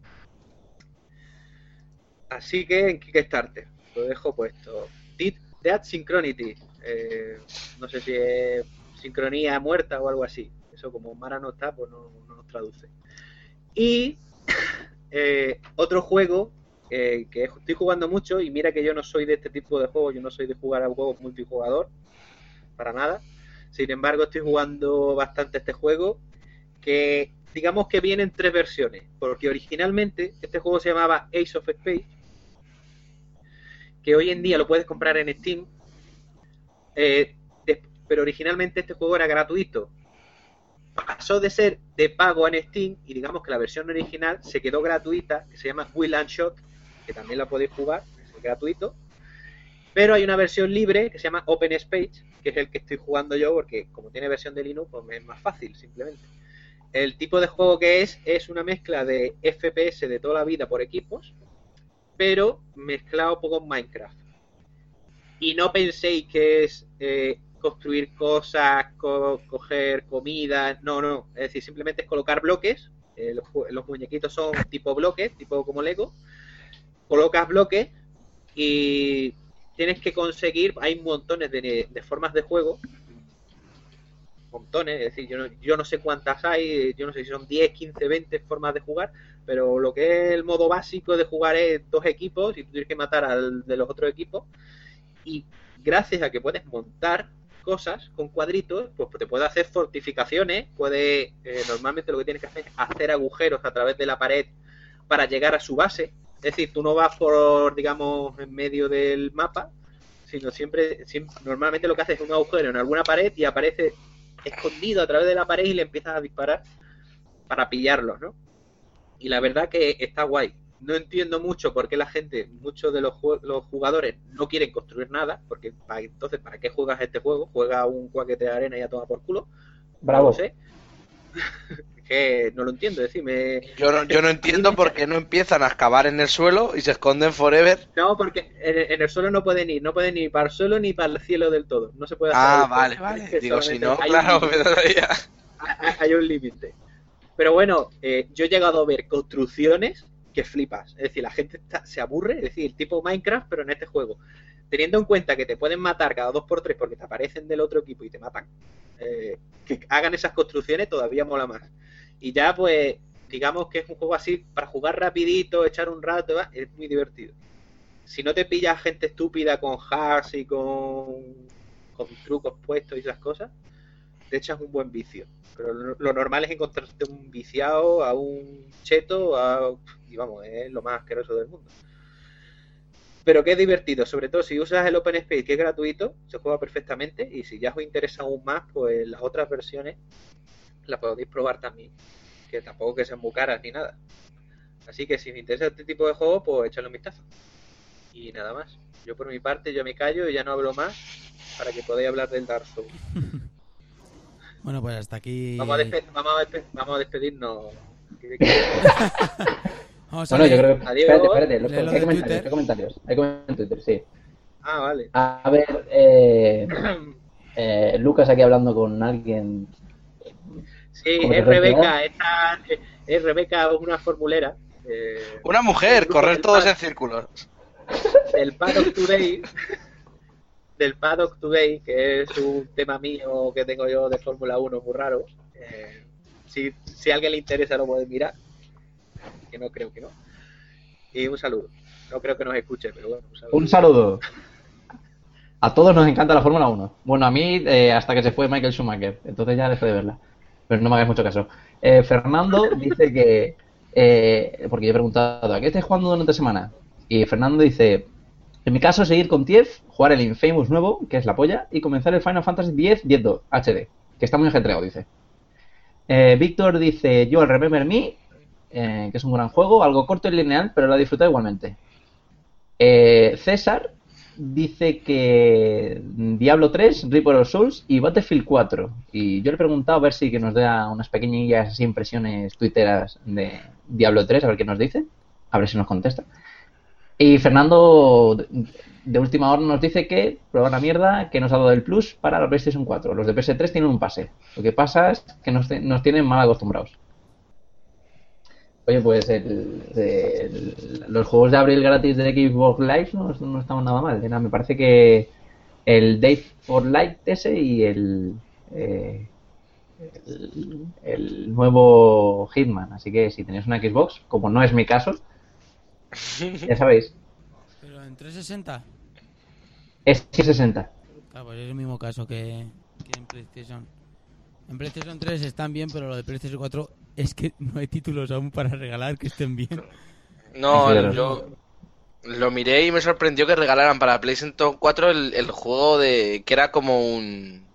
Así que en Kickstarter, lo dejo puesto. Dead, Synchronity. Eh, no sé si es sincronía muerta o algo así. Eso como Mara no está, pues no, no nos traduce. Y (laughs) eh, otro juego eh, que estoy jugando mucho, y mira que yo no soy de este tipo de juegos, yo no soy de jugar a juegos multijugador, para nada. Sin embargo, estoy jugando bastante este juego, que digamos que viene en tres versiones, porque originalmente este juego se llamaba Ace of Space, que hoy en día lo puedes comprar en Steam, eh, pero originalmente este juego era gratuito. Pasó de ser de pago en Steam y digamos que la versión original se quedó gratuita, que se llama Will and Shot, que también la podéis jugar, es gratuito. Pero hay una versión libre que se llama Open Space, que es el que estoy jugando yo, porque como tiene versión de Linux, pues es más fácil, simplemente. El tipo de juego que es, es una mezcla de FPS de toda la vida por equipos, pero mezclado con Minecraft. Y no penséis que es eh, construir cosas, co- coger comida, no, no, es decir, simplemente es colocar bloques, eh, los, muñequitos son tipo bloques, tipo como Lego, colocas bloques y tienes que conseguir, hay montones de formas de juego montones, es decir, yo no, yo no sé cuántas hay, yo no sé si son 10, 15, 20 formas de jugar, pero lo que es el modo básico de jugar es dos equipos y tú tienes que matar al de los otros equipos y gracias a que puedes montar cosas con cuadritos, pues te puede hacer fortificaciones, puede, eh, normalmente lo que tienes que hacer es hacer agujeros a través de la pared para llegar a su base, es decir, tú no vas por, digamos, en medio del mapa, sino siempre, siempre normalmente lo que haces es un agujero en alguna pared y aparece escondido a través de la pared y le empiezas a disparar para pillarlos, ¿no? Y la verdad que está guay. No entiendo mucho por qué la gente, muchos de los, los jugadores no quieren construir nada, porque entonces, ¿para qué juegas este juego? Juega un cuaquete de arena y ya toma por culo. Bravo. No sé. Que no lo entiendo, es decir, me... Yo no, yo no entiendo por qué no empiezan a excavar en el suelo y se esconden forever. No, porque en, en el suelo no pueden ir, no pueden ir para el suelo ni para el cielo del todo. No se puede hacer. Ah, vale, vale. Digo, si no, hay un claro, todavía. hay hay un límite. Pero bueno, eh, yo he llegado a ver construcciones que flipas. Es decir, la gente está- se aburre, es decir, tipo Minecraft, pero en este juego. Teniendo en cuenta que te pueden matar cada dos por tres porque te aparecen del otro equipo y te matan, eh, que hagan esas construcciones todavía mola más. Y ya, pues, digamos que es un juego así para jugar rapidito, echar un rato, es muy divertido. Si no te pillas gente estúpida con hacks y con, con trucos puestos y esas cosas, te echas un buen vicio. Pero lo, lo normal es encontrarte un viciado, a un cheto, a, y vamos, es lo más asqueroso del mundo. Pero que es divertido, sobre todo si usas el Open Space, que es gratuito, se juega perfectamente, y si ya os interesa aún más, pues las otras versiones las podéis probar también, que tampoco que sean muy caras ni nada. Así que si os interesa este tipo de juego, pues echadle un vistazo. Y nada más. Yo por mi parte, yo me callo y ya no hablo más para que podáis hablar del Dark Souls. (laughs) Bueno, pues hasta aquí. Vamos a, despe- vamos a despe- vamos a despedirnos. (laughs) Vamos a Bueno, yo creo que. Adiós. Espérate, espérate. los- hay comentarios, hay comentarios. Hay comentarios en Twitter, sí. Ah, vale. A ver, eh, eh, Lucas aquí hablando con alguien. Sí, Como es Rebeca. Esta, es Rebeca, una formulera. eh, Una mujer, correr todos pad- en círculos. (laughs) del Paddock Today. Del Paddock Today, que es un tema mío que tengo yo de Fórmula 1 muy raro. Eh, si, si a alguien le interesa, lo puede mirar. Que no creo que no. Y un saludo. No creo que nos escuche, pero bueno, un saludo. Un saludo. A todos nos encanta la Fórmula 1. Bueno, a mí eh, hasta que se fue Michael Schumacher. Entonces ya dejé de verla. Pero no me hagáis mucho caso. Eh, Fernando (laughs) dice que... eh, porque yo he preguntado, ¿a qué estáis jugando durante semana? Y Fernando dice... En mi caso, seguir con Tief, jugar el Infamous nuevo, que es la polla, y comenzar el Final Fantasy X 10 HD, que está muy ajetreado, dice. Eh, Víctor dice, yo el Remember Me, que es un gran juego, algo corto y lineal, pero lo ha disfrutado igualmente. Eh, César dice que Diablo 3, Reaper of Souls y Battlefield 4. Y yo le he preguntado a ver si que nos da unas pequeñillas así impresiones twitteras de Diablo 3, a ver qué nos dice, a ver si nos contesta. Y Fernando de- última hora nos dice que prueba una mierda que nos ha dado el plus para la PlayStation 4. Los de PS3 tienen un pase. Lo que pasa es que nos, nos tienen mal acostumbrados. Oye, pues el- el- los juegos de abril gratis de Xbox Live no, no estaban nada mal. Era, me parece que el Day for Light ese y el, eh, el, el nuevo Hitman. Así que si tenéis una Xbox, como no es mi caso, (laughs) ya sabéis, Pero en 360. es 60. Claro, pues es el mismo caso que, que en PlayStation. En PlayStation 3 están bien, pero lo de PlayStation 4 es que no hay títulos aún para regalar que estén bien. No, Claro. yo lo miré y me sorprendió que regalaran para PlayStation 4 el, el juego de que era como un,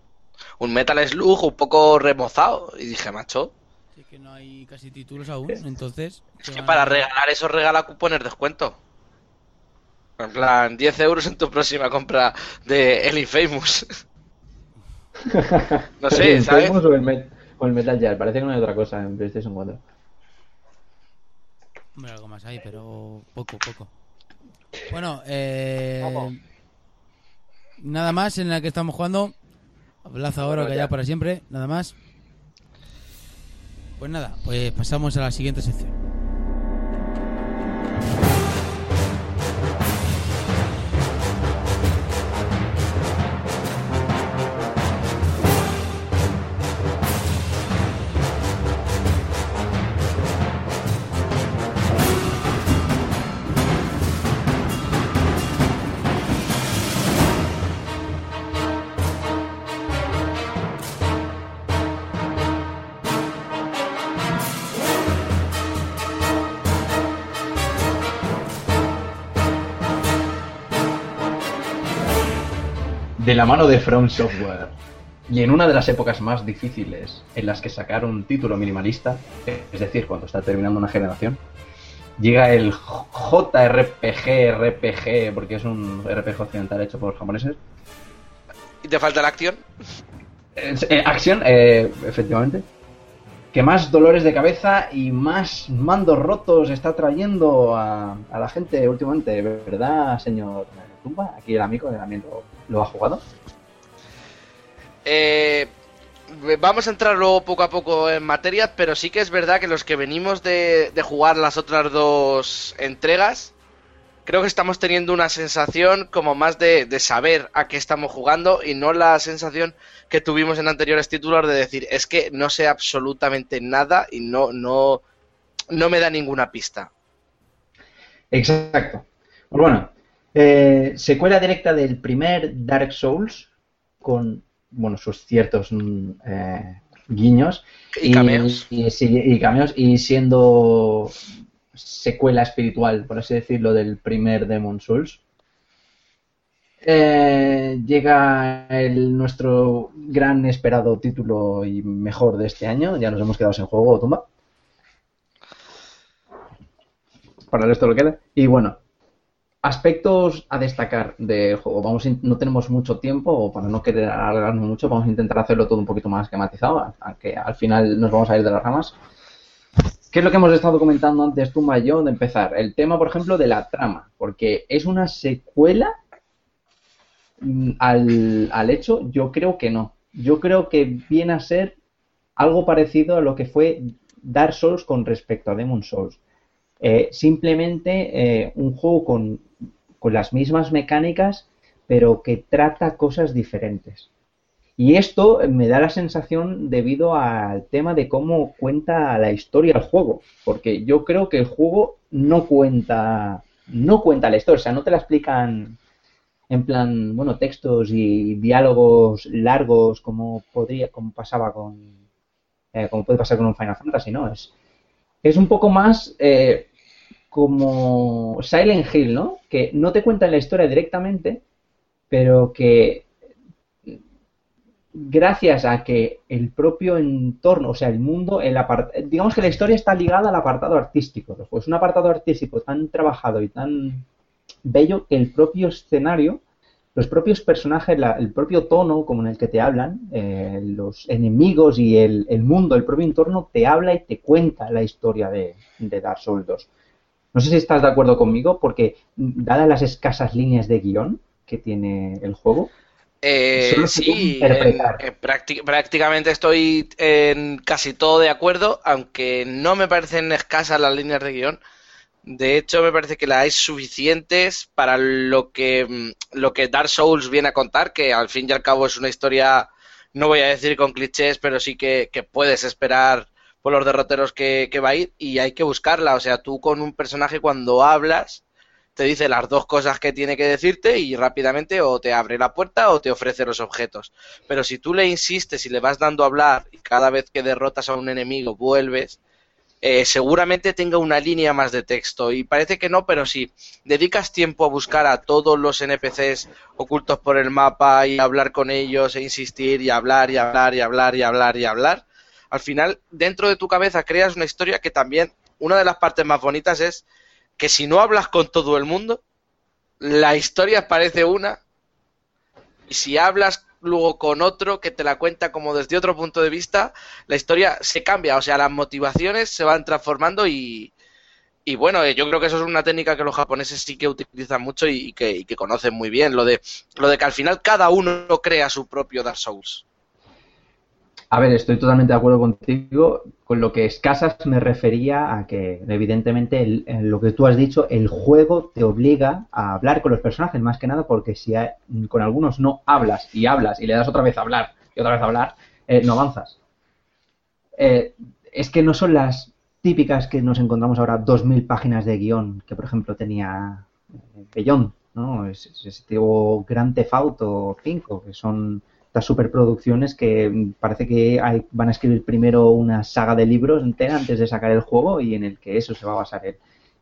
un Metal Slug un poco remozado. Y dije, macho, Es que no hay casi títulos aún, entonces... es ¿qué que para a- regalar eso regala cupones de descuento. En plan, 10 euros en tu próxima compra de El Infamous. (laughs) No sé, ¿El ¿sabes? Infamous O el, o el Metal Gear, parece que no hay otra cosa en PlayStation 4. Hombre, algo más hay, pero poco, poco. Bueno, eh... Nada más en la que estamos jugando. Hablad ahora, que ya ya. para siempre, nada más. Pues nada, pues pasamos a la siguiente sección. De la mano de From Software. Y en una de las épocas más difíciles en las que sacar un título minimalista, es decir, cuando está terminando una generación, llega el JRPG, RPG, porque es un RPG occidental hecho por japoneses. ¿Y te falta la acción? Eh, eh, acción, eh, efectivamente. Que más dolores de cabeza y más mandos rotos está trayendo a, a la gente últimamente, ¿verdad, señor Tumba? Aquí el amigo también lo, lo ha jugado. Eh, vamos a entrar luego poco a poco en materia, pero sí que es verdad que los que venimos de, de jugar las otras dos entregas, creo que estamos teniendo una sensación como más de, de saber a qué estamos jugando y no la sensación que tuvimos en anteriores títulos de decir es que no sé absolutamente nada y no, no, no me da ninguna pista. Exacto. Pues bueno, eh, secuela directa del primer Dark Souls con bueno sus ciertos mm, eh, guiños. Y cameos. y, sí, y cameos. Y siendo secuela espiritual por así decirlo del primer Demon Souls. Eh, llega el nuestro gran esperado título y mejor de este año. Ya nos hemos quedado sin juego tumba. Para el resto lo queda. Y bueno aspectos a destacar del juego. Vamos no tenemos mucho tiempo, o para no querer alargarnos mucho, vamos a intentar hacerlo todo un poquito más esquematizado, aunque al final nos vamos a ir de las ramas. ¿Qué es lo que hemos estado comentando antes y yo de empezar? El tema, por ejemplo, de la trama, porque es una secuela mm, al, al hecho, yo creo que no. Yo creo que viene a ser algo parecido a lo que fue Dark Souls con respecto a Demon Souls. Eh, simplemente eh, un juego con, con las mismas mecánicas, pero que trata cosas diferentes. Y esto me da la sensación debido al tema de cómo cuenta la historia el juego, porque yo creo que el juego no cuenta no cuenta la historia, o sea, no te la explican en plan, bueno, textos y diálogos largos como podría como pasaba con eh, como puede pasar con un Final Fantasy, ¿no? Es es un poco más eh, como Silent Hill, ¿no? Que no te cuentan la historia directamente, pero que gracias a que el propio entorno, o sea, el mundo, el apart- digamos que la historia está ligada al apartado artístico. Pues un apartado artístico tan trabajado y tan bello que el propio escenario, los propios personajes, el propio tono como en el que te hablan, eh, los enemigos y el, el mundo, el propio entorno, te habla y te cuenta la historia de, de Dark Souls 2. No sé si estás de acuerdo conmigo, porque mm, dadas las escasas líneas de guion que tiene el juego, Eh, sí, interpretar. en- en prácti- prácticamente estoy en casi todo de acuerdo, aunque no me parecen escasas las líneas de guion. De hecho, me parece que las hay suficientes para lo que, mm, lo que Dark Souls viene a contar, que al fin y al cabo es una historia, no voy a decir con clichés, pero sí que, que puedes esperar por los derroteros que, que va a ir y hay que buscarla. O sea, tú con un personaje cuando hablas te dice las dos cosas que tiene que decirte y rápidamente o te abre la puerta o te ofrece los objetos. Pero si tú le insistes y le vas dando a hablar y cada vez que derrotas a un enemigo vuelves, eh, seguramente tenga una línea más de texto. Y parece que no, pero si dedicas tiempo a buscar a todos los NPCs ocultos por el mapa y hablar con ellos e insistir y hablar y hablar y hablar y hablar y hablar, al final dentro de tu cabeza creas una historia que también, una de las partes más bonitas es que si no hablas con todo el mundo, la historia parece una, y si hablas luego con otro que te la cuenta como desde otro punto de vista, la historia se cambia, o sea, las motivaciones se van transformando y, y bueno, eh, yo creo que eso es una técnica que los japoneses sí que utilizan mucho y, que, y que conocen muy bien, lo de, lo de que al final cada uno crea su propio Dark Souls. A ver, estoy totalmente de acuerdo contigo. Con lo que escasas me refería a que, evidentemente, el- en lo que tú has dicho, el juego te obliga a hablar con los personajes, más que nada, porque si hay- con algunos no hablas y hablas y le das otra vez a hablar y otra vez a hablar, eh, no avanzas. Eh, es que no son las típicas que nos encontramos ahora, 2.000 páginas de guion que, por ejemplo, tenía eh, Beyond, ¿no? Es, es ese tipo Grand Theft Auto 5, que son estas superproducciones que mm, parece que van a escribir primero una saga de libros entera antes de sacar el juego y en el que eso se va a basar el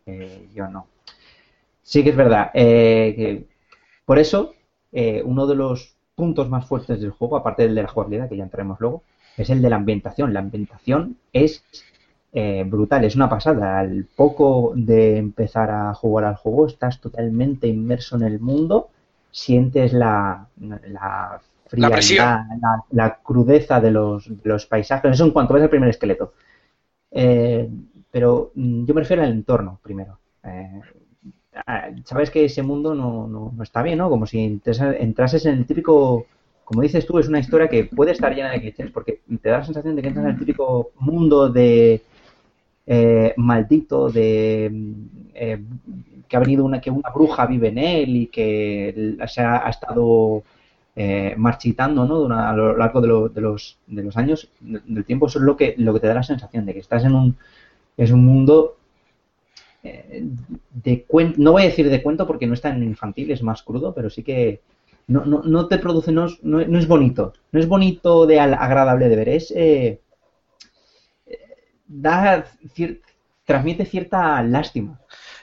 eh, yo no. Sí que es verdad. eh, por eso, eh, uno de los puntos más fuertes del juego, aparte del de la jugabilidad, que ya entraremos luego, es el de la ambientación. La ambientación es brutal, es una pasada. Al poco de empezar a jugar al juego, estás totalmente inmerso en el mundo, sientes la, la frialdad, presión. la, la crudeza de los, de los paisajes. Eso en cuanto ves el primer esqueleto. Eh, pero mm, yo me refiero al entorno primero. Eh, ah, sabes que ese mundo no, no, no está bien, ¿no? Como si entrases en el típico, como dices tú, es una historia que puede estar llena de clichés, porque te da la sensación de que entras en el típico mundo de eh, maldito, de mm, eh, que ha venido una, que una bruja vive en él y que el- se ha, ha estado eh, marchitando, ¿no? A lo largo de, lo- de los, de los años, de- del tiempo, eso es lo que, lo que te da la sensación de que estás en un, es un mundo eh, de cuento, no voy a decir de cuento porque no es tan infantil, es más crudo, pero sí que no, no, no te produce, no, es- no, no es bonito, no es bonito de al- agradable de ver, es eh, eh, da cier- transmite cierta lástima.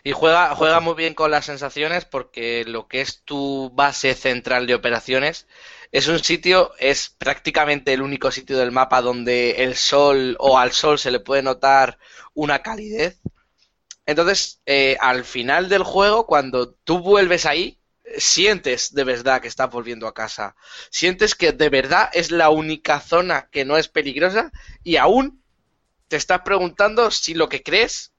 Y juega, juega muy bien con las sensaciones porque lo que es tu base central de operaciones es un sitio, es prácticamente el único sitio del mapa donde el sol o al sol se le puede notar una calidez. Entonces, eh, al final del juego, cuando tú vuelves ahí, sientes de verdad que estás volviendo a casa. Sientes que de verdad es la única zona que no es peligrosa y aún te estás preguntando si lo que crees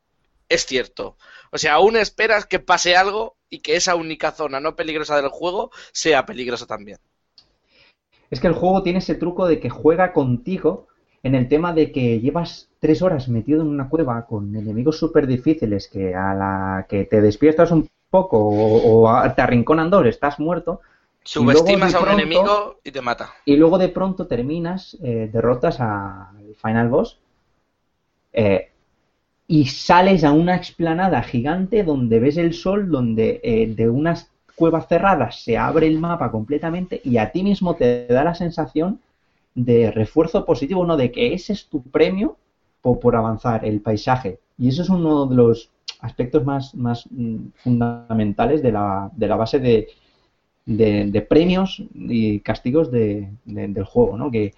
es cierto. O sea, aún esperas que pase algo y que esa única zona no peligrosa del juego sea peligrosa también. Es que el juego tiene ese truco de que juega contigo en el tema de que llevas tres horas metido en una cueva con enemigos súper difíciles que a la que te despiertas un poco o, te arrinconan dos, estás muerto Subestimas a un pronto- enemigo y te mata. y luego de pronto terminas, eh, derrotas al final boss eh, y sales a una explanada gigante donde ves el sol, donde eh, de unas cuevas cerradas se abre el mapa completamente y a ti mismo te da la sensación de refuerzo positivo, ¿no? De que ese es tu premio por, por avanzar, el paisaje. Y eso es uno de los aspectos más, más mm, fundamentales de la, de la base de, de, premios y castigos de- de- del juego, ¿no? Que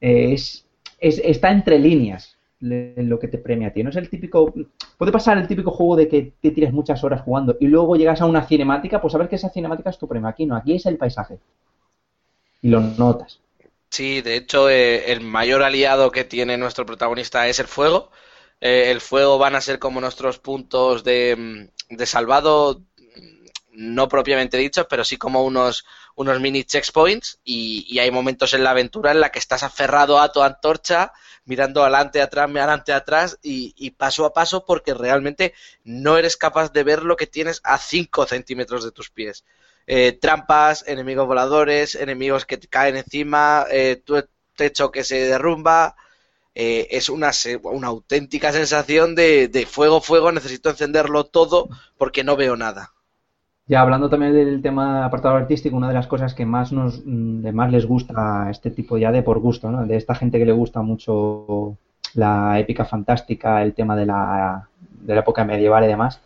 eh, es, es- está entre líneas lo que te premia a ti. No es el típico. Puede pasar el típico juego de que te tiras muchas horas jugando y luego llegas a una cinemática, pues sabes que esa cinemática es tu premio. Aquí no, aquí es el paisaje. Y lo notas. Sí, de hecho, eh, el mayor aliado que tiene nuestro protagonista es el fuego. Eh, el fuego van a ser como nuestros puntos de, mm, de salvado, mm, no propiamente dichos, pero sí como unos, unos mini checkpoints. Y, y hay momentos en la aventura en la que estás aferrado a tu antorcha, mirando adelante, atrás, adelante, atrás y, paso a paso porque realmente no eres capaz de ver lo que tienes a 5 centímetros de tus pies eh, trampas, enemigos voladores, enemigos que te caen encima, eh, tu techo que se derrumba. eh, es una, una auténtica sensación de, de fuego, fuego, necesito encenderlo todo porque no veo nada. Ya hablando también del tema apartado artístico, una de las cosas que más nos de más les gusta a este tipo ya de por gusto, ¿no? De esta gente que le gusta mucho la épica fantástica, el tema de la, de la época medieval y demás,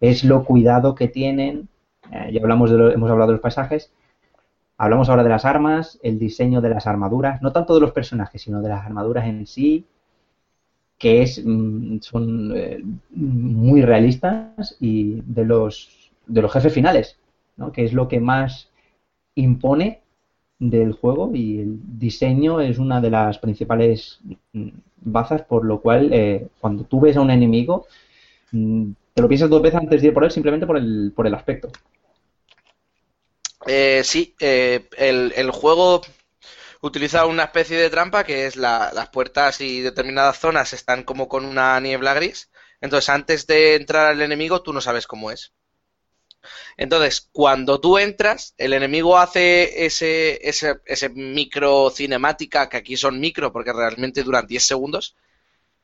es lo cuidado que tienen. eh, ya hablamos de lo- hemos hablado de los paisajes, hablamos ahora de las armas, el diseño de las armaduras, no tanto de los personajes, sino de las armaduras en sí, que es mm, son eh, muy realistas y de los de los jefes finales, ¿no? Que es lo que más impone del juego y el diseño es una de las principales mm, bazas por lo cual eh, cuando tú ves a un enemigo mm, te lo piensas dos veces antes de ir por él simplemente por el por el aspecto. Eh, sí, eh, el, juego utiliza una especie de trampa que es la- las puertas y determinadas zonas están como con una niebla gris. Entonces, antes de entrar al enemigo, tú no sabes cómo es. Entonces, cuando tú entras, el enemigo hace ese, ese, ese micro cinemática, que aquí son micro porque realmente duran 10 segundos,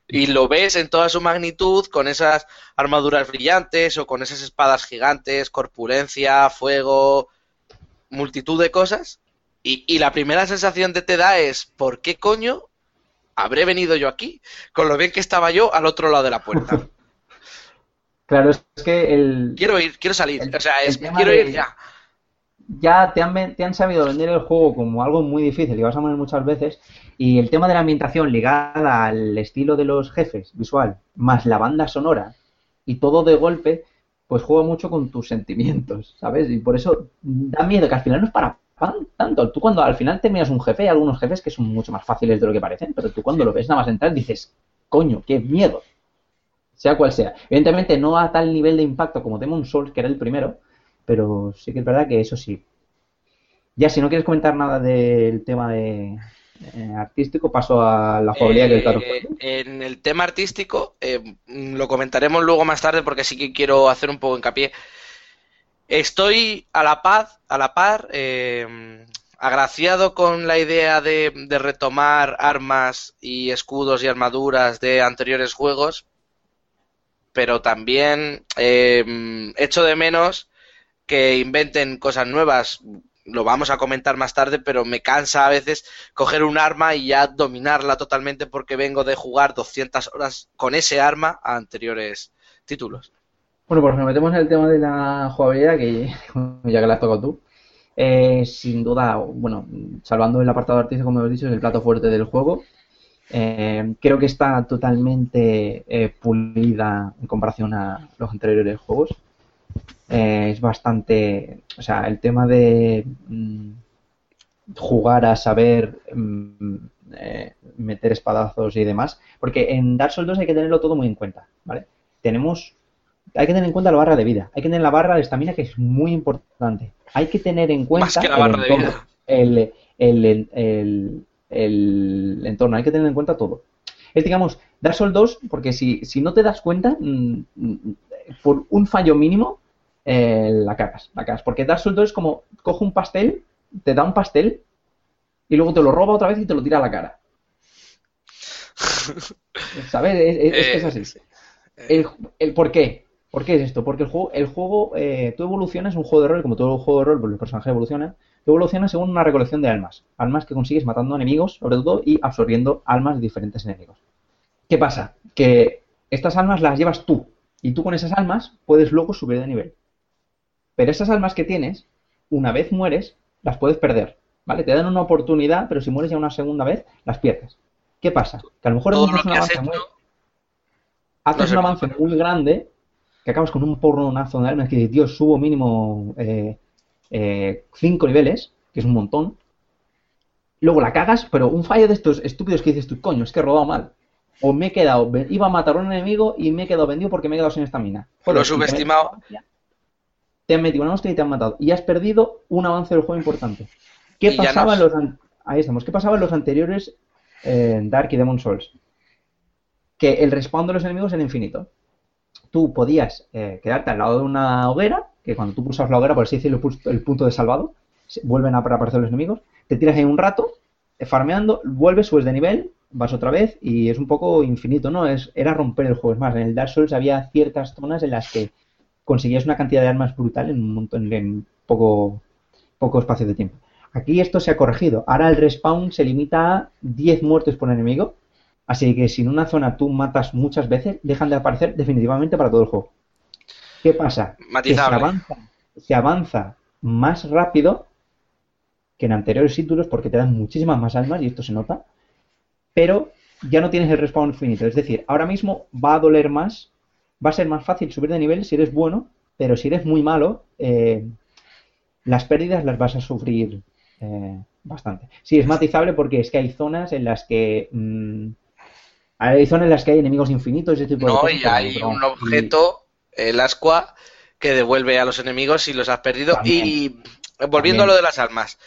y lo ves en toda su magnitud con esas armaduras brillantes o con esas espadas gigantes, corpulencia, fuego, multitud de cosas. Y, y la primera sensación que te da es, ¿por qué coño habré venido yo aquí? Con lo bien que estaba yo al otro lado de la puerta. (laughs) Claro, es que el, Quiero ir, quiero salir. El- O sea, es, quiero de- ir ya. ya te han, te han sabido vender el juego como algo muy difícil y vas a morir muchas veces. Y el tema de la ambientación ligada al estilo de los jefes visual, más la banda sonora y todo de golpe, pues juega mucho con tus sentimientos, ¿sabes? Y por eso da miedo, que al final no es para tanto. Tú cuando al final terminas un jefe, hay algunos jefes que son mucho más fáciles de lo que parecen, pero tú cuando lo ves nada más entrar dices, coño, qué miedo. Sea cual sea. Evidentemente no a tal nivel de impacto como Demon Souls, que era el primero, pero sí que es verdad que eso sí. Ya, si no quieres comentar nada del tema de eh, artístico, paso a la jugabilidad que claro. Eh, en el tema artístico, eh, lo comentaremos luego más tarde porque sí que quiero hacer un poco hincapié. Estoy a la paz, a la par, eh, agraciado con la idea de, de retomar armas y escudos y armaduras de anteriores juegos, pero también eh, echo de menos que inventen cosas nuevas. Lo vamos a comentar más tarde, pero me cansa a veces coger un arma y ya dominarla totalmente porque vengo de jugar 200 horas con ese arma a anteriores títulos. Bueno, pues nos metemos en el tema de la jugabilidad, que (laughs) ya que la has tocado tú. Eh, sin duda, bueno, salvando el apartado artístico, como hemos dicho, es el plato fuerte del juego. Eh, creo que está totalmente eh, pulida en comparación a los anteriores juegos. Eh, es bastante, o sea, el tema de mm, jugar a saber mm, meter espadazos y demás, porque en Dark Souls 2 hay que tenerlo todo muy en cuenta, ¿vale? Tenemos, hay que tener en cuenta la barra de vida, hay que tener la barra de estamina que es muy importante, hay que tener en cuenta Más que la el barra de vida. el, el, el, el- entorno, hay que tener en cuenta todo. Es, digamos, Dark Souls 2, porque si, si no te das cuenta, mm, mm, por un fallo mínimo, eh, la cagas, la cagas. Porque Dark Souls 2 es como, coge un pastel, te da un pastel, y luego te lo roba otra vez y te lo tira a la cara. (laughs) ¿Sabes? Es, es- es que es así. El, el ¿Por qué? ¿Por qué es esto? Porque el juego, el juego eh, tú evolucionas, un juego de rol, como todo juego de rol, pues los personajes evolucionan, tú evolucionas según una recolección de almas. Almas que consigues matando enemigos, sobre todo, y absorbiendo almas de diferentes enemigos. ¿Qué pasa? Que estas almas las llevas tú, y tú con esas almas puedes luego subir de nivel. Pero esas almas que tienes, una vez mueres, las puedes perder. ¿Vale? Te dan una oportunidad, pero si mueres ya una segunda vez, las pierdes. ¿Qué pasa? Que a lo mejor haces lo un que has avance muy- haces un avance muy grande que acabas con un porronazo de almas que dices, Dios, subo mínimo 5 niveles, que es un montón. Luego la cagas, pero un fallo de estos estúpidos que dices tú, coño, es que he robado mal. O me he quedado, iba a matar a un enemigo y me he quedado vendido porque me he quedado sin estamina. Lo he Joder, y te subestimado. Te han metido una hostia y te han matado. Y has perdido un avance del juego importante. ¿Qué Y pasaba en los Ahí estamos. ¿Qué pasaba en los anteriores eh, Dark y Demon Souls? Que el respawn de los enemigos era infinito. Tú podías eh, quedarte al lado de una hoguera, que cuando tú pulsas la hoguera, por así decirlo, el pu- el punto de salvado, vuelven a aparecer los enemigos, te tiras ahí un rato, eh, farmeando, vuelves, subes de nivel, vas otra vez y es un poco infinito, ¿no? Es, era romper el juego. Es más, en el Dark Souls había ciertas zonas en las que conseguías una cantidad de armas brutal en un montón, en poco, poco espacio de tiempo. Aquí esto se ha corregido. Ahora el respawn se limita a 10 muertes por enemigo. Así que si en una zona tú matas muchas veces, dejan de aparecer definitivamente para todo el juego. ¿Qué pasa? Que se avanza, se avanza más rápido que en anteriores títulos porque te dan muchísimas más almas y esto se nota. Pero ya no tienes el respawn infinito. Es decir, ahora mismo va a doler más, va a ser más fácil subir de nivel si eres bueno, pero si eres muy malo, eh, las pérdidas las vas a sufrir eh, bastante. Sí, es matizable porque es que hay zonas en las que mm, hay zonas en las que hay enemigos infinitos y ese tipo de No, y hay un objeto, el ascua, que devuelve a los enemigos si los has perdido. También. Y volviendo También. a lo de las almas.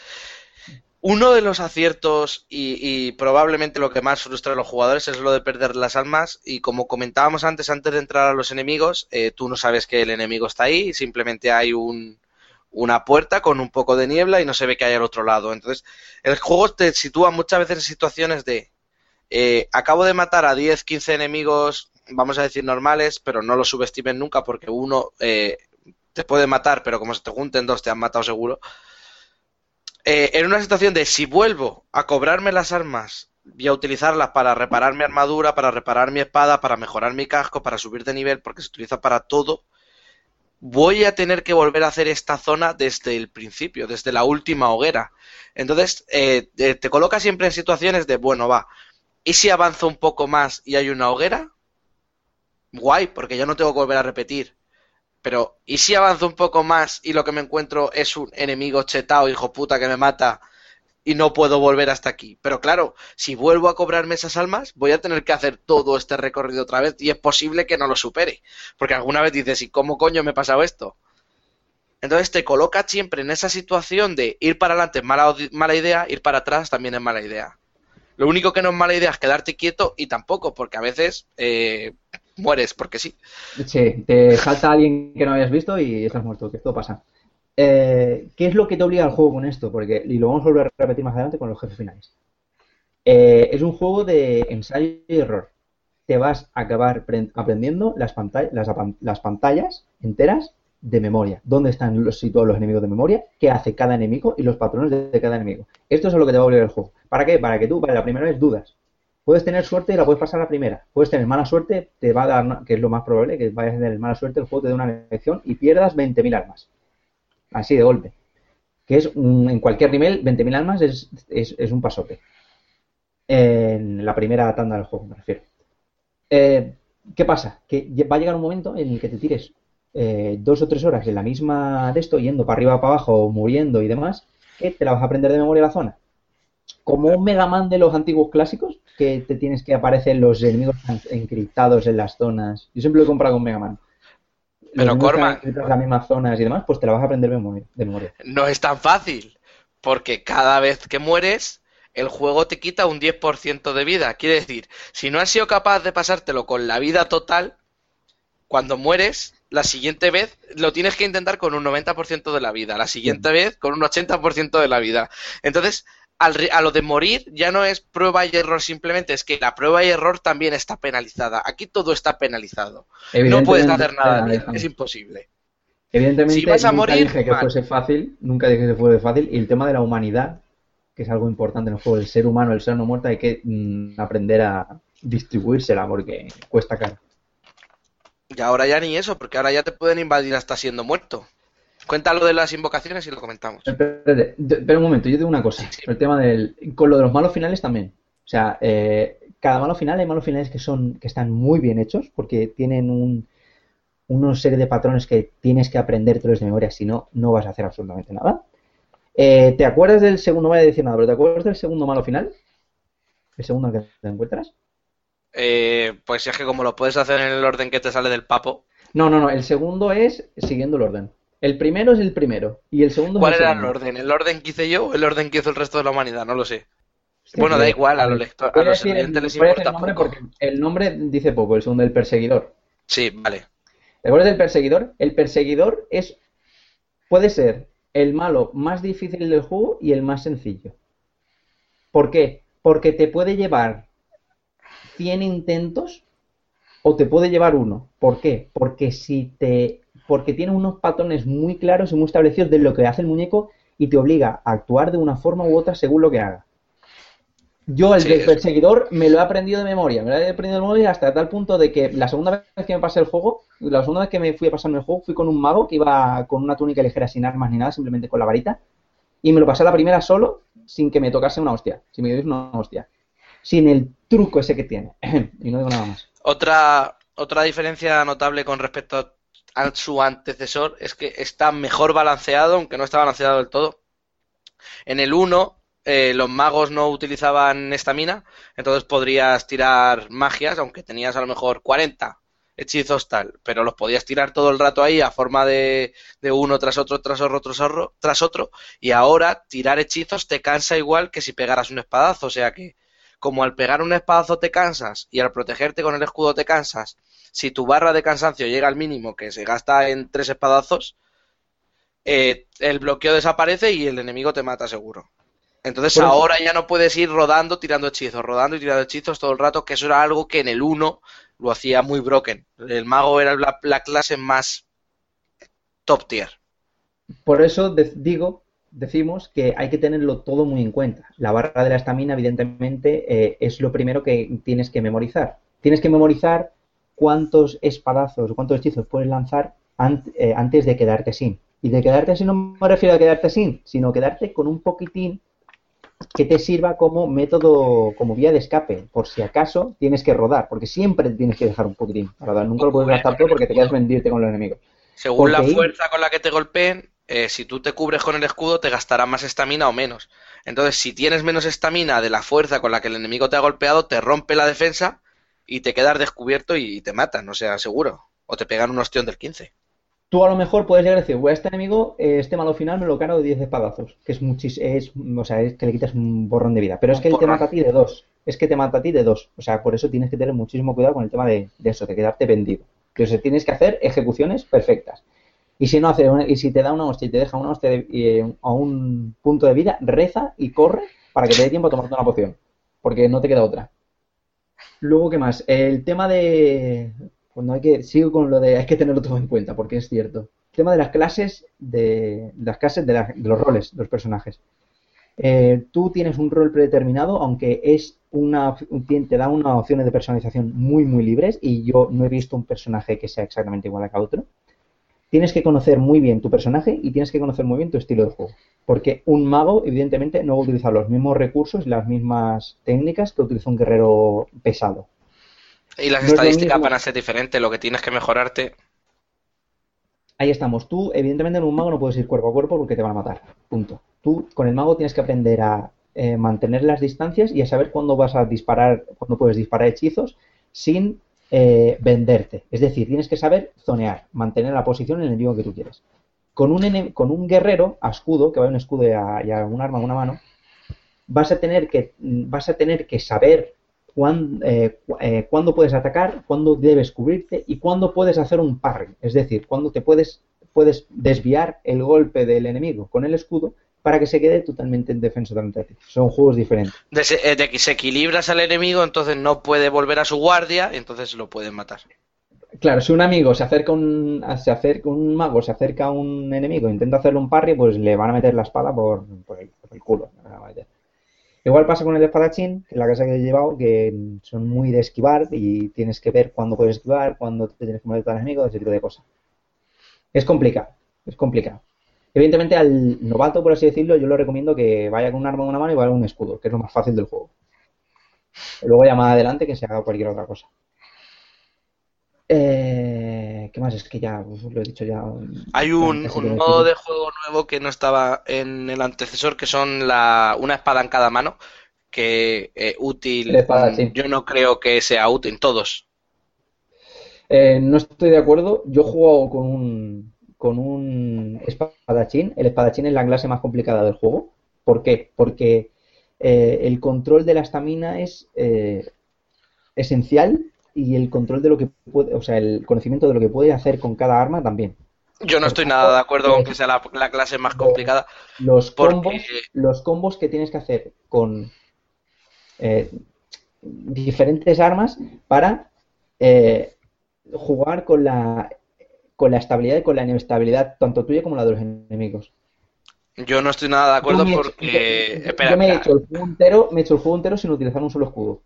Uno de los aciertos y, y probablemente lo que más frustra a los jugadores es lo de perder las almas y como comentábamos antes, antes de entrar a los enemigos, eh, tú no sabes que el enemigo está ahí, simplemente hay un, una puerta con un poco de niebla y no se ve que hay al otro lado. Entonces, el juego te sitúa muchas veces en situaciones de eh, acabo de matar a 10, 15 enemigos, vamos a decir normales, pero no los subestimen nunca porque uno eh, te puede matar, pero como se te junten dos te han matado seguro. Eh, en una situación de si vuelvo a cobrarme las armas y a utilizarlas para reparar mi armadura, para reparar mi espada, para mejorar mi casco, para subir de nivel, porque se utiliza para todo, voy a tener que volver a hacer esta zona desde el principio, desde la última hoguera. Entonces, eh, eh, te coloca siempre en situaciones de, bueno, va, ¿y si avanzo un poco más y hay una hoguera? Guay, porque yo no tengo que volver a repetir. Pero, ¿y si avanzo un poco más y lo que me encuentro es un enemigo chetao, hijo puta, que me mata y no puedo volver hasta aquí? Pero claro, si vuelvo a cobrarme esas almas, voy a tener que hacer todo este recorrido otra vez y es posible que no lo supere. Porque alguna vez dices, ¿y cómo coño me ha pasado esto? Entonces te coloca siempre en esa situación de ir para adelante es mala, mala idea, ir para atrás también es mala idea. Lo único que no es mala idea es quedarte quieto y tampoco, porque a veces eh, mueres porque sí. Sí, te salta alguien que no habías visto y estás muerto, que esto pasa. Eh, ¿Qué es lo que te obliga al juego con esto? Porque, y lo vamos a volver a repetir más adelante con los jefes finales. Eh, es un juego de ensayo y error. Te vas a acabar pre- aprendiendo las, pantallas enteras de memoria. ¿Dónde están los, situados los enemigos de memoria? ¿Qué hace cada enemigo? Y los patrones de, de cada enemigo. Esto es a lo que te va a obligar el juego. ¿Para qué? Para que tú, para la primera vez, dudas. Puedes tener suerte y la puedes pasar a la primera. Puedes tener mala suerte, te va a dar, que es lo más probable, que vayas a tener mala suerte, el juego te dé una lección y pierdas 20.000 armas. Así de golpe. Que es, un- en cualquier nivel, 20.000 armas es, es, un pasote. En la primera tanda del juego, me refiero. Eh, ¿Qué pasa? Que va a llegar un momento en el que te tires eh, dos o tres horas en la misma de esto, yendo para arriba, para abajo, muriendo y demás, que te la vas a aprender de memoria la zona. Como un Mega Man de los antiguos clásicos, que te tienes que aparecer los enemigos encriptados en las zonas. Yo siempre lo he comprado con Mega Man. Pero, en las mismas zonas y demás, pues te la vas a aprender de memoria. De memoria. No es tan fácil, porque cada vez que mueres, el juego te quita un 10% de vida. Quiere decir, si no has sido capaz de pasártelo con la vida total, cuando mueres, la siguiente vez lo tienes que intentar con un 90% de la vida, la siguiente vez con un 80% de la vida. Entonces, al a lo de morir ya no es prueba y error simplemente, es que la prueba y error también está penalizada. Aquí todo está penalizado. No puedes hacer nada, bien, es imposible. Evidentemente, Si vas a nunca morir, dije que mal. fuese fácil, nunca dije que fuese fácil, y el tema de la humanidad, que es algo importante en el juego, el ser humano, el ser no muerto, hay que mm, aprender a distribuírsela porque cuesta caro. Y ahora ya ni eso, porque ahora ya te pueden invadir hasta siendo muerto. Cuéntalo de las invocaciones y lo comentamos. Espera un momento, yo digo una cosa, el tema del, con lo de los malos finales también. O sea, eh, cada malo final hay malos finales que son, que están muy bien hechos, porque tienen un, una serie de patrones que tienes que aprendértelos de memoria, si no, no vas a hacer absolutamente nada. Eh, ¿te acuerdas del segundo, no voy a decir nada, pero ¿te acuerdas del segundo malo final? ¿El segundo que te encuentras? Eh, pues es que como lo puedes hacer en el orden que te sale del papo. No, no, no, el segundo es siguiendo el orden. El primero es el primero, y el segundo ¿Cuál es el era el orden? ¿El orden que hice yo o el orden que hizo el resto de la humanidad? No lo sé. Bueno, da igual, a los lectores, a los oyentes les importa el nombre poco. porque el nombre dice poco, el segundo, el perseguidor. Sí, vale. ¿Te acuerdas del perseguidor? El perseguidor es puede ser el malo más difícil del juego y el más sencillo. ¿Por qué? Porque te puede llevar 100 intentos o te puede llevar uno. ¿Por qué? Porque si te porque tiene unos patrones muy claros y muy establecidos de lo que hace el muñeco y te obliga a actuar de una forma u otra según lo que haga. Yo el Sí, del perseguidor me lo he aprendido de memoria, me lo he aprendido de memoria hasta tal punto de que la segunda vez que me pasé el juego, la segunda vez que me fui a pasarme el juego, fui con un mago que iba con una túnica ligera sin armas ni nada, simplemente con la varita, y me lo pasé a la primera solo, sin que me tocase una hostia, sin me una hostia, sin el truco ese que tiene, (clears throat) y no digo nada más. Otra, otra diferencia notable con respecto a su antecesor es que está mejor balanceado, aunque no está balanceado del todo. En el 1, eh, los magos no utilizaban estamina, entonces podrías tirar magias, aunque tenías a lo mejor 40 hechizos tal, pero los podías tirar todo el rato ahí a forma de, de uno tras otro, tras otro, tras otro, tras otro, y ahora tirar hechizos te cansa igual que si pegaras un espadazo, o sea que como al pegar un espadazo te cansas y al protegerte con el escudo te cansas, si tu barra de cansancio llega al mínimo que se gasta en tres espadazos, eh, el bloqueo desaparece y el enemigo te mata seguro. Entonces ahora ya no puedes ir rodando tirando hechizos, rodando y tirando hechizos todo el rato, que eso era algo que en el 1 lo hacía muy broken. El mago era la, la clase más top tier. Por eso digo, decimos que hay que tenerlo todo muy en cuenta. La barra de la estamina, evidentemente, eh, es lo primero que tienes que memorizar. Tienes que memorizar cuántos espadazos, cuántos hechizos puedes lanzar eh, antes de quedarte sin. Y de quedarte sin no me refiero a quedarte sin, sino quedarte con un poquitín que te sirva como método, como vía de escape, por si acaso tienes que rodar, porque siempre tienes que dejar un poquitín para rodar. Nunca lo puedes gastar todo porque te quedas vendirte con los enemigos. Según la ahí- fuerza con la que te golpeen, eh, si tú te cubres con el escudo, te gastará más estamina o menos. Entonces, si tienes menos estamina de la fuerza con la que el enemigo te ha golpeado, te rompe la defensa y te quedas descubierto y te matan, o sea, seguro. O te pegan un ostión del 15. Tú a lo mejor puedes llegar a decir, voy a este enemigo, eh, este malo final me lo cargo de 10 espadazos, que es muchis es, o sea, es que le quitas un borrón de vida. Pero es que él te mata a ti de dos. Es que te mata a ti de dos. O sea, por eso tienes que tener muchísimo cuidado con el tema de, de eso, de quedarte vendido. Sea, tienes que hacer ejecuciones perfectas. Y si no hace una- y si te da una hostia y te deja una hostia de- eh, a un punto de vida, reza y corre para que te dé tiempo a tomarte una poción. Porque no te queda otra. Luego, ¿qué más? El tema de. Cuando hay que. Sigo con lo de. Hay que tenerlo todo en cuenta, porque es cierto. El tema de las clases de. de las clases de, la- de los roles los personajes. Eh, tú tienes un rol predeterminado, aunque es una. Te da unas opciones de personalización muy, muy libres. Y yo no he visto un personaje que sea exactamente igual a cada otro. Tienes que conocer muy bien tu personaje y tienes que conocer muy bien tu estilo de juego. Porque un mago, evidentemente, no va a utilizar los mismos recursos y las mismas técnicas que utiliza un guerrero pesado. Y las No estadísticas van a ser diferentes, lo que tienes que mejorarte. Ahí estamos. Tú, evidentemente, en un mago no puedes ir cuerpo a cuerpo porque te van a matar. Punto. Tú, con el mago, tienes que aprender a eh, mantener las distancias y a saber cuándo vas a disparar, cuándo puedes disparar hechizos sin eh, venderte. Es decir, tienes que saber zonear, mantener la posición en el enemigo que tú quieres. Con un, con un guerrero a escudo, que va un escudo y a, a un arma en una mano, vas a tener que, vas a tener que saber cuán- eh, eh, cuándo puedes atacar, cuándo debes cubrirte y cuándo puedes hacer un parry. Es decir, cuándo te puedes, puedes desviar el golpe del enemigo con el escudo para que se quede totalmente en defensa ti. Son juegos diferentes. De, se- eh, de que se equilibras al enemigo, entonces no puede volver a su guardia y entonces lo pueden matar. Claro, si un amigo se acerca un, se acerca un mago, se acerca a un enemigo, intenta hacerle un parry, pues le van a meter la espada por, por el, por el culo. Igual pasa con el espadachín, que es la casa que he llevado, que son muy de esquivar y tienes que ver cuándo puedes esquivar, cuándo te tienes que mover al enemigo, ese tipo de cosas. Es complicado, es complicado. Evidentemente al novato, por así decirlo, yo le recomiendo que vaya con un arma en una mano y vaya con un escudo, que es lo más fácil del juego. Luego ya más adelante que se haga cualquier otra cosa. Eh, ¿qué más? Es que ya lo he dicho ya. Hay un, modo de juego nuevo que no estaba en el antecesor, que son la, una espada en cada mano, que eh, útil, El espadachín. yo no creo que sea útil, todos. Eh, no estoy de acuerdo. Yo he jugado con un, con un espadachín. El espadachín es la clase más complicada del juego. ¿Por qué? Porque eh, el control de la estamina es eh, esencial y el control de lo que puede, o sea, el conocimiento de lo que puede hacer con cada arma también. Yo no estoy nada de acuerdo con que sea la, la clase más complicada. Los Porque- combos, los combos que tienes que hacer con eh, diferentes armas para eh, jugar con la con la estabilidad y con la inestabilidad tanto tuya como la de los enemigos. Yo no estoy nada de acuerdo Yo me he hecho- porque... yo- Espera, yo me he hecho el juego entero, me he hecho el juego entero sin utilizar un solo escudo.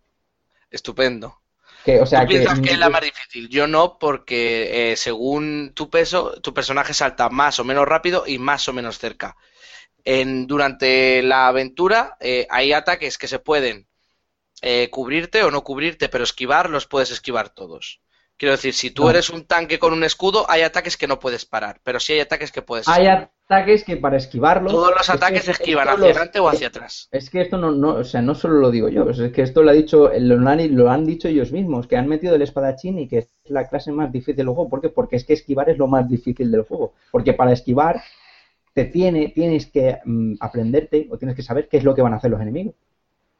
estupendo. Que, o sea, Tú piensas que, que es la más difícil. Yo no, porque eh, según tu peso, tu personaje salta más o menos rápido y más o menos cerca. En, durante la aventura eh, hay ataques que se pueden eh, cubrirte o no cubrirte, pero esquivar los puedes esquivar todos. Quiero decir, si tú No. eres un tanque con un escudo, hay ataques que no puedes parar, pero sí hay ataques que puedes hay esquivar. ataques que para esquivarlos Todos los es que ataques se esquivan hacia los- adelante o hacia atrás. Es que esto no, no, o sea, no solo lo digo yo, es que esto lo ha dicho, lo han, lo han dicho ellos mismos, que han metido el espadachín y que es la clase más difícil del juego. ¿Por qué? Porque es que esquivar es lo más difícil del juego. Porque para esquivar te tiene, tienes que mm, aprenderte o tienes que saber qué es lo que van a hacer los enemigos.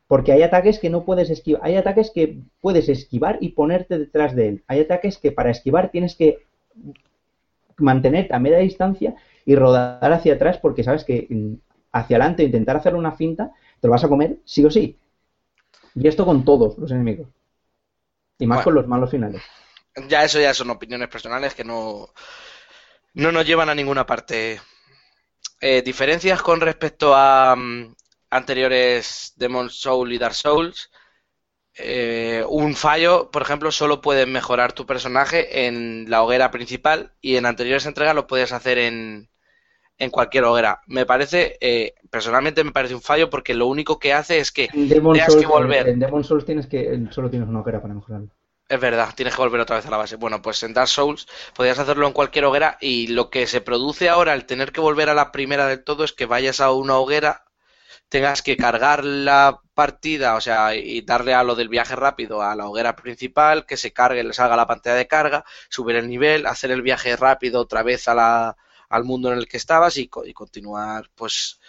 Porque hay ataques que no puedes esquivar, hay ataques que puedes esquivar y ponerte detrás de él. Hay ataques que para esquivar tienes que mantenerte a media distancia y rodar hacia atrás porque sabes que mm, hacia adelante intentar hacer una finta te lo vas a comer sí o sí. Y esto con todos los enemigos. Y más Bueno. con los malos finales. Ya eso ya son opiniones personales que no, no nos llevan a ninguna parte. Eh, diferencias con respecto a mm, anteriores Demon Soul y Dark Souls. eh, un fallo, por ejemplo, solo puedes mejorar tu personaje en la hoguera principal y en anteriores entregas lo puedes hacer en, en cualquier hoguera. Me parece, eh, personalmente me parece un fallo porque lo único que hace es que tengas que volver. en Demon Souls tienes que, solo tienes una hoguera para mejorarlo. Es verdad, tienes que volver otra vez a la base. Bueno, pues en Dark Souls podrías hacerlo en cualquier hoguera y lo que se produce ahora al tener que volver a la primera del todo es que vayas a una hoguera, tengas que cargar la partida, o sea, y darle a lo del viaje rápido a la hoguera principal, que se cargue, le salga la pantalla de carga, subir el nivel, hacer el viaje rápido otra vez a la, al mundo en el que estabas y, y continuar, pues,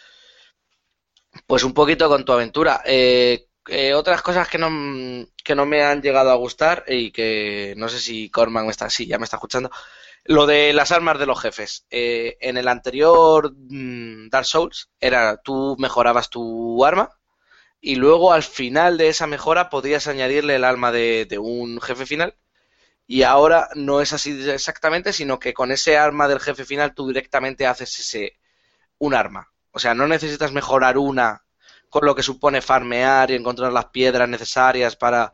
pues un poquito con tu aventura. Eh, eh, otras cosas que no, que no me han llegado a gustar y que no sé si Corman está, sí, ya me está escuchando. Lo de las armas de los jefes. Eh, en el anterior mm, Dark Souls era tú mejorabas tu arma y luego al final de esa mejora podías añadirle el arma de, un jefe final. Y ahora no es así exactamente, sino que con ese arma del jefe final tú directamente haces ese un arma. O sea, no necesitas mejorar una con lo que supone farmear y encontrar las piedras necesarias para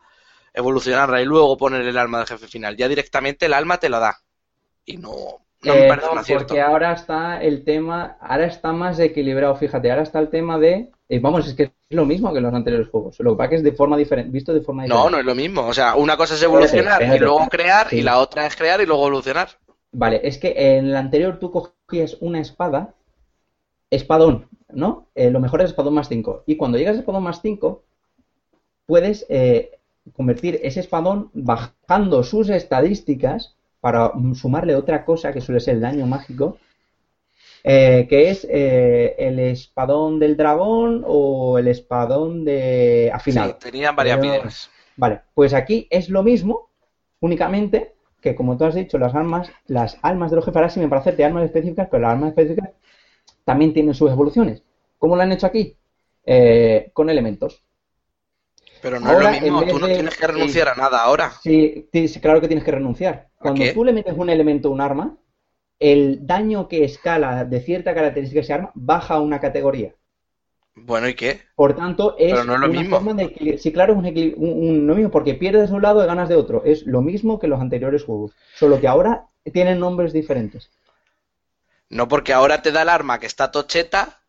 evolucionarla y luego poner el alma del jefe final. Ya directamente el alma te la da. Y no, no me Eh, parece no, porque ahora está el tema, ahora está más equilibrado, fíjate, ahora está el tema de, eh, vamos, es que es lo mismo que los anteriores juegos, lo que pasa que es de forma diferente, visto de forma diferente. No, no es lo mismo. O sea, una cosa es evolucionar y luego crear Sí. y la otra es crear y luego evolucionar. Vale, es que en el anterior tú cogías una espada, espadón, ¿no? Eh, lo mejor es espadón más 5. Y cuando llegas a espadón más 5, puedes eh, convertir ese espadón bajando sus estadísticas para sumarle otra cosa que suele ser el daño mágico, eh, que es eh, el espadón del dragón o el espadón de afinado. Sí, tenían varias Pero- piedras. Vale, pues aquí es lo mismo, únicamente que como tú has dicho, las armas, las almas de los jefes ahora sí me parece de armas específicas, pero las armas específicas también tienen sus evoluciones. ¿Cómo lo han hecho aquí? Eh, con elementos. Pero no Ahora, es lo mismo, tú no de- tienes que renunciar a nada ahora. Sí, claro que tienes que renunciar. Cuando tú le metes un elemento a un arma, el daño que escala de cierta característica ese arma baja a una categoría. Bueno, ¿y qué? Por tanto, es Pero no es lo una mismo. forma de equilibrio. Sí, claro, es un- un- lo mismo, porque pierdes de un lado y ganas de otro. Es lo mismo que los anteriores juegos. Solo que ahora tienen nombres diferentes. No porque ahora te da el arma que está tocheta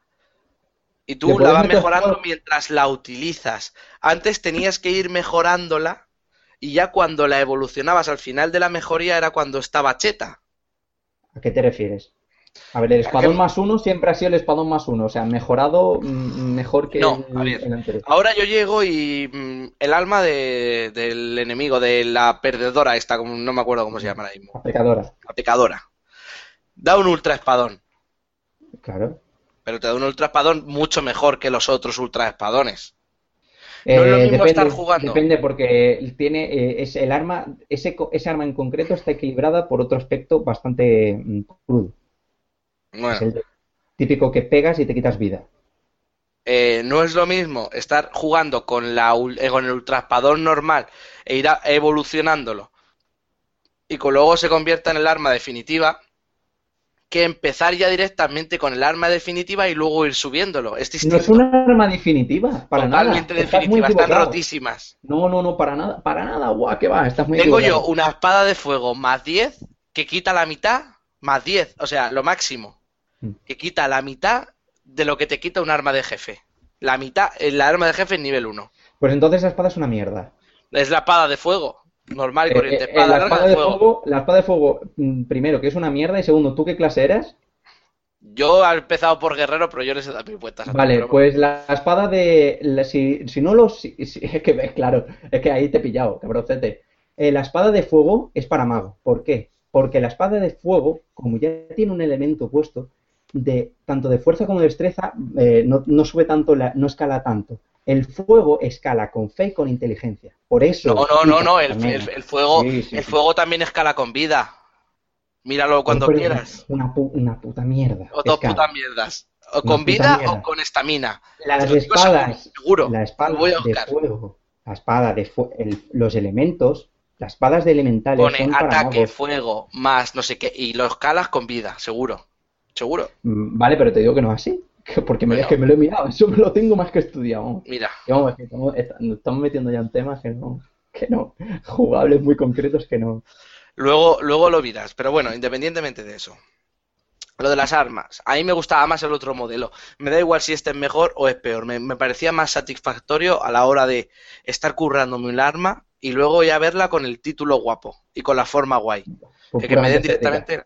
y tú la vas mejorando mientras la utilizas. Antes tenías que ir mejorándola y ya cuando la evolucionabas al final de la mejoría era cuando estaba cheta. ¿A qué te refieres? A ver, el espadón que- más uno siempre ha sido el espadón más uno. O sea, mejorado mm, mejor que No, a ver. el anterior. Ahora yo llego y mm, el alma de- del enemigo, de la perdedora esta, no me acuerdo cómo se llama ahora mismo, La pecadora. la pecadora, da un ultra espadón, Claro. Pero te da un ultra espadón mucho mejor que los otros ultra espadones. No es lo mismo depende, estar jugando. Depende porque tiene eh, es el arma, ese, ese arma en concreto está equilibrada por otro aspecto bastante mm, crudo. Es el típico que pegas y te quitas vida. eh, no es lo mismo estar jugando con, la, eh, con el ultra espadón normal e ir a- evolucionándolo y que luego se convierta en el arma definitiva que empezar ya directamente con el arma definitiva y luego ir subiéndolo. Es No es una arma definitiva, para Totalmente nada. Definitiva, están rotísimas. No, no, no, para nada, para nada, guau, que va, estás muy Tengo yo una espada de fuego más 10 que quita la mitad más 10, o sea, lo máximo. Mm. Que quita la mitad de lo que te quita un arma de jefe. La mitad, el arma de jefe es nivel 1. Pues entonces esa espada es una mierda. Es la espada de fuego, normal y corriente. eh, Espada la espada de de fuego. fuego, la espada de fuego, mm, primero, que es una mierda, y segundo, ¿tú qué clase eras? Yo he empezado por guerrero, pero yo les he dado a Vale, pues la espada de. la- si, si no lo. si- si- (laughs) es que, claro, es que ahí te he pillado, cabroncete. Eh, la espada de fuego es para mago. ¿Por qué? Porque la espada de fuego, como ya tiene un elemento puesto, de tanto de fuerza como de destreza, eh, no, no sube tanto, la- no escala tanto. El fuego escala con fe y con inteligencia. Por eso. No, no, no, no, el, también. el- el fuego, Sí, sí, el sí. fuego también escala con vida. Míralo cuando Pero quieras. Una, pu- una puta mierda. O dos putas mierdas. O con vida o con estamina. Las espadas, seguro, la espada Lo voy a de fuego, la espada de fu- el- los elementos, las espadas de elementales Pone son ataque, fuego, más no sé qué. Y lo escalas con vida, seguro. Seguro. Mm, Vale, pero te digo que no es así. Que (laughs) porque me, es que me lo he mirado, (laughs) eso me lo tengo más que estudiado. Mira, Y vamos, es que estamos, metiendo ya en temas que no, que no, (laughs) jugables muy concretos que no. luego, luego lo miras. Pero bueno, independientemente de eso. Lo de las armas. A mí me gustaba más el otro modelo. Me da igual si este es mejor o es peor. Me, me parecía más satisfactorio a la hora de estar currándome un arma y luego ya verla con el título guapo y con la forma guay. Pues Que, que me den directamente.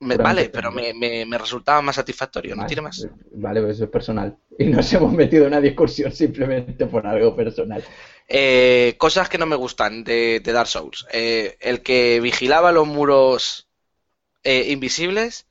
Me- vale, pero me, me- me resultaba más satisfactorio, no Vale, tiene más. Vale, pues eso es personal. (laughs) Y nos hemos metido en una discusión simplemente por algo personal. Eh, cosas que no me gustan de, de Dark Souls. Eh, el que vigilaba los muros eh, invisibles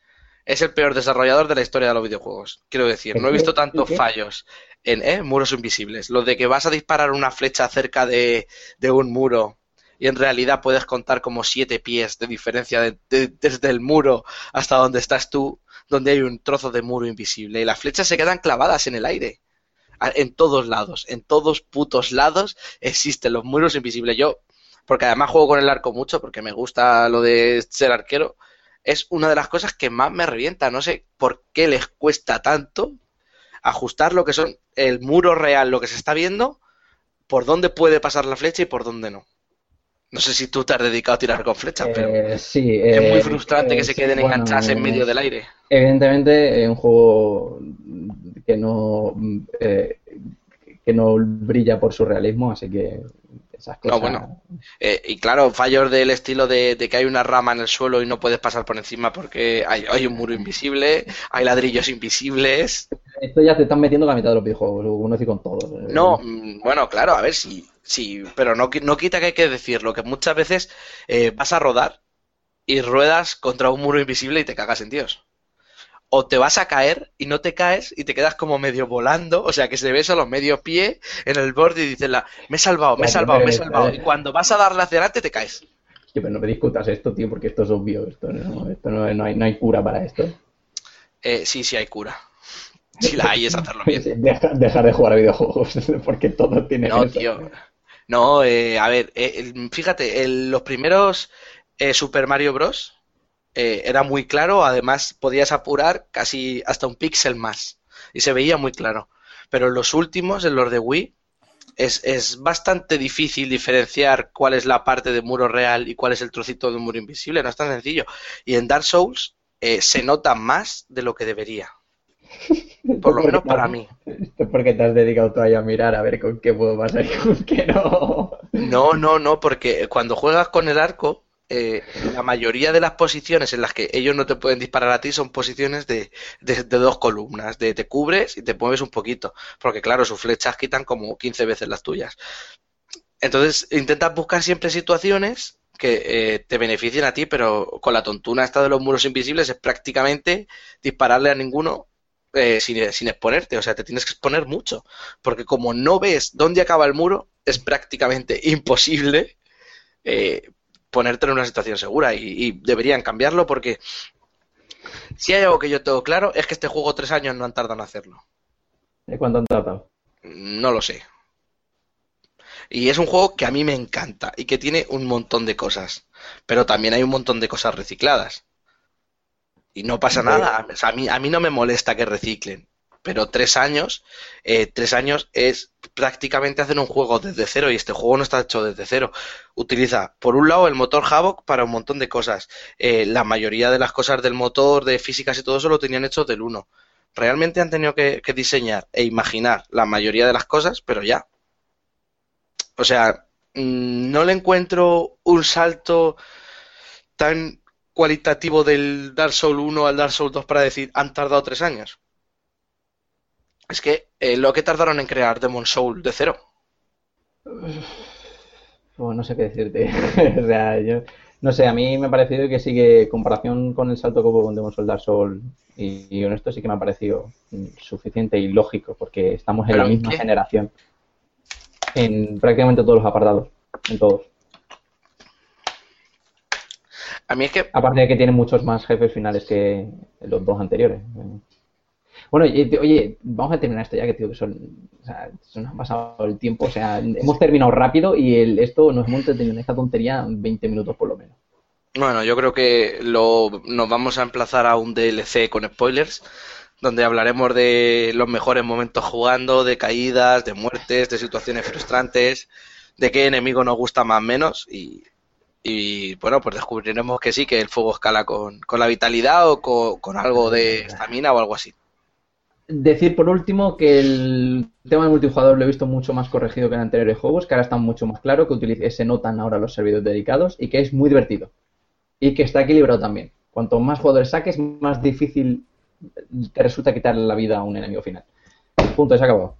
es el peor desarrollador de la historia de los videojuegos. Quiero decir, no he visto tantos fallos en eh, muros invisibles. Lo de que vas a disparar una flecha cerca de, de un muro y en realidad puedes contar como siete pies de diferencia de- de- desde el muro hasta donde estás tú, donde hay un trozo de muro invisible. Y las flechas se quedan clavadas en el aire. En todos lados, en todos putos lados existen los muros invisibles. Yo, porque además juego con el arco mucho, porque me gusta lo de ser arquero, es una de las cosas que más me revienta. No sé por qué les cuesta tanto ajustar lo que son el muro real, lo que se está viendo, por dónde puede pasar la flecha y por dónde no. No sé si tú has dedicado a tirar con flechas, pero Eh, sí, es muy eh, frustrante eh, que se sí, queden bueno, enganchadas en medio del aire. Evidentemente, es un juego que no eh, que no brilla por su realismo, así que esas No, cosas. bueno. Eh, y claro, fallos del estilo de, de que hay una rama en el suelo y no puedes pasar por encima porque hay, hay un muro invisible, hay ladrillos invisibles. Esto ya te están metiendo la mitad de los videojuegos, uno decir con todos. No, mm, bueno, claro, a ver si, sí, pero no, no quita que hay que decirlo, que muchas veces eh, vas a rodar y ruedas contra un muro invisible y te cagas en Dios. O te vas a caer y no te caes y te quedas como medio volando, o sea que se ve solo medio pie en el borde y dices, la, me he salvado, me he salvado, me he salvado. Y cuando vas a darle hacia adelante te caes. Tío, pero no me discutas esto, tío, porque esto es obvio. Esto no, esto no, no hay, no hay cura para esto. Eh, sí, sí hay cura. Si la hay es hacerlo bien. (laughs) Deja- dejar de jugar a videojuegos, (laughs) porque todo tiene No, eso. tío. No, eh, a ver, eh, fíjate, los primeros eh, Super Mario Bros. eh, era muy claro, además podías apurar casi hasta un píxel más y se veía muy claro. Pero los últimos, en los de Wii, es, es bastante difícil diferenciar cuál es la parte de muro real y cuál es el trocito de muro invisible, no es tan sencillo. Y en Dark Souls se nota más de lo que debería, (laughs) por lo menos para mí. Esto es (laughs) porque te has dedicado todavía a mirar a ver con qué puedo pasar y con qué no. No, no, no, porque cuando juegas con el arco, eh, la mayoría de las posiciones en las que ellos no te pueden disparar a ti son posiciones de, de- de dos columnas, de te cubres y te mueves un poquito, porque claro, sus flechas quitan como 15 veces las tuyas. Entonces, intentas buscar siempre situaciones que eh, te beneficien a ti, pero con la tontuna esta de los muros invisibles es prácticamente dispararle a ninguno eh, sin, sin exponerte, o sea, te tienes que exponer mucho, porque como no ves dónde acaba el muro, es prácticamente (laughs) imposible eh, ponerte en una situación segura y, y deberían cambiarlo porque si hay algo que yo tengo claro es que este juego tres años no han tardado en hacerlo. ¿De cuánto han tratado? No lo sé. Y es un juego que a mí me encanta y que tiene un montón de cosas, pero también hay un montón de cosas recicladas. Y no pasa nada. O sea, a mí, a mí no me molesta que reciclen, pero tres años, eh, tres años es prácticamente hacer un juego desde cero y este juego no está hecho desde cero. Utiliza, por un lado, el motor Havoc para un montón de cosas. Eh, la mayoría de las cosas del motor, de físicas y todo eso lo tenían hecho del 1. Realmente han tenido que, que diseñar e imaginar la mayoría de las cosas, pero ya. O sea, mm, no le encuentro un salto tan cualitativo del Dark Souls 1 al Dark Souls 2 para decir han tardado tres años. Es que eh, lo que tardaron en crear Demon Soul de cero. Pues no sé qué decirte. (laughs) o sea, yo no sé, a mí me ha parecido que sí que comparación con el salto que hubo con Demon Soul Dark Soul y, y honesto sí que me ha parecido suficiente y lógico porque estamos en ¿Pero la misma qué? generación en prácticamente todos los apartados, en todos. A mí es que Aparte de que tiene muchos más jefes finales que los dos anteriores. Bueno, oye, vamos a terminar esto ya, que tío, que son, o sea, se nos ha pasado el tiempo, o sea, hemos terminado rápido y el, esto nos hemos entretenido en esta tontería 20 minutos por lo menos. Bueno, yo creo que lo, nos vamos a emplazar a un DLC con spoilers donde hablaremos de los mejores momentos jugando, de caídas, de muertes, de situaciones frustrantes, de qué enemigo nos gusta más o menos y, y, bueno, pues descubriremos que sí, que el fuego escala con, con la vitalidad o con, con algo de estamina o algo así. Decir por último que el tema de multijugador lo he visto mucho más corregido que en anteriores juegos, que ahora está mucho más claro, que se notan ahora los servidores dedicados y que es muy divertido. Y que está equilibrado también. Cuanto más jugadores saques, más difícil te resulta quitarle la vida a un enemigo final. Punto, se ha acabado.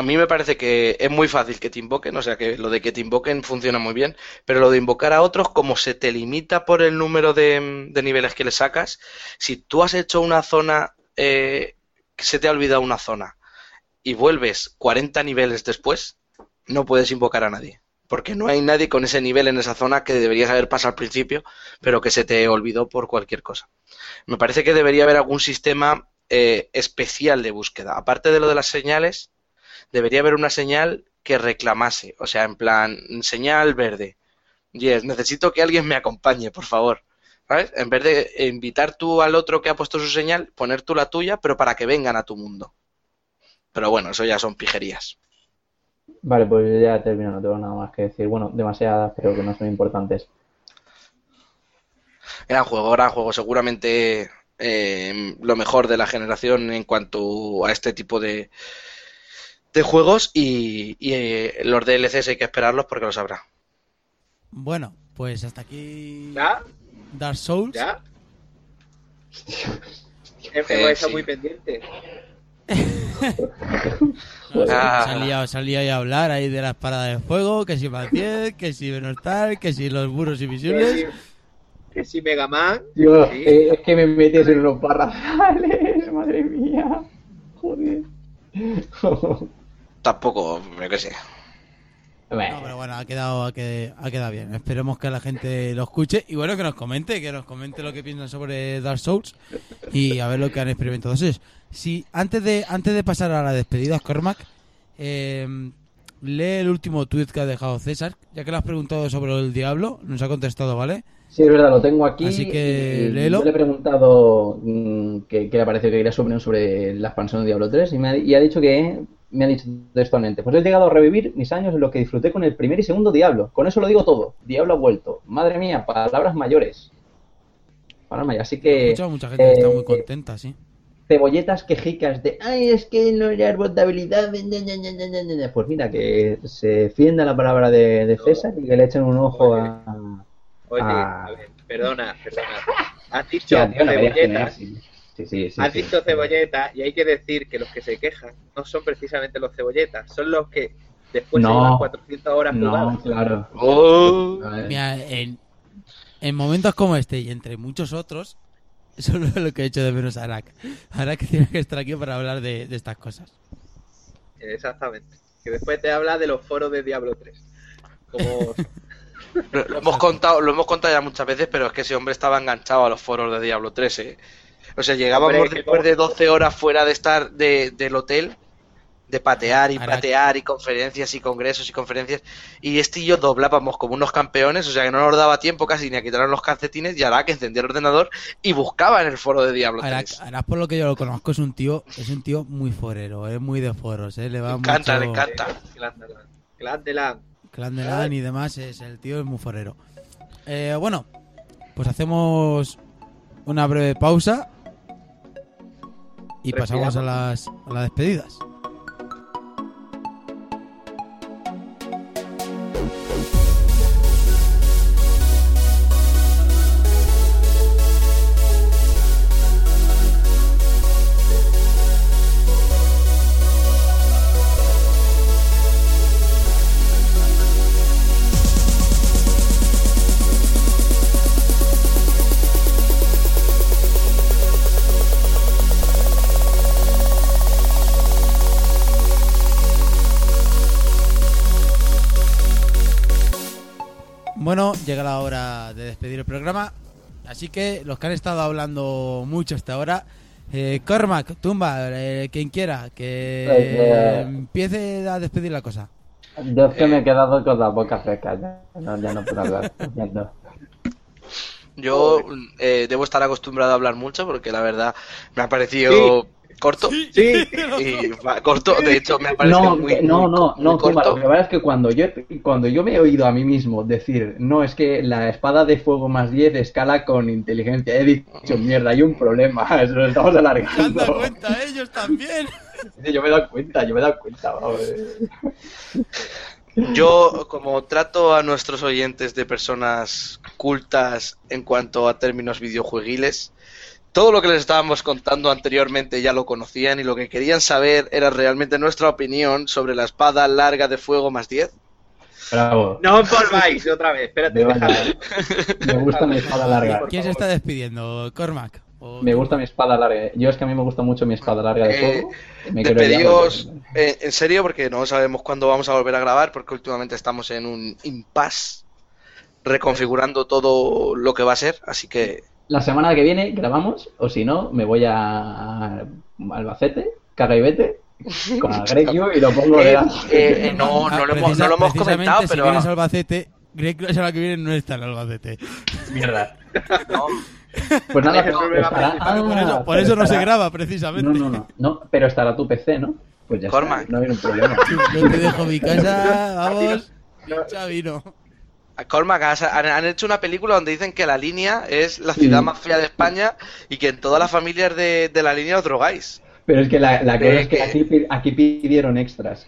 A mí me parece que es muy fácil que te invoquen, o sea que lo de que te invoquen funciona muy bien, pero lo de invocar a otros, como se te limita por el número de, niveles que le sacas, si tú has hecho una zona, eh, que se te ha olvidado una zona, y vuelves 40 niveles después, no puedes invocar a nadie, porque no hay nadie con ese nivel en esa zona que deberías haber pasado al principio, pero que se te olvidó por cualquier cosa. Me parece que debería haber algún sistema eh, especial de búsqueda, aparte de lo de las señales debería haber una señal que reclamase, o sea, en plan, señal verde. Yes, necesito que alguien me acompañe, por favor. ¿Sabes? En vez de invitar tú al otro que ha puesto su señal, poner tú la tuya, pero para que vengan a tu mundo. Pero bueno, eso ya son pijerías. Vale, pues ya termino, no tengo nada más que decir. Bueno, demasiadas creo que no son importantes. Gran juego, gran juego. Seguramente eh, lo mejor de la generación en cuanto a este tipo de, de juegos y, y, eh, los DLCs hay que esperarlos porque los habrá. Bueno, pues hasta aquí ¿Ya? Dark Souls. ¿Ya? (laughs) Eh, Hemos estado sí. muy pendientes. (laughs) No, Ah. se ha liado- se ha liado ahí a hablar ahí de las paradas de fuego, que si Maciel, que si Benostar, que si los muros Que invisibles. si, que si Mega Man. Sí. eh, es que me metes en unos parrafales, (laughs) madre mía. Joder. Tampoco, yo qué sé. Bueno, No, pero bueno, ha quedado, ha quedado, ha quedado bien. Esperemos que la gente lo escuche y bueno, que nos comente, que nos comente lo que piensan sobre Dark Souls y a ver lo que han experimentado. Entonces, si antes de antes de pasar a la despedida, Cormac, eh, lee el último tweet que ha dejado César, ya que le has preguntado sobre el diablo, nos ha contestado, ¿vale? Sí, es verdad, lo tengo aquí. Así que y léelo. Yo le he preguntado mm, que, que le pareció que quería su opinión sobre la expansión de Diablo 3 y, me ha, y ha dicho que me ha dicho textualmente, pues he llegado a revivir mis años en lo que disfruté con el primer y segundo Diablo. Con eso lo digo todo. Diablo ha vuelto. Madre mía, palabras mayores. Palabras mayores. Así He que... escuchado a mucha gente que está eh, muy contenta, sí. cebolletas quejicas de ay es que no era ña". pues mira que se defienda la palabra de, de César y que le echen un ojo a Oye, Ah. a ver, perdona, perdona. (laughs) Has dicho tío, no me cebolletas. sí, sí, sí, Has sí. dicho cebolletas y hay que decir que los que se quejan no son precisamente los cebolletas, son los que después No. se llevan 400 horas no jugadas. claro Oh. Mira, en, en momentos como este y entre muchos otros, (laughs) solo lo que he hecho de menos a Arak. Arak tiene que estar aquí para hablar de, de estas cosas. Exactamente. Que después te habla de los foros de Diablo 3. Como (laughs) Lo, lo hemos contado, lo hemos contado ya muchas veces, pero es que ese hombre estaba enganchado a los foros de Diablo 3, ¿eh? O sea, llegábamos Hombre, después de 12 horas fuera de estar de, del hotel, de patear y Ahora- patear y conferencias y congresos y conferencias, y este y yo doblábamos como unos campeones, o sea que no nos daba tiempo casi ni a quitarnos los calcetines, y ahora que encendía el ordenador y buscaba en el foro de Diablo Arak, 3. Arak, por lo que yo lo conozco, es un tío, es un tío muy forero, es muy de foros, ¿eh? le va Le encanta, mucho le encanta. Glandelan. Clan de LAN y demás, es, el tío es muy forero. Eh, bueno, pues hacemos una breve pausa y pasamos a las, a las despedidas. Bueno, llega la hora de despedir el programa. Así que los que han estado hablando mucho hasta ahora, eh, Cormac, Tumba, eh, quien quiera, que Pues, eh, empiece a despedir la cosa. yo es que me he quedado con la boca seca ya no, ya no puedo hablar (laughs) siento. Yo eh, debo estar acostumbrado a hablar mucho porque la verdad me ha parecido corto. Sí, Y (laughs) va, corto, de hecho me ha parecido No, muy, que- no, muy- no, muy no, corto. lo que pasa es que cuando yo, cuando yo me he oído a mí mismo decir, no, es que la espada de fuego más 10 escala con inteligencia, he dicho, mierda, hay un problema, (laughs) eso lo estamos ¿Se han alargando. dado cuenta ellos también? (laughs) Yo me he dado cuenta, yo me he dado cuenta. vamos. Yo, como trato a nuestros oyentes de personas cultas en cuanto a términos videojueguiles, todo lo que les estábamos contando anteriormente ya lo conocían y lo que querían saber era realmente nuestra opinión sobre la espada larga de fuego más 10. Bravo. No volváis otra vez, espérate, Me. Me gusta mi espada larga. ¿Quién se está despidiendo? ¿Cormac? ¿O Me gusta mi espada larga. Yo es que a mí me gusta mucho mi espada larga de Eh, fuego. Me eh, en serio porque no sabemos cuándo vamos a volver a grabar porque últimamente estamos en un impasse reconfigurando todo lo que va a ser, así que La semana que viene grabamos, o si no, me voy a Albacete, caga y vete, con el Greg Yu y lo pongo Eh, de eh, eh, no, no lo hemos, no lo hemos comentado, si pero vienes a Albacete, Greg la semana que viene no está en Albacete. mierda. no, Pues nada, estará- por eso, por no se graba, precisamente. No, no, no, no, pero estará tu PC, ¿no? Pues ya está, no hay un problema. Yo te dejo mi casa, vamos. Xavi, no. Cormac, han, han hecho una película donde dicen que la línea es la ciudad más fea de España y que en todas las familias de, de la línea os drogáis. Pero es que la, la cosa es que aquí, pi- aquí pidieron extras.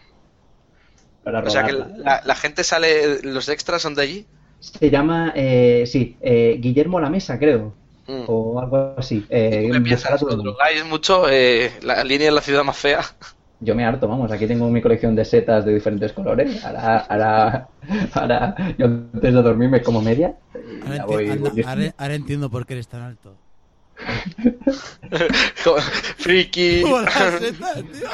Para O sea que la, la gente sale, los extras son de allí. Se llama, eh, sí, eh, Guillermo La Mesa, creo. Mm. O algo así. Eh, ¿Tú qué buscar a piensas? todo ¿Os el mundo. drogáis mucho? Eh, la línea es la ciudad más fea. Yo me harto, vamos, aquí tengo mi colección de setas de diferentes colores. Ahora, ahora, ahora yo antes de dormirme como media. y Ahora, enti- voy- anda, voy- ahora- ahora entiendo por qué eres tan alto. (laughs) Friki. (laughs) Setas, tío.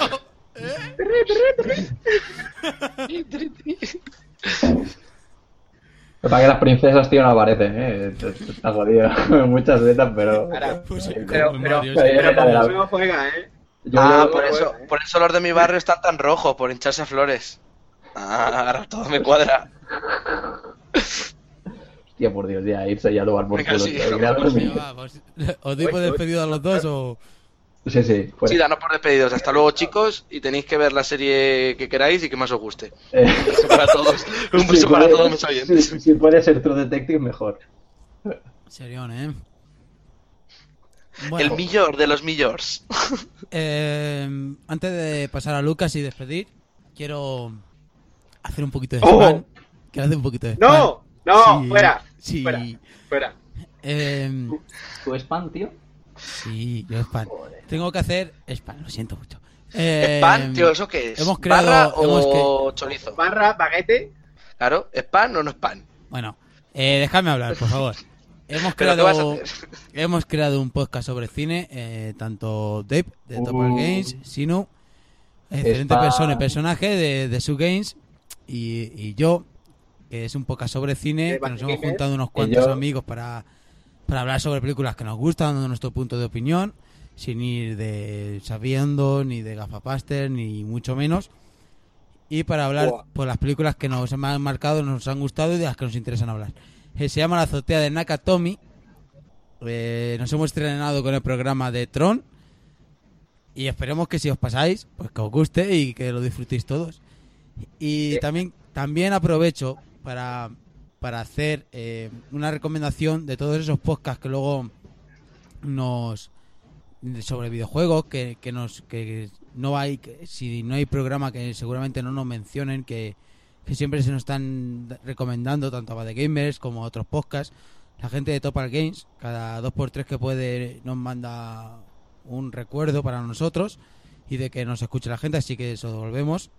Para que las princesas, tío, no aparecen, eh. Está jodido. (laughs) Muchas setas, pero. Ahora, Pues Pero- pero- pero- pero- Pero no juega, ¿eh? Yo- ah, por eso, eh. por eso los de mi barrio están tan rojos, por hincharse a flores. Ah, ahora (laughs) todo me cuadra. Hostia, por Dios, ya, irse ya a lugar por culo. sí, Pues. ¿Os doy por despedido a los dos o...? Sí, sí, fuera. Sí, danos por despedidos. Hasta luego, chicos. Y tenéis que ver la serie que queráis y que más os guste. Eh, Un beso para todos. (laughs) Un beso para puede- todos mis oyentes. Si, (laughs) si puede ser True Detective, mejor. Serión, ¿eh? Bueno, El millor de los millors. (laughs) eh, antes de pasar a Lucas y despedir, quiero hacer un poquito de ¡Oh! spam. Quiero hacer un poquito de spam. ¡No! ¡No! Sí, ¡Fuera! Sí, Fuera. Fuera. eh, ¿Tu spam, tío? sí, yo spam. Tengo que hacer spam, lo siento mucho. Eh, ¿Spam, tío? ¿Eso qué es? hemos creado- ¿Barra hemos o chorizo? Barra, baguete. Claro, ¿spam o no spam? Bueno, eh, dejadme hablar, por favor. (laughs) Hemos ¿Pero qué vas a creado, (laughs) hemos creado un podcast sobre cine, eh, tanto Dave de Topal Uh. Games, Sinu, excelente Está- persona y personaje de, de Su Games, y, y yo, que es un podcast sobre cine, que nos hemos juntado unos cuantos yo- amigos para, para hablar sobre películas que nos gustan, dando nuestro punto de opinión, sin ir de sabiendo, ni de gafapaster, ni mucho menos. Y para hablar por las películas que nos han marcado, nos han gustado y de las que nos interesan hablar. Eh, se llama La azotea de Nakatomi. Eh, nos hemos estrenado con el programa de Tron. Y esperemos que si os pasáis, pues que os guste y que lo disfrutéis todos. Y también, también aprovecho para, para hacer eh, una recomendación de todos esos podcasts que luego nos sobre videojuegos que, que nos que no hay que- si no hay programa que seguramente no nos mencionen que, que siempre se nos están recomendando tanto a Bad Gamers como a otros podcasts la gente de Topal Games cada dos por tres que puede nos manda un recuerdo para nosotros y de que nos escuche la gente así que eso devolvemos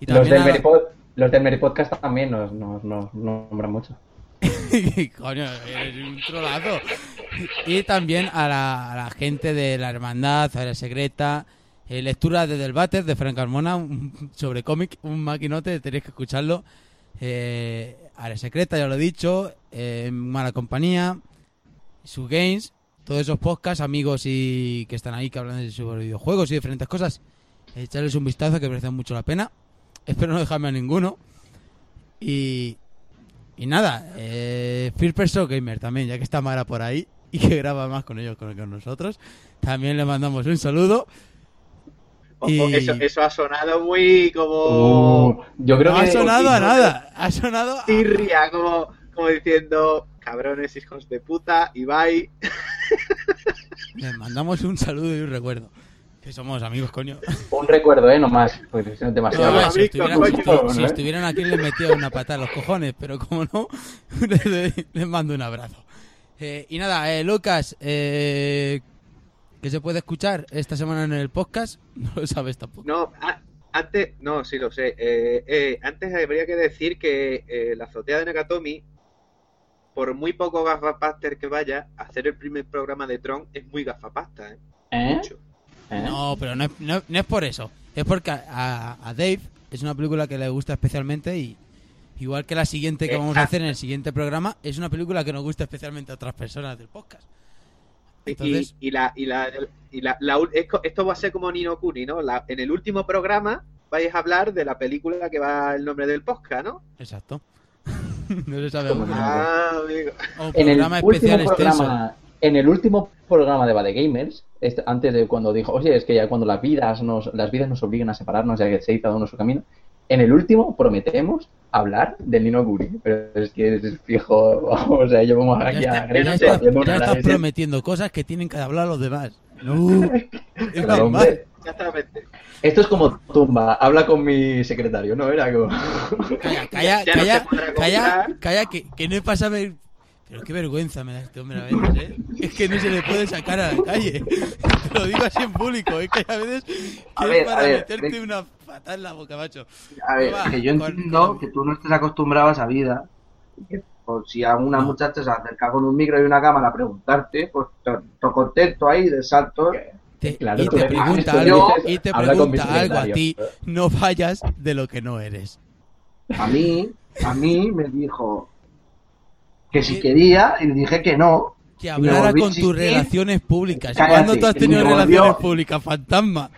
y Los del, a- Meripod, los del Meripodcast también nos, nos, nos nombran mucho. (laughs) Coño, eres un trolazo. Y también a la, a la gente de la Hermandad, Área Secreta, eh, lectura de Del Bater de Frank Carmona un- (laughs) sobre cómic, un maquinote, tenéis que escucharlo. Eh, Área Secreta, ya lo he dicho, eh, Mala Compañía, Su Games, todos esos podcasts, amigos y que están ahí que hablan de sobre videojuegos y diferentes cosas. Echarles un vistazo que merece mucho la pena. Espero no dejarme a ninguno. Y, y nada, eh, First Person Gamer también, ya que está Mara por ahí y que graba más con ellos que con nosotros. También le mandamos un saludo. Ojo, Y- eso, eso ha sonado muy como. Uh, yo creo no que ha sonado a nada, ha sonado a- tirria, como, como diciendo, cabrones, hijos de puta, Ibai. (laughs) Le mandamos un saludo y un recuerdo. Que somos amigos, coño. (laughs) un recuerdo, ¿eh? No más. Es No, demasiado. si, estuvieran, coño, si si estuvieran aquí les metía una patada a los cojones, pero como no, (laughs) les, les mando un abrazo. Eh, y nada, eh, Lucas, eh, que se puede escuchar esta semana en el podcast, (laughs) no lo sabes tampoco. No, a- antes, no, sí lo sé. Eh, eh, antes habría que decir que eh, la azotea de Nakatomi, por muy poco gafapaster que vaya, hacer el primer programa de Tron es muy gafapasta, ¿eh? ¿Eh? Mucho. ¿Eh? No, pero no es, no, no es por eso. Es porque a, a- a Dave es una película que le gusta especialmente y igual que la siguiente que vamos a hacer en el siguiente programa, es una película que nos gusta especialmente a otras personas del podcast. Y- Entonces, y, y la, y la, y la, la esto va a ser como Nino Kuni, ¿no? La- en el último programa vais a hablar de la película que va el nombre del podcast, ¿no? exacto. (laughs) no se sabe. Ah, amigo. O En el último extenso. programa, en el último programa de Bad Gamers, este- antes de cuando dijo, oye, es que ya cuando las vidas nos, las vidas nos obligan a separarnos, ya que se hizo cada uno su camino, en el último prometemos hablar del Nino Guri, pero es que es fijo, (laughs) o sea, yo vamos Ya, aquí a está- ya Grecia estás- haciendo ya estás prometiendo cosas que tienen que hablar los demás. No, (laughs) es Claro, hombre. Esto es como tumba, habla con mi secretario, ¿no? Era como... Calla, calla, calla, calla, calla, que, que no pasa ver. Pero qué vergüenza me da este hombre a veces, ¿eh? Es que no se le puede sacar a la calle. (laughs) Te lo digo así en público, es que a veces A ver, es para a ver, meterte ve- una patada en la boca, macho. A ver, Va, que yo con- entiendo con- que tú no estés acostumbrado a esa vida. que por si a una muchacha se acerca con un micro y una cámara a preguntarte, pues to, to contento ahí de salto. Te- Claro, y te pregunta algo, y te pregunta algo a ti. No vayas de lo que no eres. A mí, a mí me dijo que si quería y le dije que no. Que hablara con tus relaciones públicas. Cállate, ¿Cuándo tú has tenido volvió- relaciones públicas, fantasma?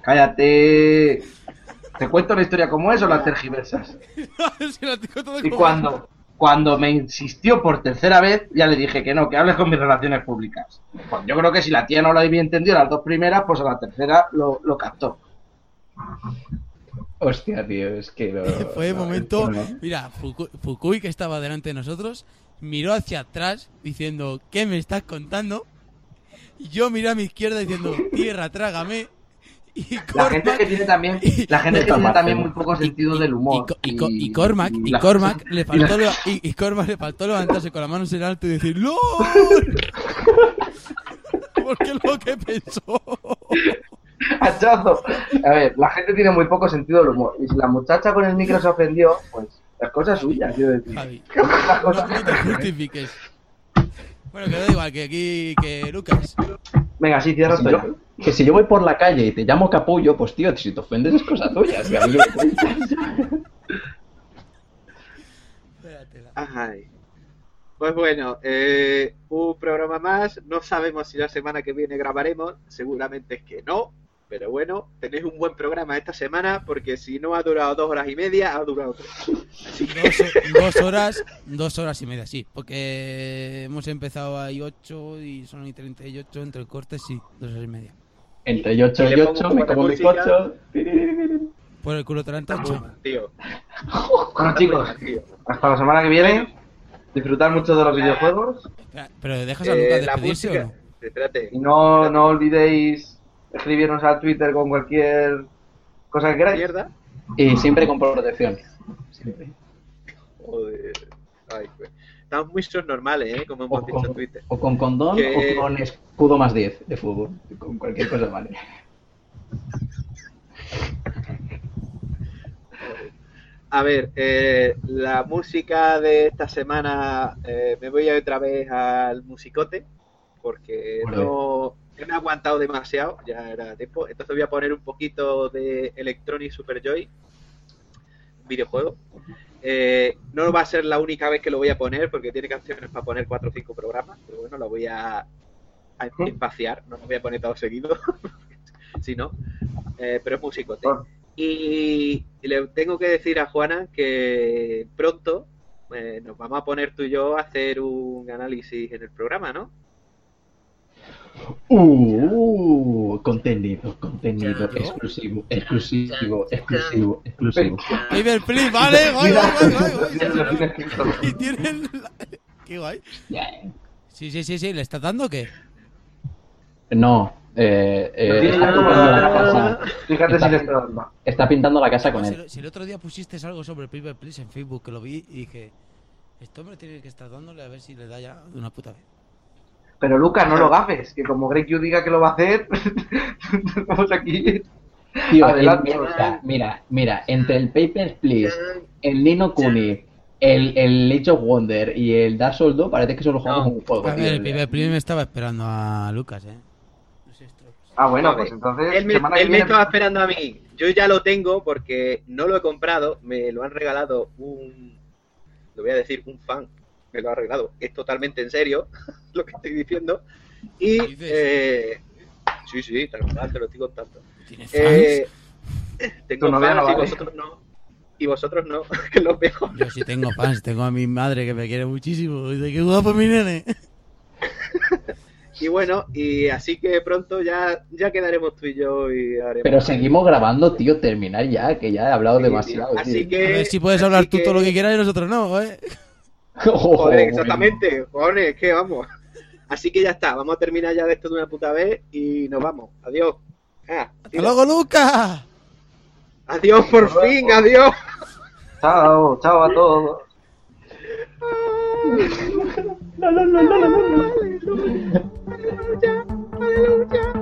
Cállate. ¿Te cuento la historia como es o (laughs) la tergiversas? Lo todo Y como- cuando, cuando me insistió por tercera vez, ya le dije que no, que hables con mis relaciones públicas. Pues yo creo que si la tía no lo había entendido las dos primeras, pues a la tercera lo, lo captó. Hostia, tío, es que... no- (laughs) Fue de no, momento, mira, Fuku- Fukui que estaba delante de nosotros, miró hacia atrás diciendo, ¿qué me estás contando? Y yo miré a mi izquierda diciendo, tierra, trágame. Y La gente Cormac- que tiene también, la gente que tiene también muy poco sentido del humor. Y Co- y Cormac, y Cormac (laughs) le faltó, lo- y, y Cormac le faltó levantarse con las manos en alto y decir, ¡LOL! (laughs) Porque es lo que pensó. (laughs) Hachazo. A ver, la gente tiene muy poco sentido del humor. Y si la muchacha con el micro se ofendió, pues las cosas suyas, quiero decir. Javi, (laughs) Las no, cosas- no te justifiques. Bueno, que da igual, que aquí, que Lucas. Venga, sí, cierra Si yo- que si yo voy por la calle y te llamo capullo, pues tío, si te ofendes es cosa tuya. si a mí me. Pues bueno, eh, un programa más. No sabemos si la semana que viene grabaremos. Seguramente es que no. Pero bueno, tenéis un buen programa esta semana porque si no ha durado dos horas y media, ha durado tres. Así que Dos, (laughs) dos horas, dos horas y media, sí. Porque hemos empezado ahí 8 y son ahí 38 entre cortes, sí, dos horas y media. Entre 8 Y y le pongo 8 un me como mi cocho. Por el culo te la han tacho. tío. Bueno, chicos, tío. hasta la semana que viene. Disfrutar mucho de los videojuegos. Pero dejas a Eh, Lucas la despedirse o no? Espérate. Y no, no olvidéis escribirnos a Twitter con cualquier cosa que queráis. Mierda. Y siempre con protección. Siempre. Joder. Ay, pues. Estamos muy normales, ¿eh? Como hemos O dicho en Twitter. o con condón Que- o con escudo más 10 de fútbol. Con cualquier cosa vale. A ver, eh, la música de esta semana eh, me voy a otra vez al musicote porque no he aguantado demasiado, ya era tiempo. Entonces voy a poner un poquito de Electronic Super Joy, un videojuego. Eh, no va a ser la única vez que lo voy a poner porque tiene canciones para poner cuatro o cinco programas, pero bueno, la voy a, a espaciar, no lo voy a poner todo seguido, (laughs) si no, eh, pero es musicote. Ah. Y, y le tengo que decir a Juana que pronto pues nos vamos a poner tú y yo a hacer un análisis en el programa, ¿no? Uh, contenido, contenido, exclusivo, exclusivo, exclusivo, exclusivo. Paper Please, vale, (laughs) tienes escrito. Y tienen... la- Qué guay. Sí, sí, sí, sí, ¿le estás dando o qué? No, eh, eh, está pintando la casa. Fíjate Está- si le está dando. Está pintando la casa con si, él. si el otro día pusiste algo sobre Paper Please en Facebook, que lo vi y dije... Este hombre tiene que estar dándole a ver si le da ya de una puta vez. Pero Lucas, no lo gafes, que como Greg Q diga que lo va a hacer, (laughs) estamos aquí. Tío, Adelante. el- mira, mira, mira, entre el Papers, Please, el Nino Kuni, el, el Age of Wonder y el Dark Souls 2, parece que solo jugamos No. un juego. Tío. el Paper Please me estaba esperando a Lucas, eh. Ah, bueno, pues entonces. Él me, él me estaba esperando a mí. Yo ya lo tengo porque no lo he comprado. Me lo han regalado un. Lo voy a decir, un fan. Me lo ha regalado. Es totalmente en serio (laughs) lo que estoy diciendo. Y. Eh, sí, sí, tal cual, te lo estoy contando. Eh, tengo novia fans no y vosotros no. Y vosotros no, (laughs) que lo mejor. Yo sí tengo fans, tengo a mi madre que me quiere muchísimo. Dice, qué guapo mi nene. (laughs) Y bueno, y así que pronto ya, ya quedaremos tú y yo y haremos. Pero seguimos grabando, tío, terminar ya, que ya he hablado Sí, demasiado. tío. Así tío. que. A ver si puedes hablar tú que- todo lo que quieras y nosotros no, eh. Joder, exactamente, joder, es que vamos. Así que ya está, vamos a terminar ya de esto de una puta vez y nos vamos. Adiós. Ah, ¡Hasta tira. luego, Lucas! Adiós, por fin, adiós. Chao, chao a todos. Aleluya, aleluya.